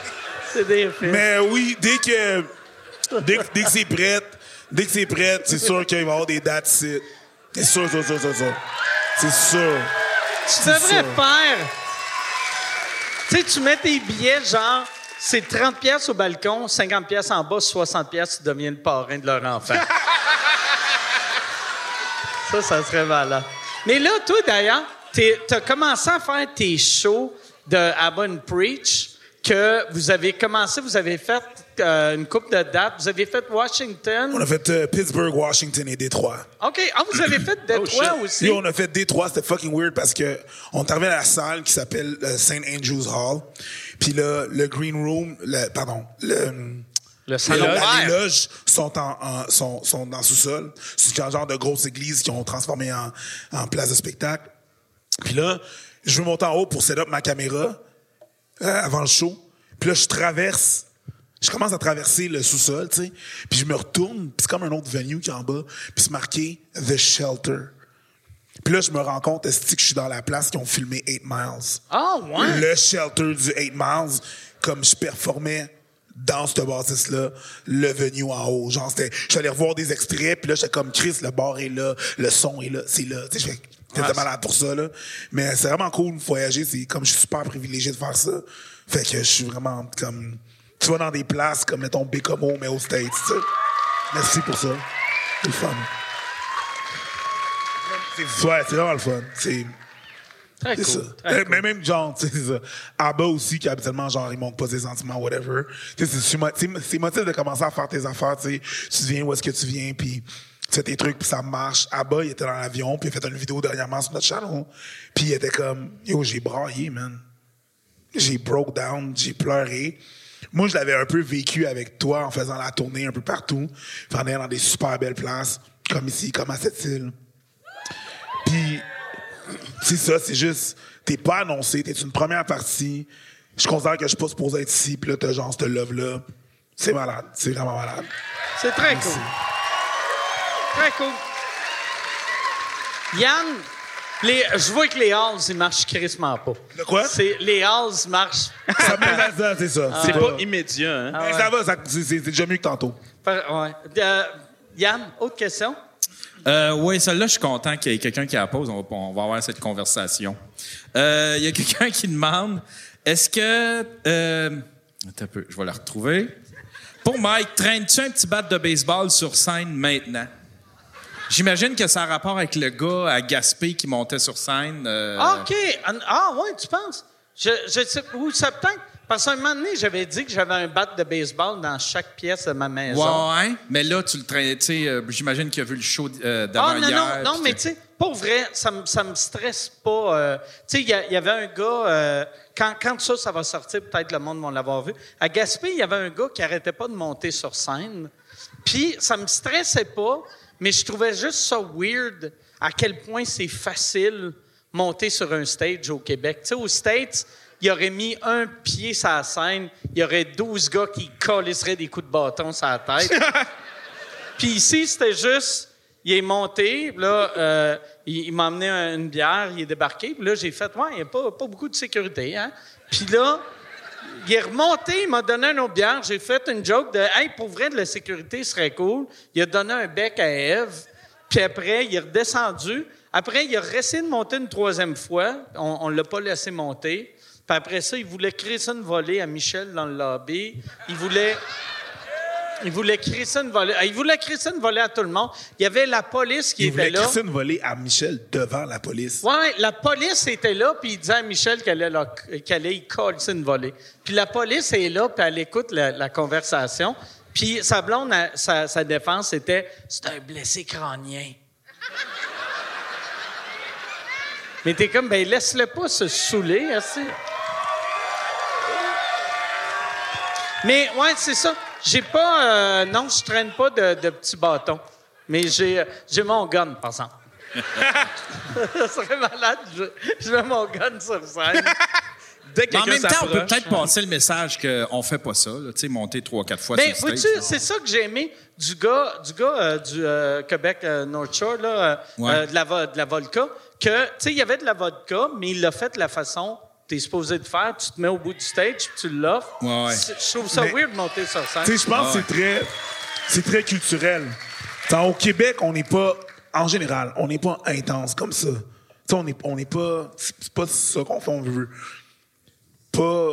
C'est des fifs. Mais oui, dès que, dès, que- dès que c'est prêt, dès que c'est prêt, c'est sûr qu'il va y avoir des dates ici. C'est sûr, sûr, sûr, sûr, sûr. C'est sûr. Tu C'est devrais faire. Tu sais, tu mets tes billets, genre, c'est 30 pièces au balcon, 50 pièces en bas, 60 pièces, tu deviens le parrain de leur enfant. [LAUGHS] ça, ça serait malade. Mais là, toi, d'ailleurs, tu as commencé à faire tes shows de Abba and Preach, que vous avez commencé, vous avez fait euh, une coupe de dates, vous avez fait Washington. On a fait euh, Pittsburgh, Washington et Détroit. OK. Ah, vous avez fait Détroit aussi? Puis on a fait Détroit, c'était fucking weird parce que on est arrivé à la salle qui s'appelle euh, St. Andrew's Hall. Puis là, le green room, le, pardon, le, le salon les, vert. les loges sont en, en- sont, sont dans le sous-sol. C'est un genre de grosse église qu'ils ont transformé en, en place de spectacle. Puis là, je veux monter en haut pour set up ma caméra euh, avant le show. Puis là, je traverse. Je commence à traverser le sous-sol, tu sais. Puis je me retourne, puis c'est comme un autre venue qui est en bas. Puis c'est marqué The Shelter. Puis là, je me rends compte, est-ce que je suis dans la place qui ont filmé 8 Miles? Ah, ouais. Le shelter du 8 Miles, comme je performais dans cette bâtisse-là, le venue en haut. Genre, c'était, je suis allé revoir des extraits, puis là, j'étais comme Chris, le bar est là, le son est là, c'est là. Tu sais, je fais- j'étais malade pour ça, là. Mais c'est vraiment cool de voyager, c'est comme je suis super privilégié de faire ça. Fait que je suis vraiment comme, tu vas dans des places comme, mettons, Bécomo, mais aux States, tu sais. Merci pour ça. C'est le fun. C'est, ouais, c'est vraiment le fun. C'est, Très cool, ça. très Mais même genre, tu sais, ça. Abba aussi, qui habituellement, genre, il montre pas ses sentiments, whatever. Tu sais, c'est sur mo- tu sais, c'est motif de commencer à faire tes affaires, tu sais. Tu viens où est-ce que tu viens, puis tu fais tes trucs, puis ça marche. Abba, il était dans l'avion, puis il a fait une vidéo dernièrement sur notre channel. Puis il était comme, yo, j'ai braillé, man. J'ai broke down, j'ai pleuré. Moi, je l'avais un peu vécu avec toi en faisant la tournée un peu partout, en allant dans des super belles places, comme ici, comme à cette île. Puis, c'est ça, c'est juste, t'es pas annoncé, t'es une première partie. Je considère que je suis pas supposé être ici, puis là, t'as genre ce love-là. C'est malade, c'est vraiment malade. C'est très cool. Très cool. Yann, les, je vois que les halls, ils marchent crissement pas. De quoi? C'est, les halls marchent. Ça mène à ça, c'est ça. C'est pas immédiat, hein? Ah Mais ouais. ça va, ça- c'est c'est déjà mieux que tantôt. Par- ouais. Euh, Yann, autre question? Euh, oui, celle-là, je suis content qu'il y ait quelqu'un qui la pose. On va, on va avoir cette conversation. Euh, Il y a [LAUGHS] quelqu'un qui demande est-ce que. Euh, attends un peu, je vais la retrouver. Pour Mike, traînes-tu un petit bat de baseball sur scène maintenant? J'imagine que ça a rapport avec le gars à Gaspé qui montait sur scène. euh, Ah, OK. Ah, ouais, tu penses? Je, je sais, ou ça peut-être. Parce qu'à un moment donné, j'avais dit que j'avais un bat de baseball dans chaque pièce de ma maison. Ouais, mais là, tu le traînes. Tu sais, euh, j'imagine qu'il a vu le show euh, Ah, d'avant non, hier. non, non, puis mais tu sais, pour vrai, ça me, ça me stresse pas. euh, tu sais, il y, avait un gars, quand, quand ça, ça va sortir, peut-être le monde va l'avoir vu. À Gaspé, il y avait un gars qui arrêtait pas de monter sur scène. Puis, ça me stressait pas, mais je trouvais juste ça weird à quel point c'est facile monter sur un stage au Québec. Tu sais, aux States, il aurait mis un pied sur la scène, il y aurait 12 gars qui collisseraient des coups de bâton sur la tête. [LAUGHS] Puis ici, c'était juste, il est monté, là, euh, il, il m'a amené un- une bière, il est débarqué, puis là, j'ai fait, ouais, il n'y a pas, pas beaucoup de sécurité, hein. Puis là, il est remonté, il m'a donné une autre bière, j'ai fait une joke de, hey, pour vrai, de la sécurité serait cool. Il a donné un bec à Eve, puis après, il est redescendu. Après, il a essayé de monter une troisième fois, on ne l'a pas laissé monter. Puis après ça, il voulait créer ça une volée à Michel dans le lobby. Il voulait. Il voulait ça une volée. Il voulait ça une volée à tout le monde. Il y avait la police qui Il était voulait là. crisser une volée à Michel devant la police. Ouais, la police était là, puis il disait à Michel qu'elle allait, la- qu'elle allait y coller une volée. Puis la police est là, puis elle écoute la, la conversation. Puis sa blonde, sa, sa défense, c'était « C'est un blessé crânien. » Mais t'es comme, ben laisse-le pas se saouler, assez. Mais ouais, c'est ça. J'ai pas, euh, non, je traîne pas de, de petits bâtons. Mais j'ai, j'ai mon gun, par exemple. [LAUGHS] ça serait malade. Je, je mets mon gun sur scène. [LAUGHS] Dès Mais en même temps, on peut peut-être passer le message qu'on fait pas ça, là, tu sais, monter trois, quatre fois Ben, sur le stage. c'est ça que j'ai aimé du gars du, gars, euh, du euh, Québec euh, North Shore, là, euh, Ouais. euh, de, la, de la vodka, que, tu sais, il y avait de la vodka, mais il l'a fait de la façon que tu es supposé de faire. Tu te mets au bout du stage, puis tu l'offres. Ouais, ouais. C'est- Je trouve ça Mais- weird de monter sur scène. Tu sais, je pense que c'est très, c'est très culturel. T'sais, au Québec, on n'est pas, en général, on n'est pas intense comme ça. Tu sais, on n'est on n'est pas, c'est c'est pas ça qu'on fait, on veut. Pas,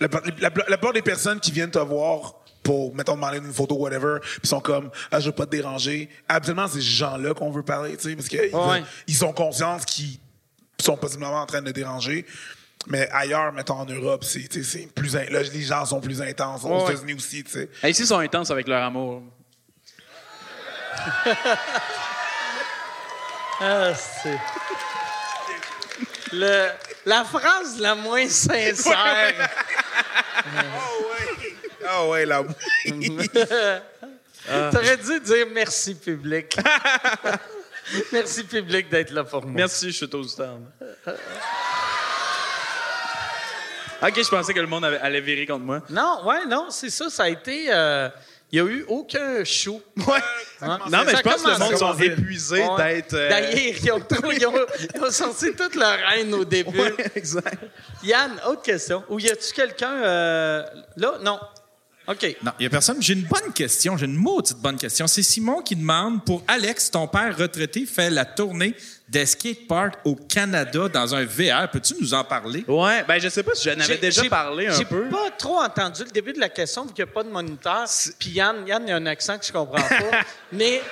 la, la, la, la plupart des personnes qui viennent te voir pour, mettons, demander une photo, whatever, puis sont comme, ah, je veux pas te déranger. Absolument, c'est ces gens-là qu'on veut parler, tu sais, parce qu'ils Ouais. ils ont conscience qu'ils sont possiblement en train de déranger. Mais ailleurs, mettons en Europe, c'est plus in- là, les gens sont plus intenses. Aux Ouais. États-Unis aussi, tu sais. Hey, ici, ils sont intenses avec leur amour. [LAUGHS] Ah, c'est... Le, la phrase la moins sincère. [LAUGHS] [LAUGHS] Ah ouais, là. T'aurais dû dire merci, public. merci, public, d'être là pour moi. Merci, je suis au stand. OK, je pensais que le monde avait- allait virer contre moi. Non, ouais, non, c'est ça. Ça a été. euh, Il n'y a eu aucun show. Ouais. Non, mais je pense que le monde sont épuisés Ouais. d'être... euh, D'ailleurs, ils ont, [LAUGHS] trop- ils, ont, ils ont sorti toute leur haine au début. exact. Yann, autre question. Ou y a-tu quelqu'un euh, là? Non. OK. Non, il n'y a personne. J'ai une bonne question. J'ai une maudite bonne question. C'est Simon qui demande pour Alex, ton père retraité fait la tournée des skateparks au Canada dans un VR. Peux-tu nous en parler? Ouais, ben je sais pas si j'en avais J'ai- déjà j'ai- parlé un J'ai peu. pas trop entendu le début de la question vu qu'il n'y a pas de moniteur. Puis Yann, Yann, il y a un accent que je comprends pas. [LAUGHS] mais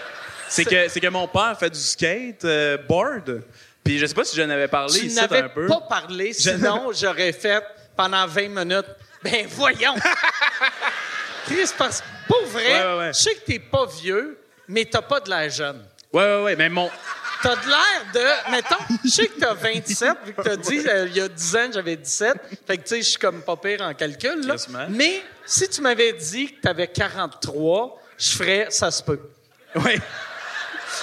C'est que, c'est que mon père fait du skate euh, board. Puis je sais pas si j'en avais parlé tu ici n'avais un peu. pas parlé, sinon j'aurais fait pendant 20 minutes. Ben voyons! [LAUGHS] Chris, parce que pour vrai, Ouais, ouais, ouais. je sais que t'es pas vieux, mais t'as pas de l'air jeune. Ouais, ouais, ouais, mais mon... T'as de l'air de. Mettons, je sais que t'as 27, vu que t'as dit euh, il y a 10 ans, j'avais 17. Fait que, tu sais, je suis comme pas pire en calcul, là. Mais si tu m'avais dit que t'avais 43, je ferais ça se peut. Ouais.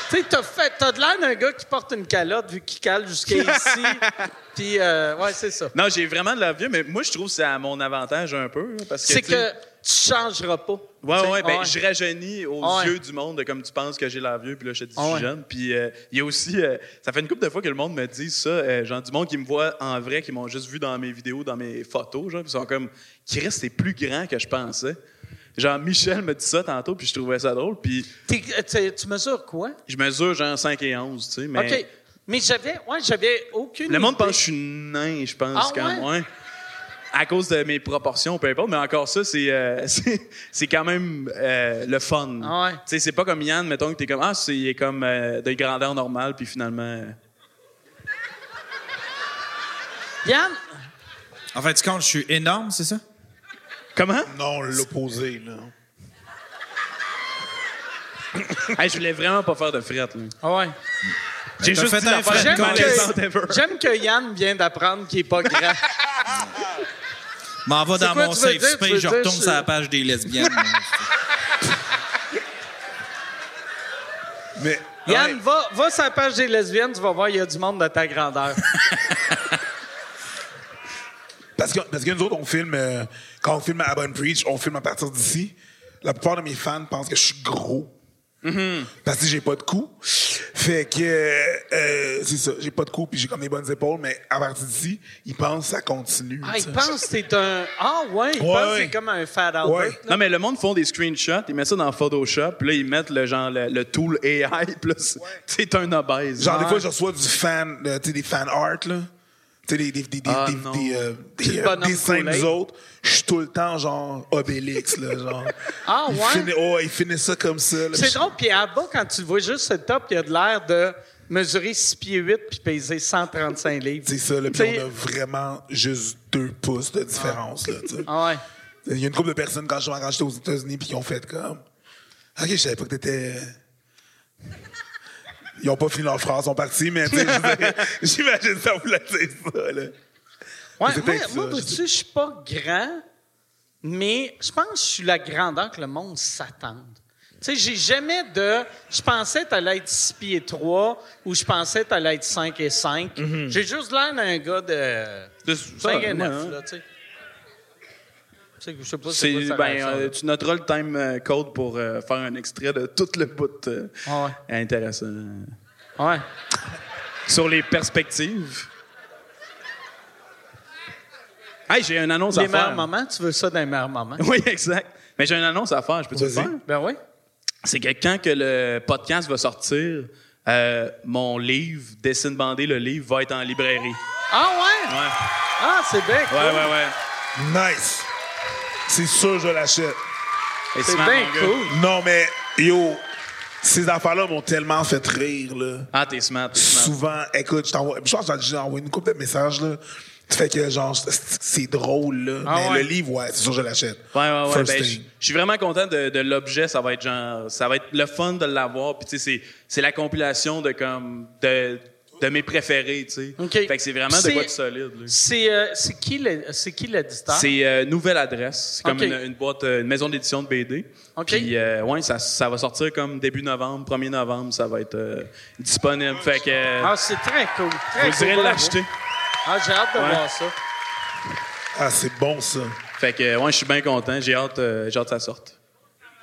Tu sais, t'as, fait, t'as de l'air d'un gars qui porte une calotte, vu qu'il cale jusqu'à ici. [LAUGHS] Puis, euh, ouais, c'est ça. Non, j'ai vraiment de la vieux, mais moi, je trouve que c'est à mon avantage un peu. Parce que, C'est tu que tu changeras pas. Ouais, Tu sais, ouais, ben, je rajeunis aux Ouais. yeux du monde de comme tu penses que j'ai l'air vieux, puis là, je te dis, je suis ouais. jeune. Puis euh, il y a aussi, euh, ça fait une couple de fois que le monde me dit ça, euh, genre du monde qui me voit en vrai, qui m'ont juste vu dans mes vidéos, dans mes photos, genre, puis ils sont comme, Chris, t'es plus grand que je pensais. Genre, Michel me dit ça tantôt, puis je trouvais ça drôle, puis T'es- t'es- tu mesures quoi? je mesure genre 5 et 11, tu sais, mais OK. Mais j'avais, ouais, j'avais aucune le monde idée. pense que je suis nain, je pense, Ah quand ouais? À cause de mes proportions, peu importe, mais encore ça, c'est euh, [LAUGHS] c'est- c'est quand même euh, le fun. Ah ouais. Tu sais, c'est pas comme Yann, mettons que t'es comme, ah, c'est il est comme euh, de grandeur normale, puis finalement. euh, Yann, En fait, quand je suis énorme, c'est ça? Comment? Non, l'opposé, là. [COUGHS] Hey, je voulais vraiment pas faire de fret, là. Ah ouais. J'ai juste fait dit un l'affaire fret la plus con. malaisante ever. J'aime que Yann vient d'apprendre qu'il est pas grand. [LAUGHS] M'en va dans quoi mon safe space, je retourne sur la page des lesbiennes. Mais. Yann, ouais, va, va sur la page des lesbiennes, tu vas voir, il y a du monde de ta grandeur. [LAUGHS] Parce que, parce que nous autres, on filme, euh, quand on filme à Bonne Preach, on filme à partir d'ici. La plupart de mes fans pensent que je suis gros. Parce que j'ai pas de cou. Fait que, euh, euh, c'est ça, j'ai pas de cou puis j'ai comme des bonnes épaules, mais à partir d'ici, ils pensent que ça continue. Ah, tu il sais. pense que t'es un. Ah, ouais, il Ouais, pense que ouais. c'est comme un fat Albert. Ouais. là. Non, mais le monde font des screenshots, ils mettent ça dans Photoshop, puis là, ils mettent le genre, le, le tool AI, puis là, c'est- c'est un obèse. Genre, des fois, je reçois du fan, tu sais, des fan art, là. Tu sais, des, des, des, des, Ah, des, euh, nous autres. Je suis tout le temps, genre, Obélix, là, genre. Ah, Il ouais? finit- oh, il finit ça comme ça. C'est drôle, puis à bas, quand tu le vois juste le top, il y a de l'air de mesurer 6 pieds 8 puis peser 135 livres. C'est ça, là. Puis on a vraiment juste deux pouces de différence, là, tu sais. Ah ouais. Il y a une couple de personnes, quand je- quand j'étais aux États-Unis, puis qui ont fait comme. OK, je savais pas que t'étais. Ils ont pas fini leur phrase, ils sont partis, mais [LAUGHS] j'imagine ça voulait dire ça, là. Ouais, moi, peut-être moi ça, je je suis pas grand, mais je pense que je suis la grandeur que le monde s'attend. Tu sais, j'ai jamais de. Je pensais que t'allais être 6 pieds 3 ou je pensais que t'allais être 5 et 5. J'ai juste l'air d'un gars de. De- 5 et ouais, 9, ouais. là, tu sais. Tu sais, Je sais pas C'est, c'est quoi sa ben, euh, tu noteras le time euh, code pour euh, faire un extrait de tout le bout euh, Ah ouais. intéressant. Ouais. Sur les perspectives. Hey, j'ai une annonce Les à faire. meilleurs moments, tu veux ça dans les meilleurs moments? Oui, exact. Mais j'ai une annonce à faire, je peux te le faire? Ben oui. C'est que quand que le podcast va sortir, euh, mon livre, Dessine bandé, le livre, va être en librairie. Ah ouais? Ouais. Ah, c'est bien. cool. Ouais, ouais, ouais. Nice. C'est sûr, je l'achète. Et C'est bien cool. Non, mais yo, ces affaires-là m'ont tellement fait rire, là. Ah, t'es smart, t'es smart. Souvent, écoute, je t'envoie. Je pense que j'ai envoyé une couple de messages, là. Tu fais que, genre, c'est- drôle, là. Ah mais ouais? le livre, ouais, c'est sûr, je l'achète. Ouais, ouais, ouais. First Ben, je suis vraiment content de, de l'objet. Ça va être genre, ça va être le fun de l'avoir. Puis tu sais, c'est, c'est la compilation de comme de, de mes préférés, tu sais. Fait que c'est vraiment de quoi de solide. C'est euh, c'est qui le- c'est qui l'éditeur? C'est euh, nouvelle adresse. C'est comme une, une boîte, euh, une maison d'édition de BD. OK. Puis euh, ouais, ça, ça va sortir comme début novembre, 1er novembre, ça va être euh, disponible. Fait que euh, Ah, c'est très cool. Très vous cool. irez l'acheter. Ah, j'ai hâte de Ouais. voir ça. Ah, c'est bon, ça. Fait que ouais, je suis bien content. J'ai hâte, euh, j'ai hâte que ça sorte.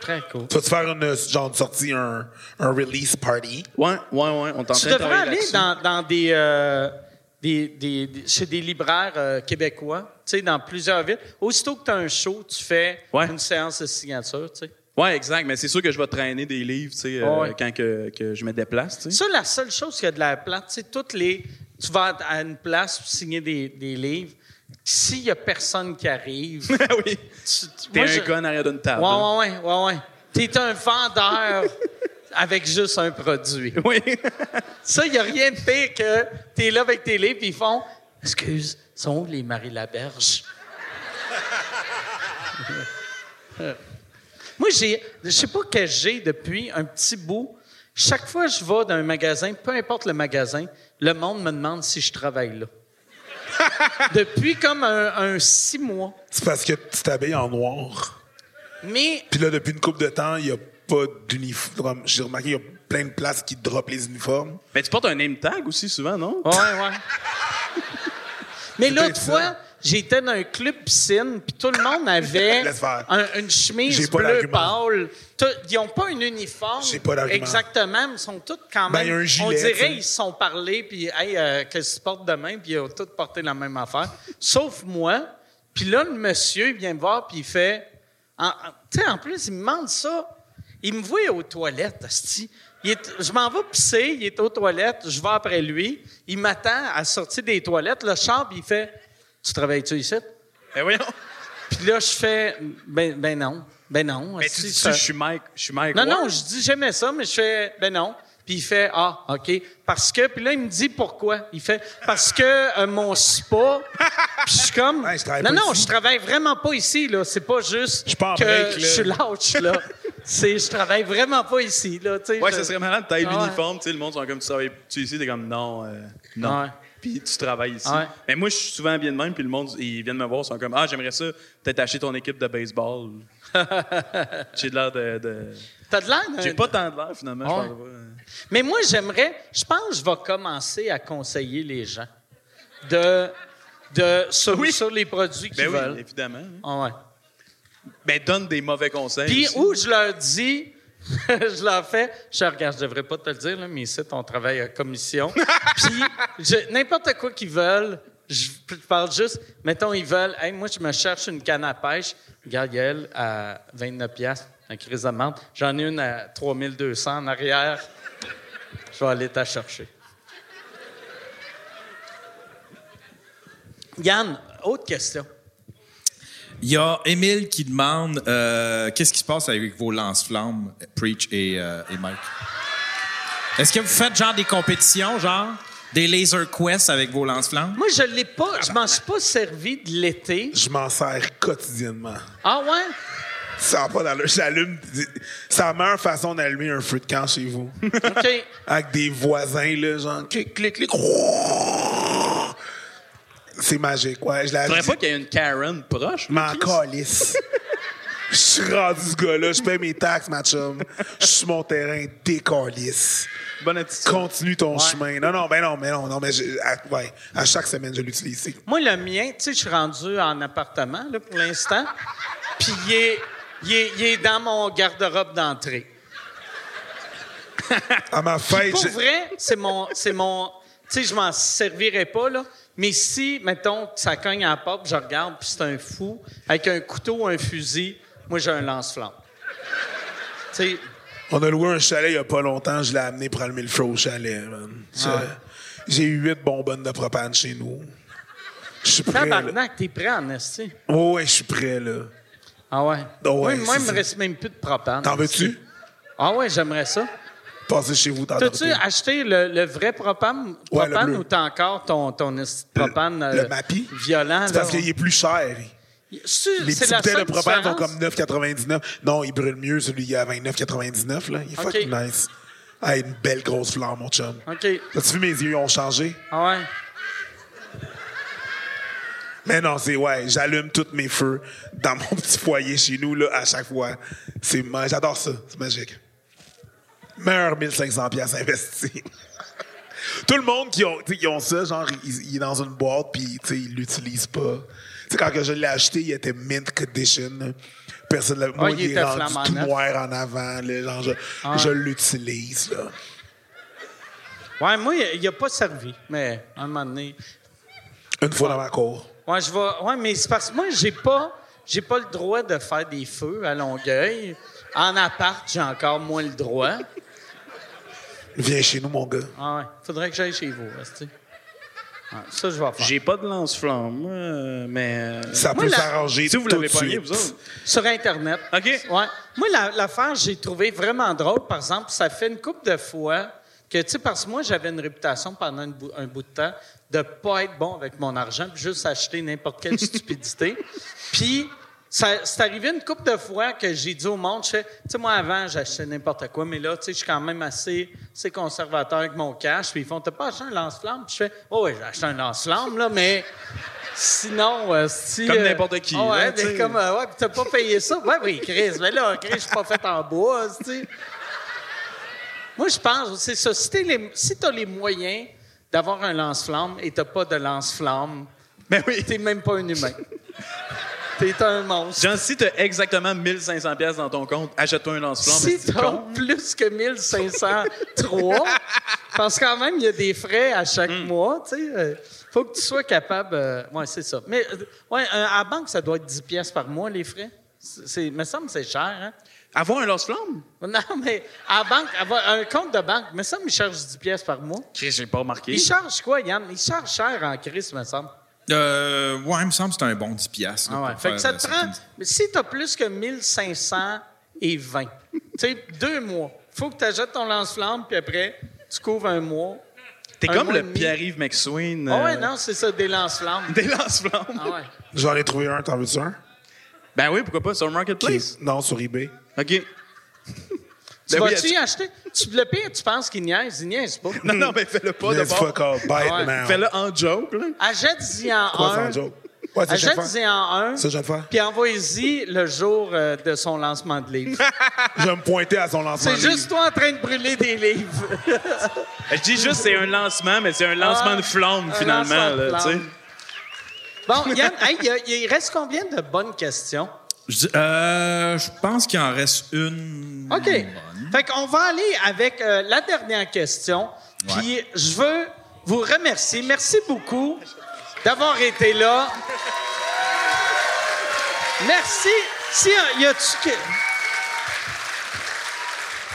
Très cool. Tu vas-tu faire une, genre, sortie, un, un release party? Ouais, ouais, ouais. On Tu devrais aller dans, dans des, euh, des, des- des- chez des libraires euh, québécois, tu sais, dans plusieurs villes. Aussitôt que tu as un show, tu fais Ouais. une séance de signature, tu sais. Ouais, exact. Mais c'est sûr que je vais traîner des livres, tu sais, euh, Ouais. quand que, que je me déplace, tu sais. Ça, la seule chose qui a de la plate, tu sais, toutes les. Tu vas à une place pour signer des, des livres. S'il y a personne qui arrive. [LAUGHS] oui. tu- tu- T'es un je- gars en arrière d'une table. Ouais, hein. ouais, ouais, ouais, ouais. T'es un vendeur [LAUGHS] avec juste un produit. Oui. [LAUGHS] Ça, il n'y a rien de pire que t'es là avec tes livres et ils font Excuse, sont où les Marie Laberge? Moi, j'ai, je sais pas que j'ai depuis un petit bout. Chaque fois que je vais dans un magasin, peu importe le magasin, le monde me demande si je travaille là. Depuis comme un, un six mois. C'est parce que tu t'habilles en noir. Mais Puis là, depuis une couple de temps, il n'y a pas d'uniforme. J'ai remarqué, il y a plein de places qui droppent les uniformes. Mais tu portes un name tag aussi souvent, non? Ouais, ouais. [LAUGHS] Mais l'autre fois, j'étais dans un club piscine, puis tout le monde avait [LAUGHS] un- une chemise bleue pâle. Tout- Ils n'ont pas un uniforme. Pas. Exactement, mais ils sont tous quand Ben, même. il y a un gilet, on dirait qu'ils se sont parlé, puis hey, euh, que tu portes demain, puis ils ont tous porté la même affaire. Sauf moi. Puis là, le monsieur, il vient me voir, puis il fait. Tu sais, en plus, il me demande ça. Il me voit aux toilettes, asti. Il est- je m'en vais pisser, il est aux toilettes, je vais après lui. Il m'attend à sortir des toilettes, le puis il fait Tu travailles-tu ici? Ben voyons. Puis là, je fais Ben, ben non. Ben non. Mais asti, tu dis, ça- je suis Mike, je suis Mike. non, Ward? non, je dis j'aimais ça, mais je fais ben non. Puis il fait ah ok parce que puis là il me dit pourquoi. Il fait parce que euh, mon spa. Puis je suis comme Ouais, je travaille non non ici. je travaille vraiment pas ici là. C'est pas juste Je suis pas en que break, là. je suis lâche là. C'est je travaille vraiment pas ici là. Ouais, je- ça serait malade, t'as Ah ouais. l'uniforme, tu sais, le monde sont comme tu travailles tu ici, t'es comme non, euh, non. Ouais. Puis tu travailles ici. Ouais. Mais moi, je suis souvent bien de même, puis le monde, ils viennent me voir, ils sont comme ah, j'aimerais ça, peut-être acheter ton équipe de baseball. [LAUGHS] J'ai de l'air de. de- T'as de l'air. d'un- J'ai pas tant de l'air finalement, je pense. Mais moi, j'aimerais, je pense que je vais commencer à conseiller les gens de, de, sur, sur les produits qu'ils Ben oui, veulent. évidemment. Ah ouais. Ben donne des mauvais conseils. Puis où je leur dis, [LAUGHS] je leur fais, je regarde, je devrais pas te le dire, là, mais ici, on travaille à commission. [LAUGHS] Puis je- n'importe quoi qu'ils veulent, je, parle juste, mettons, ils veulent, hey, moi, je me cherche une canne à pêche. Regarde, à 29 piastres, un crise de menthe. J'en ai une à 3200 en arrière. Je vais aller t'en chercher. Yann, autre question. Il y a Émile qui demande euh, qu'est-ce qui se passe avec vos lance-flammes, Preach et, euh, et Mike? Est-ce que vous faites genre des compétitions, genre des laser quests avec vos lance-flammes? Moi, je l'ai pas, je m'en suis pas servi de l'été. Je m'en sers quotidiennement. Ah ouais? Ça n'a pas d'allure. J'allume. C'est la meilleure façon d'allumer un feu de camp chez vous. OK. [LAUGHS] Avec des voisins, là, genre, clic, clic, clic. C'est magique, ouais. Je l'allume. pas qu'il y ait une Karen proche. M'en calisse. Je suis rendu ce gars-là, je paie mes taxes, ma chum. Je suis sur mon terrain, décalisse. Bonne attitude. Continue ton chemin. Non, non, ben non, mais non, non, mais je- à, ouais, à chaque semaine, je l'utilise. Moi, le mien, tu sais, je suis rendu en appartement là, pour l'instant. Puis il est, il, est, il est dans mon garde-robe d'entrée. À ma fête, Pour je- vrai, c'est mon. C'est mon tu sais, je m'en servirais pas, là. Mais si, mettons, ça cogne à la porte, je regarde, puis c'est un fou, avec un couteau ou un fusil, moi, j'ai un lance-flamme. [LAUGHS] Tu on a loué un chalet il y a pas longtemps, je l'ai amené pour allumer le feu au chalet, man. Ah. J'ai eu huit bonbonnes de propane chez nous. Je suis prêt, tabarnak, t'es prêt en esti. Oh, ouais, je suis prêt, là. Ah ouais? Oh, ouais, moi, moi, il me reste même plus de propane. T'en veux-tu? Ah ouais, j'aimerais ça. Passer chez vous, T'as-tu as acheté le, le vrai propane, Ouais, le propane bleu. ou t'as encore ton, ton propane Le euh, Mappy? violent? C'est parce qu'il est plus cher. Les petites bouteilles de propane sont comme 9,99. Non, il brûle mieux, celui à 29,99. Là. Il est fucking nice. Ah, une belle grosse flamme, mon chum. OK. As-tu vu mes yeux, ont changé? Ah ouais? Mais non, c'est ouais, j'allume tous mes feux dans mon [LAUGHS] petit foyer chez nous là, à chaque fois. C'est j'adore ça, c'est magique. Meilleur 1500 pièces investis. [LAUGHS] Tout le monde qui ont, qui ont ça, genre, il, il est dans une boîte puis tu sais, il l'utilise pas. Tu sais, quand que je l'ai acheté, il était mint condition. Personne l'a. Moi, il il, est rendu tout noir en avant. là, genre, je, Ah. je l'utilise. là. Ouais, moi, il n'a pas servi, mais à un moment donné. Une fois dans ma cour. Ouais, je vais. Ouais, mais c'est parce que moi, j'ai pas, j'ai pas le droit de faire des feux à Longueuil. En appart, j'ai encore moins le droit. Viens chez nous, mon gars. Ah ouais. Faudrait que j'aille chez vous, tu. Ouais, ça, je vais faire. J'ai pas de lance-flamme, euh, mais. euh, Ça Moi, peut la- s'arranger. Si vous l'avez suite. vous autres. Sur Internet. OK. Ouais. Moi, la- l'affaire, j'ai trouvé vraiment drôle. Par exemple, ça fait une couple de fois que, tu sais, parce que moi, j'avais une réputation pendant une bou- un bout de temps de pas être bon avec mon argent, puis juste acheter n'importe quelle [LAUGHS] stupidité. Puis, c'est arrivé une couple de fois que j'ai dit au monde, tu sais, moi, avant, j'achetais n'importe quoi, mais là, tu sais, je suis quand même assez, assez conservateur avec mon cash. Puis ils font, t'as pas acheté un lance-flamme? Puis je fais, oh, oui, j'ai acheté un lance-flamme, là, mais sinon, euh, si. Comme euh, n'importe qui, ah ouais, mais comme, euh, ouais, puis t'as pas payé ça? Ouais, oui, Chris, mais là, Chris, je suis pas fait en bois, tu sais. Moi, je pense, c'est ça. Si, t'es les- si t'as les moyens d'avoir un lance-flamme et t'as pas de lance-flamme, Ben oui. t'es même pas un humain. T'es un monstre. Genre, si t'as exactement 1500 pièces dans ton compte, achète-toi un lance-flamme. Si t'as plus que 1503, parce que quand même, il y a des frais à chaque Hmm. mois, tu sais. euh, faut que tu sois capable... euh, ouais, c'est ça. Mais, euh, ouais, euh, à la banque, ça doit être 10 pièces par mois, les frais. C'est, me semble que c'est cher, hein? Avoir un lance-flamme? Non, mais à la banque, avoir un compte de banque, me semble qu'il charge 10 pièces par mois. Chris, j'ai pas remarqué. Il charge quoi, Yann? Il charge cher en crise, me semble. Euh, ouais, il me semble que c'est un bon 10 piastres. Ah ouais. Fait que ça te euh, prend. certaines- Mais si tu as plus que 1520, tu sais, deux mois, faut que tu achètes ton lance-flamme, puis après, tu couvres un mois. T'es comme mois le et. Pierre-Yves McSween. Ah ouais, euh, non, c'est ça, des lance-flammes. [LAUGHS] Des lance-flammes. Ah ouais. J'en ai trouvé un, t'en veux-tu un? Ben oui, pourquoi pas, sur Marketplace? Non, sur eBay. OK. Tu Ben oui, vas-tu y acheter? Tu, le pire, tu penses qu'il niaise? Il niaise pas. Non, non, mais fais-le pas de bord. fuck off. Buy Ah ouais. it now. Fais-le en joke, là. Achète-y en Quoi, un. sans joke? Ouais, Achète-y en un. Ça, je vais le faire. Puis envoie-y le jour euh, de son lancement de livre. [LAUGHS] Je vais me pointer à son lancement. C'est de juste toi en train de brûler des livres. [LAUGHS] Je dis juste c'est un lancement, mais c'est un lancement Ah, de flamme, finalement. de là, flamme. Bon, Yann, hey, il y a- il reste combien de bonnes questions? Je euh, je pense qu'il en reste une. OK. Fait qu'on va aller avec euh, la dernière question. Puis je veux vous remercier. Merci beaucoup d'avoir été là. Merci. Si, euh, y a-tu.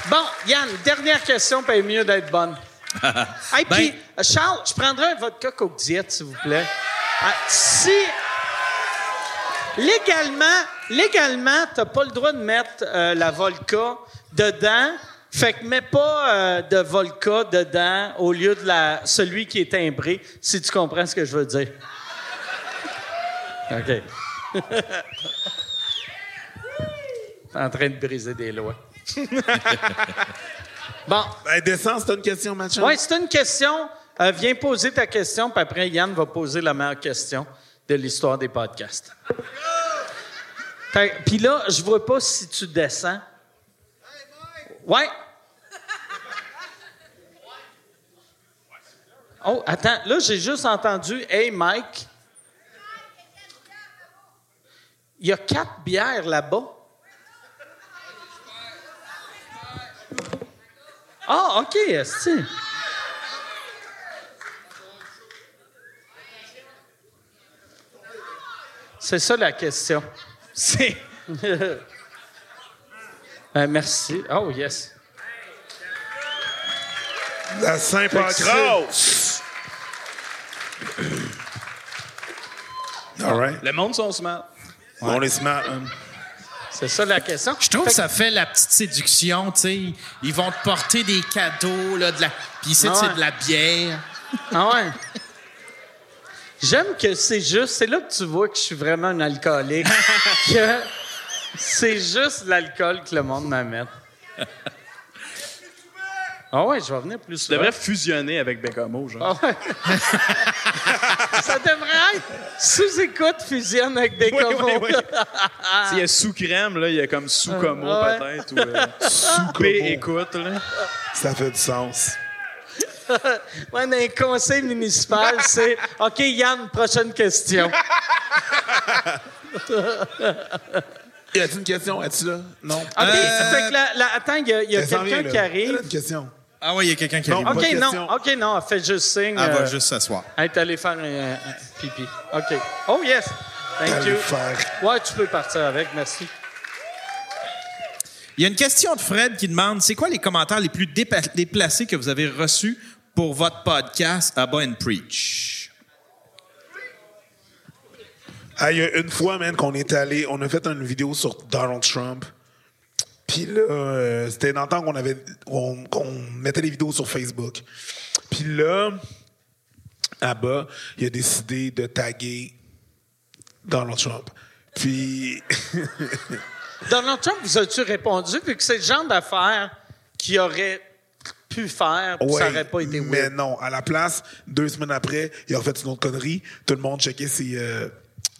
Bon, Yann, dernière question, puis mieux d'être bonne. [LAUGHS] Hey, Ben- puis, Charles, je prendrais un vodka Coke Diet, s'il vous plaît. Ah, si... Légalement, légalement, t'as pas le droit de mettre euh, la Volca dedans. Fait que mets pas euh, de Volca dedans au lieu de la, celui qui est timbré, si tu comprends ce que je veux dire. OK. [LAUGHS] En train de briser des lois. [LAUGHS] bon. Ben, descends, c'est une question, Mathieu. Oui, c'est une question. Euh, viens poser ta question, puis après, Yann va poser la meilleure question de l'histoire des podcasts. Puis là, je vois pas si tu descends. Ouais. Oh, attends, là, j'ai juste entendu Hey, Mike. Il y a quatre bières là-bas. Ah, OK, esti. C'est ça la question. C'est. [LAUGHS] Ben, merci. Oh, yes. La Saint-Pancras! All right. Le monde sont smart. On est smart, hein. C'est ça la question. Je trouve que ça fait la petite séduction, tu sais. Ils vont te porter des cadeaux, là, de la... Puis ici, Ah c'est de la bière. Ah ouais? [LAUGHS] J'aime que c'est juste, c'est là que tu vois que je suis vraiment un alcoolique. [LAUGHS] que c'est juste l'alcool que le monde m'amène. Ah ouais, je vais venir plus Tu souvent. devrais fusionner avec Bécamo, genre. Ah ouais. [LAUGHS] ça devrait être sous-écoute fusionne avec des Oui, oui, oui. [LAUGHS] S'il y a sous crème, là, il y a comme sous como Ah ouais. peut-être. Ou, euh, sous B écoute, là. Ça fait du sens. [LAUGHS] Ouais, dans les conseils municipaux, c'est OK, Yann, prochaine question. [LAUGHS] Y a-t-il une question? Es-tu là? Non. OK, fait que là, là, attends, il y a, il y a quelqu'un qui arrive. Elle a une question. Ah oui, il y a quelqu'un qui Non, arrive. OK, non, OK, non, elle fait juste signe. Elle va euh, juste s'asseoir. Elle est allée faire un, un pipi. OK. Oh, yes. Thank you. faire. Ouais, tu peux partir avec, merci. Il y a une question de Fred qui demande c'est quoi les commentaires les plus déplacés que vous avez reçus pour votre podcast Abba and Preach? Ah, il y a une fois, man, qu'on est allé, on a fait une vidéo sur Donald Trump. Puis là, euh, c'était dans le temps qu'on avait, on- qu'on mettait des vidéos sur Facebook. Puis là, Abba, il a décidé de taguer Donald Trump. Puis, [LAUGHS] Donald Trump, vous as-tu répondu? Vu que c'est le genre d'affaire qu'il aurait pu faire, puis ça ouais, n'aurait pas été mais weird. non, à la place, deux semaines après, il a fait une autre connerie. Tout le monde checkait ses, euh,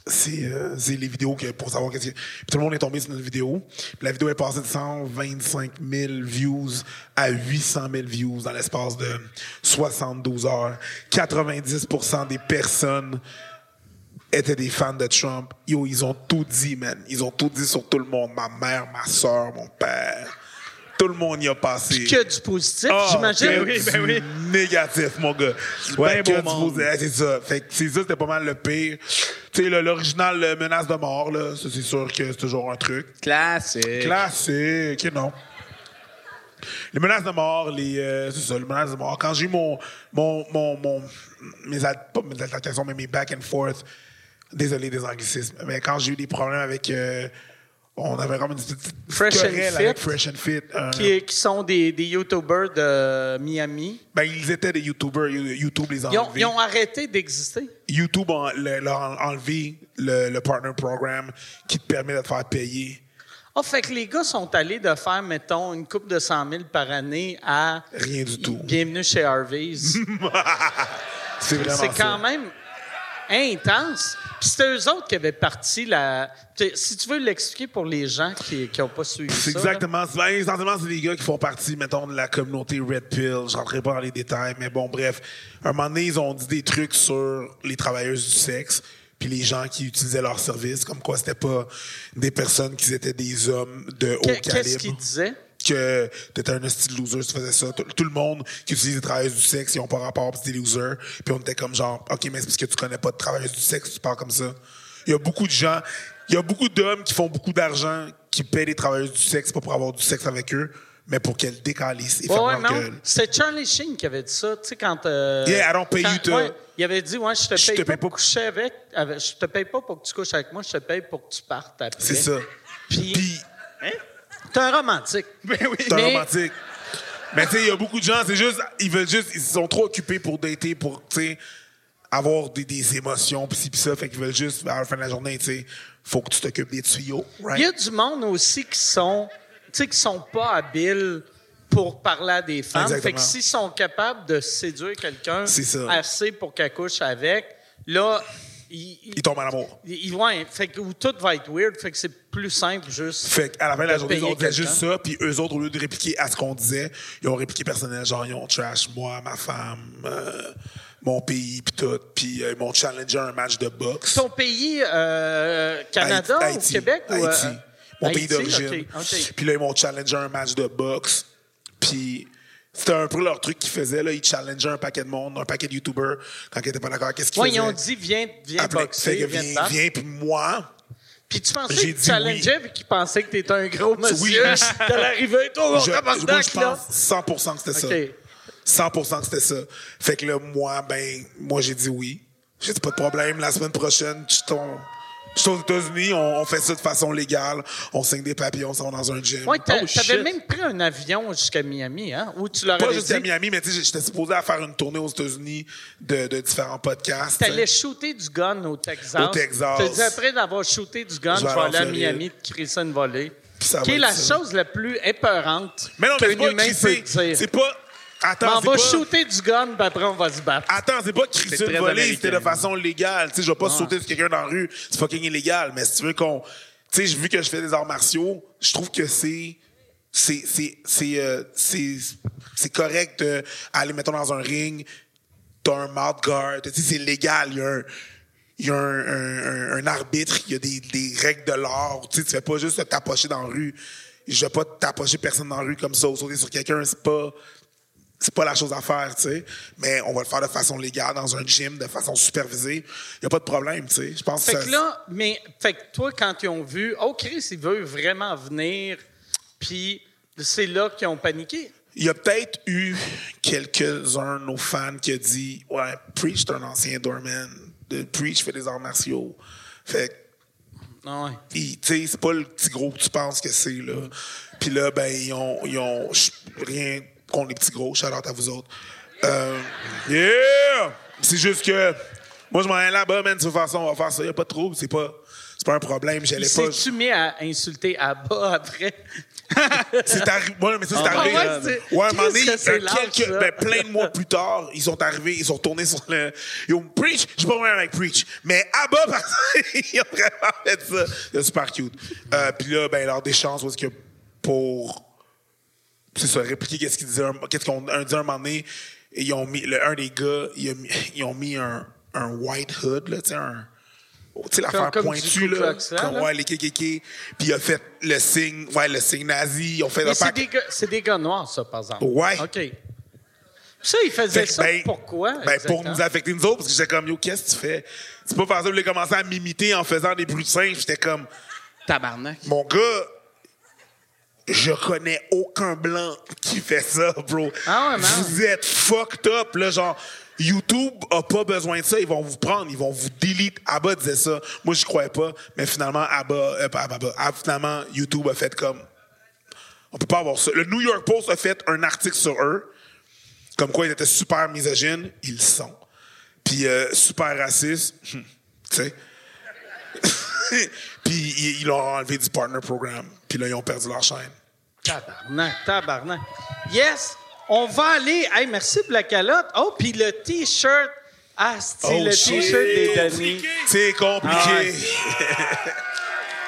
ses, euh, ses- les vidéos que- pour savoir qu'est-ce que... Tout le monde est tombé sur notre vidéo. Puis la vidéo est passée de 125 000 views à 800 000 views dans l'espace de 72 heures. 90 des personnes étaient des fans de Trump. Yo, ils ont tout dit, man. Ils ont tout dit sur tout le monde. Ma mère, ma soeur, mon père. Tout le monde y a passé. Que du positif, Ah, j'imagine. que du négatif, mon gars. Ouais, bien que beau du monde. positif. Ouais, c'est ça. Fait que c'est ça, c'était pas mal le pire. Tu sais, l'original menace de mort, là, ça, c'est sûr que c'est toujours un truc. Classique. Classique, et non. Les menaces de mort, les, euh, c'est ça, les menaces de mort. Quand j'ai eu mon, mon, mon, mon, mes, al- pas mes altercations, mais mes back and forth, désolé des anglicismes, mais quand j'ai eu des problèmes avec, euh, on avait comme une petite Fresh and Fit. avec Fresh and Fit. euh, Qui, qui sont des, des YouTubers de Miami. ben, ils étaient des YouTubers, YouTube les a Ils ont, enlevés. ils ont arrêté d'exister. YouTube leur a enlevé le, le partner program qui te permet de te faire payer. Ah, fait que les gars sont allés de faire, mettons, une coupe de 100 000 par année à. Rien du tout. Bienvenue chez Harvey's. [LAUGHS] C'est vraiment C'est quand ça. même intense. Puis c'était eux autres qui avaient parti la. Si tu veux l'expliquer pour les gens qui n'ont pas suivi C'est ça. exactement. c'est- ben, essentiellement, c'est des gars qui font partie, mettons, de la communauté Red Pill. Je rentrerai pas dans les détails, mais bon, bref. Un moment donné, ils ont dit des trucs sur les travailleuses du sexe, puis les gens qui utilisaient leurs services, comme quoi c'était pas des personnes qui étaient des hommes de haut calibre. Qu'est-ce qu'ils disaient? Que t'étais un hostile loser si tu faisais ça. Tout, tout le monde qui utilise des travailleuses du sexe, ils ont pas rapport, pis c'est des losers. Puis on était comme genre, OK, mais c'est parce que tu connais pas de travailleuses du sexe, tu parles comme ça. Il y a beaucoup de gens, il y a beaucoup d'hommes qui font beaucoup d'argent, qui paient des travailleuses du sexe, pas pour avoir du sexe avec eux, mais pour qu'elles décalissent et Ouais, ouais, gueule. C'est Charlie Sheen qui avait dit ça, tu sais, quand. euh, Yeah, I don't pay quand- you to- ouais, il avait dit, ouais, je te Je paye te pas paye pour coucher avec, avec- Je te paye pas pour que tu couches avec moi, je te paye pour que tu partes après. C'est ça. Puis. Hein? T'es un romantique. [LAUGHS] Ben oui. C'est un Mais- romantique. Mais tu sais, il y a beaucoup de gens, c'est juste, ils veulent juste, ils sont trop occupés pour dater, pour, tu sais, avoir des, des émotions, pis ci, pis ça. Fait qu'ils veulent juste, à la fin de la journée, tu sais, faut que tu t'occupes des tuyaux, right? Il y a du monde aussi qui sont, tu sais, qui sont pas habiles pour parler à des femmes. Exactement. Fait que s'ils sont capables de séduire quelqu'un C'est ça. assez pour qu'elle couche avec, là, il, il- Ils tombent en amour. il- il- ouais, fait que où tout va être weird, fait que c'est plus simple juste. Fait qu'à la fin de la journée, payer on disait quelqu'un. juste ça, puis eux autres, au lieu de répliquer à ce qu'on disait, ils ont répliqué personnel, genre, ils ont trash moi, ma femme, euh, mon pays, puis tout, puis euh, ils m'ont challengé à un match de boxe. Ton pays, euh, Canada Haïti- ou Haïti. Québec? ou, euh, Haïti. Mon Haïti, pays d'origine. Puis là, ils m'ont challengé à un match de boxe. Puis c'était un peu leur truc qu'ils faisaient. Là. Ils challengeaient un paquet de monde, un paquet de YouTubers quand ils n'étaient pas d'accord. Qu'est-ce qu'ils Ouais, faisaient? ils ont dit, viens, viens Après, boxer, fait que viens viens, viens, puis moi... Puis tu pensais que tu challengeais vu qu'ils pensaient que t'étais un gros monsieur. [LAUGHS] Oui. T'allais arriver, toi, Je- moi, je là. pense 100% que c'était ça. 100% que c'était ça. Fait que là, moi, ben, moi, j'ai dit oui. J'ai dit pas de problème. La semaine prochaine, je je suis aux États-Unis, on, on fait ça de façon légale. On signe des papiers, on s'en va dans un gym. T'a- Oh, t'avais même pris un avion jusqu'à Miami, hein? Ou tu leur Pas avais juste dit? à Miami, mais tu sais, j'étais supposé à faire une tournée aux États-Unis de, de différents podcasts. T'allais shooter du gun au Texas. Au Texas. Tu dis après d'avoir shooté du gun, Je vais aller à. Miami te crisser une volée. ça Qui est la ça. chose la plus épeurante Mais non, mais c'est qu'un pas humain crisser. peut dire. C'est pas. Attends, Mais on va pas- shooter du gun, puis après on va se battre. Attends, c'est pas crisser une volée, c'était de façon légale. Tu sais, je vais pas Ah. sauter sur quelqu'un dans la rue, c'est fucking illégal. Mais si tu veux qu'on, tu sais, vu que je fais des arts martiaux, je trouve que c'est, c'est, c'est, c'est, euh, c'est, c'est correct d'aller, mettons, dans un ring, t'as un mouth guard, tu sais, c'est légal, il y a un, il y a un, un- un- un arbitre, il y a des, des règles de l'art, tu sais, tu fais pas juste te tapocher dans la rue. Je vais pas tapocher personne dans la rue comme ça ou sauter sur quelqu'un, c'est pas, c'est pas la chose à faire, tu sais. Mais on va le faire de façon légale, dans un gym, de façon supervisée. Il a pas de problème, tu sais. Je pense Fait que que ça- là, mais, fait que toi, quand ils ont vu, oh, Chris, il veut vraiment venir, puis c'est là qu'ils ont paniqué. Il y a peut-être eu quelques-uns de nos fans qui ont dit Ouais, Preach, c'est un ancien doorman. Preach fait des arts martiaux. Fait que, Ah ouais. tu sais, c'est pas le petit gros que tu penses que c'est, là. Puis là, ben, ils ont, ils ont rien contre les petits gros. Shout out à vous autres. Euh, yeah! C'est juste que moi, je m'en vais là-bas, man. De toute façon, on va faire ça. Il a pas de trouble. C'est pas, c'est pas un problème. J'allais pas. s'est-tu mis à insulter Abba après? [LAUGHS] C'est arrivé. Ouais, mais ça, c'est Ah arrivé. ouais, Ouais, à un moment donné, quelques- ben, plein de mois plus tard, ils sont arrivés, ils sont retournés sur le. Ils ont Preach, je suis pas vraiment avec Preach. Mais Abba, [LAUGHS] par ils ont vraiment fait ça. C'est super cute. Euh, Puis là, ben, lors des chances, parce que pour. C'est ça, répliquer qu'est-ce qu'ils disaient, un- qu'est-ce qu'on un, dit un moment donné, et ils ont mis, le, un des gars, ils ont mis, ils ont mis un, un white hood, là, tu sais, un. Tu sais, l'affaire pointue, là. Comme, ouais, les KKK. Puis il a fait le signe, ouais, le signe nazi. Ils ont fait Mais c'est pack- des, gars- c'est des gars noirs, ça, par exemple. Ouais. OK. Ça, ils faisaient ça ben, pourquoi? Ben, pour nous affecter nous autres, parce que j'étais comme, yo, qu'est-ce que tu fais? C'est pas que voulait commencer à m'imiter en faisant des bruits de singe. J'étais comme, Tabarnak. mon gars, je connais aucun blanc qui fait ça, bro. Ah ouais, man. Vous êtes fucked up, là, genre. YouTube a pas besoin de ça, ils vont vous prendre, ils vont vous delete. Abba disait ça. Moi, je croyais pas, mais finalement, Abba, euh, Abba, Abba, ah, finalement, YouTube a fait comme. On peut pas avoir ça. Le New York Post a fait un article sur eux, comme quoi ils étaient super misogynes. Ils le sont. Puis euh, super racistes. hum, [LAUGHS] tu sais. [LAUGHS] Puis ils, ils l'ont enlevé du partner program. Puis là, ils ont perdu leur chaîne. Tabarnak, tabarnak. Yes, on va aller. Hey, merci pour la calotte. Oh, puis le T-shirt. Ah, c'est Oh, le shit. T-shirt des Denis. C'est compliqué. Ah ouais. [LAUGHS]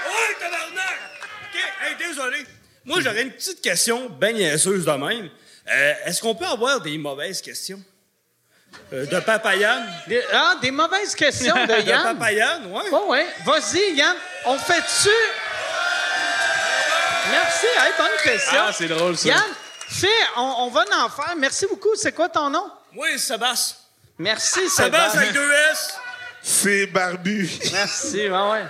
Ouais, tabarnak! OK, hey, désolé. Moi, j'aurais une petite question ben niaiseuse de même. Euh, Est-ce qu'on peut avoir des mauvaises questions? Euh, de Papa Yann? Des, ah, des mauvaises questions de [LAUGHS] de Yann. Papa Yann, ouais. Oh, ouais. Vas-y, Yann. On fait-tu. Merci. Hey, bonne question. Ah, c'est drôle, ça. Yann, fais, on, on va en faire. Merci beaucoup. C'est quoi ton nom? Oui, Sébastien. Merci, Sébastien Sébastien. avec deux S. C'est barbu. Merci, ouais, ouais.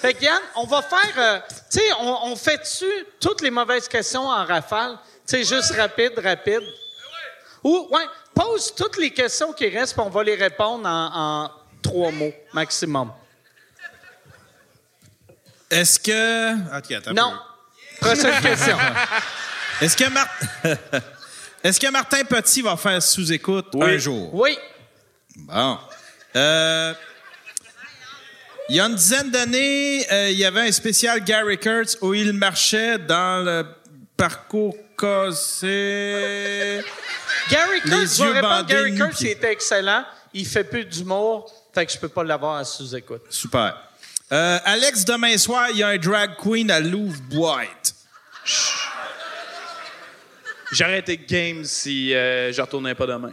Fait que Yann, on va faire. euh, tu sais, on, on fait-tu toutes les mauvaises questions en rafale? Tu sais, juste rapide, rapide. Ou, ouais, pose toutes les questions qui restent, puis on va les répondre en, en trois mots maximum. Est-ce que. Ok, attends un Non. Prochaine [LAUGHS] question. Est-ce que, Mar- [LAUGHS] Est-ce que Martin Petit va faire sous-écoute un jour? Oui. Bon. Euh, il y a une dizaine d'années, euh, il y avait un spécial Gary Kurtz où il marchait dans le parcours cassé. Gary Kurtz, je Gary Kurtz, il était excellent. Il fait plus d'humour. Fait que je peux pas l'avoir à sous-écoute. Super. Euh, Alex, demain soir, il y a un drag queen à Louvre Boîte. J'aurais été game si euh, je retournais pas demain.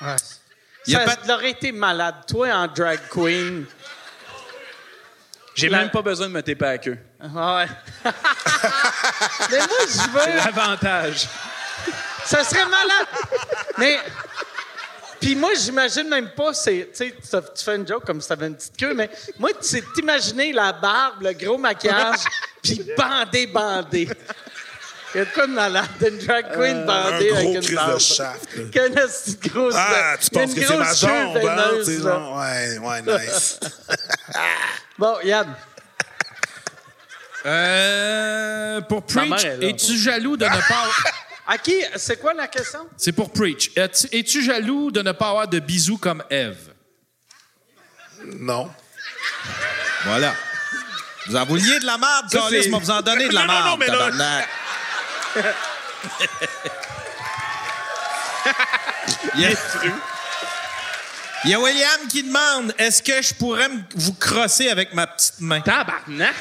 A Ça aurait été malade. Toi, en drag queen. J'ai La- même pas besoin de me taper à queue. Ah ouais. [LAUGHS] Mais moi, je C'est veux. l'avantage. Ça serait malade. Mais. Puis moi, j'imagine même pas, c'est, tu sais, tu tu fais une joke comme si t'avais une petite queue, mais moi, c'est t'imaginer la barbe, le gros maquillage, [LAUGHS] puis bandé, bandé. Il y a de quoi de malade, une drag queen Euh, bandée un gros avec une crise de barbe. shaft, petite grosse... Ah, tu penses une que c'est ma jambe, hein? tu sais, genre, Ouais, ouais, nice. [LAUGHS] Bon, Yann. Euh, pour Preach, es-tu jaloux de ne pas... [LAUGHS] À qui? C'est quoi la question? C'est pour Preach. Es-tu jaloux de ne pas avoir de bisous comme Eve? Non. Voilà. Vous en vouliez de la merde, Carlis, moi vous en donnez de la Non, non, non, merde, mais là-. Il y, a... Il y a William qui demande est-ce que je pourrais vous crosser avec ma petite main? Tabarnak!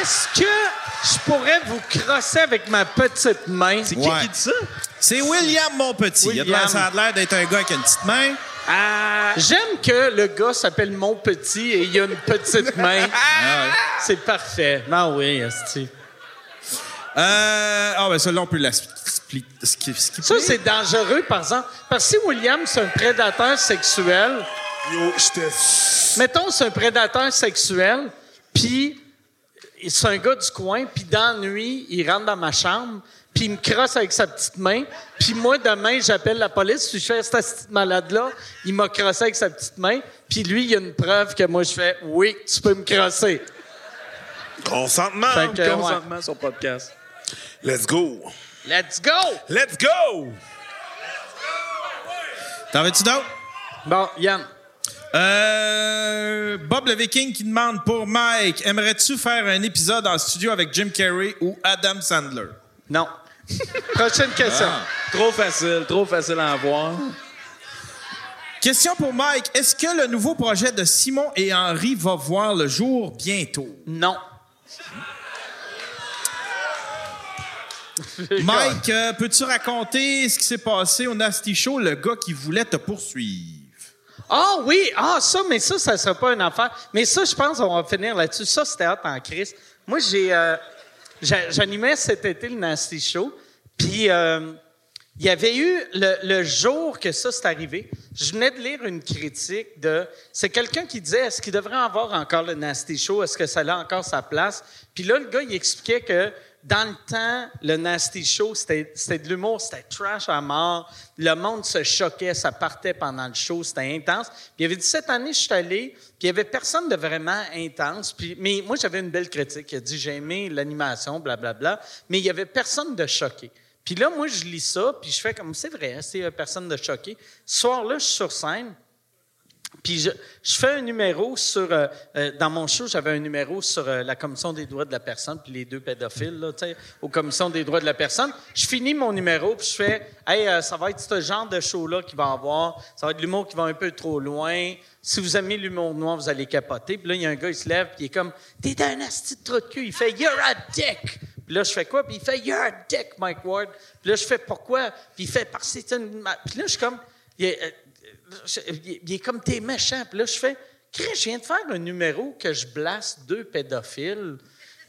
Est-ce que je pourrais vous crosser avec ma petite main? C'est Ouais. C'est William, mon petit. Il a de l'air- William. ça a l'air d'être un gars avec une petite main. J'aime que le gars s'appelle Mon Petit et il a une petite [LAUGHS] main. C'est parfait. Non, oui, esti. Euh, Ah, ben celui-là, on peut la skipper. Ça, c'est dangereux, par exemple. Parce que si William, c'est un prédateur sexuel... Mettons, c'est un prédateur sexuel, puis c'est un gars du coin, puis dans la nuit, il rentre dans ma chambre, puis il me crosse avec sa petite main, puis moi, demain, j'appelle la police, puis je fais, cette petite malade-là, il m'a crossé avec sa petite main, puis lui, il y a une preuve que moi, je fais, oui, tu peux me crosser. Consentement. Fait que, ouais. Consentement sur podcast. Let's go. Let's go! Let's go! T'en veux-tu d'autres? Bon, Yann. Euh, Bob le Viking qui demande pour Mike Aimerais-tu faire un épisode en studio avec Jim Carrey ou Adam Sandler? Non. Prochaine question. Ah. Trop facile, trop facile à avoir. Question pour Mike Est-ce que le nouveau projet de Simon et Henri va voir le jour bientôt? Non. [LAUGHS] Mike, euh, peux-tu raconter ce qui s'est passé au Nasty Show, le gars qui voulait te poursuivre? Ah oui, ah ça, mais ça, ça serait pas une affaire. Mais ça, je pense qu'on va finir là-dessus. Ça, c'était hot en crise. Moi, j'ai, euh, j'a- j'animais cet été le Nasty Show, puis euh, il y avait eu le, le jour que ça s'est arrivé. Je venais de lire une critique de, c'est quelqu'un qui disait, est-ce qu'il devrait avoir encore le Nasty Show, est-ce que ça a encore sa place? Puis là, le gars, il expliquait que dans le temps, le Nasty Show, c'était de l'humour, c'était trash à mort. Le monde se choquait, ça partait pendant le show, c'était intense. Puis il avait dit, cette année, je suis allé, puis il y avait personne de vraiment intense. Puis, mais moi, j'avais une belle critique. Il a dit, j'ai aimé l'animation, blablabla, mais il y avait personne de choqué. Puis là, moi, je lis ça, puis je fais comme, c'est vrai, c'est euh, personne de choqué. Ce soir-là, je suis sur scène, puis je, je fais un numéro sur... euh, euh, dans mon show, j'avais un numéro sur euh, la commission des droits de la personne, puis les deux pédophiles, là, tu sais, aux commissions des droits de la personne. Je finis mon numéro, puis je fais, hey, euh, ça va être ce genre de show-là qui va avoir. Ça va être l'humour qui va un peu trop loin. Si vous aimez l'humour noir, vous allez capoter. Puis là, il y a un gars, il se lève, puis il est comme, t'es un asti de de cul. Il fait, you're a dick. Puis là, je fais quoi? Puis il fait, you're a dick, Mike Ward. Puis là, je fais, pourquoi? Puis il fait, parce que c'est une... Puis là, je suis comme, il euh, je- il est- comme t'es méchant. Puis là, je fais, Chris, je viens de faire un numéro que je blasse deux pédophiles.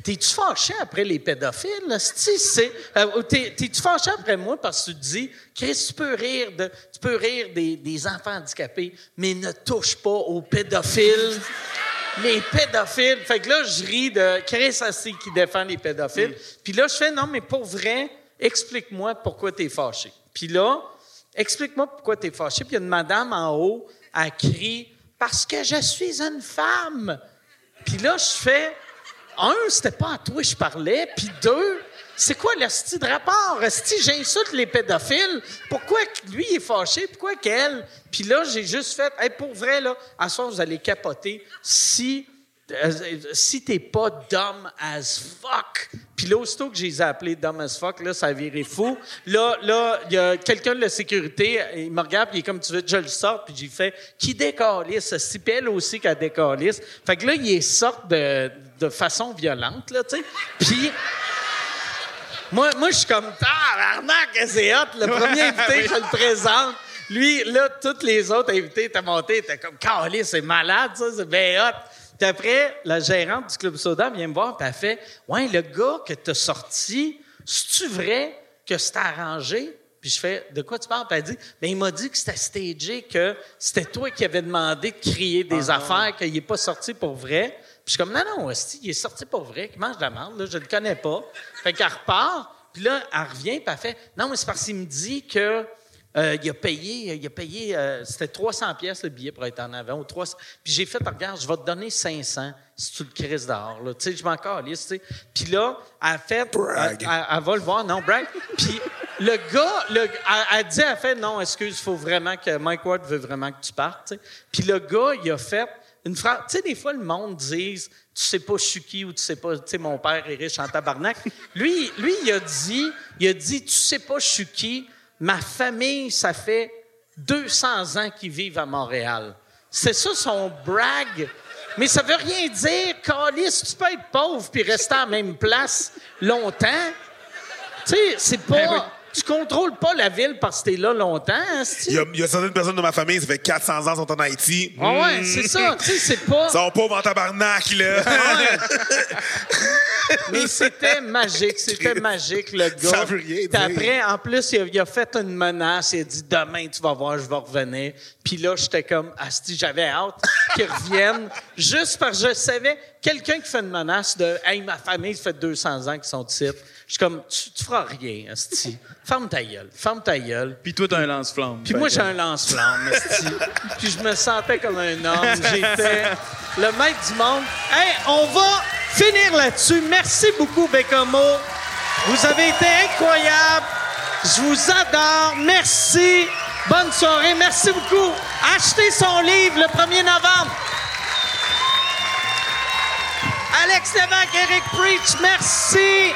T'es-tu fâché après les pédophiles? c'est- euh, t'es- T'es-tu fâché après moi parce que tu te dis, Chris, tu peux rire, de, tu peux rire des, des enfants handicapés, mais ne touche pas aux pédophiles. Les pédophiles. Fait que là, je ris de Chris Assis qui défend les pédophiles. Puis là, je fais, non, mais pour vrai, explique-moi pourquoi t'es fâché. Puis là, explique-moi pourquoi t'es fâché. Puis il y a une madame en haut, elle crie, parce que je suis une femme. Puis là, je fais, un, c'était pas à toi que je parlais, puis deux, c'est quoi le style de rapport? Si j'insulte les pédophiles, pourquoi lui est fâché? Pourquoi qu'elle? Puis là, j'ai juste fait, Hey, pour vrai, là, à soir, vous allez capoter. Si si t'es pas dumb as fuck, puis là, aussitôt que j'ai appelé dumb as fuck, là, ça a viré fou. Là, là, il y a quelqu'un de la sécurité, il me regarde, puis il est comme tu veux que je le sorte, puis j'ai fait qui décalisse, si elle aussi qu'elle décalisse. Fait que là, il est de, de façon violente, là, tu sais. Puis moi, moi je suis comme, tabarnak, c'est hot. Le premier invité, je le présente. Lui, là, tous les autres invités étaient montés, étaient comme, calé, c'est malade, ça, c'est bien hot. Puis après, la gérante du Club Soda vient me voir, puis elle fait, ouais, le gars que t'as sorti, c'est-tu vrai que c'était arrangé? Puis je fais, de quoi tu parles? Puis elle dit, ben il m'a dit que c'était stagé, que c'était toi qui avais demandé de crier des affaires, qu'il n'est pas sorti pour vrai. Puis je suis comme, non, non, hostie, il est sorti pour vrai, qu'il mange de la merde, là, je le connais pas. Fait qu'elle repart, puis là, elle revient, puis elle fait, non, mais c'est parce qu'il me dit que euh, il a payé, il a payé, euh, c'était 300 pièces le billet pour être en avant, ou 300. Puis j'ai fait, regarde, je vais te donner 500 si tu le crises dehors, là. Tu sais, je m'en calisse, tu sais. Puis là, elle fait, elle, elle- elle va le voir, non, brag. Puis le gars, le, elle, elle dit, elle fait, non, excuse, il faut vraiment que Mike Ward veut vraiment que tu partes, tu sais. Puis le gars, il a fait une phrase. Tu sais, des fois, le monde dit, tu sais pas je suis qui ou tu sais pas, tu sais, mon père est riche en tabarnak. lui, lui, il a dit, il a dit, tu sais pas je suis qui. Ma famille, ça fait 200 ans qu'ils vivent à Montréal. C'est ça son brag? Mais ça veut rien dire. Calice, tu peux être pauvre puis rester à la même place longtemps. Tu sais, c'est pas. Tu contrôles pas la ville parce que t'es là longtemps, hein, Il y, a, il y a certaines personnes de ma famille, ça fait 400 ans, sont en Haïti. Ah ouais, Mm. c'est ça. Tu sais, c'est pas. Ils sont pauvres en tabarnak, là. [LAUGHS] Mais c'était magique, c'était magique, le gars. Ça veut rien dire. après, en plus, il a, il a fait une menace. Il a dit Demain, tu vas voir, je vais revenir. Puis là, j'étais comme Asti, j'avais hâte qu'il revienne. Juste parce que je savais, quelqu'un qui fait une menace de Hey, ma famille, ça fait 200 ans qu'ils sont ici. Je suis comme Tu, tu feras rien, Asti. Ferme ta gueule, ferme ta gueule. Puis toi, t'as un lance-flamme. Puis moi, j'ai un lance-flamme, esti. Puis je me sentais comme un homme. [LAUGHS] J'étais le maître du monde. Hey, on va finir là-dessus. Merci beaucoup, Bécomo. Vous avez été incroyables. Je vous adore. Merci. Bonne soirée. Merci beaucoup. Achetez son livre le 1er novembre. Alex Lévesque, Eric Preach, merci.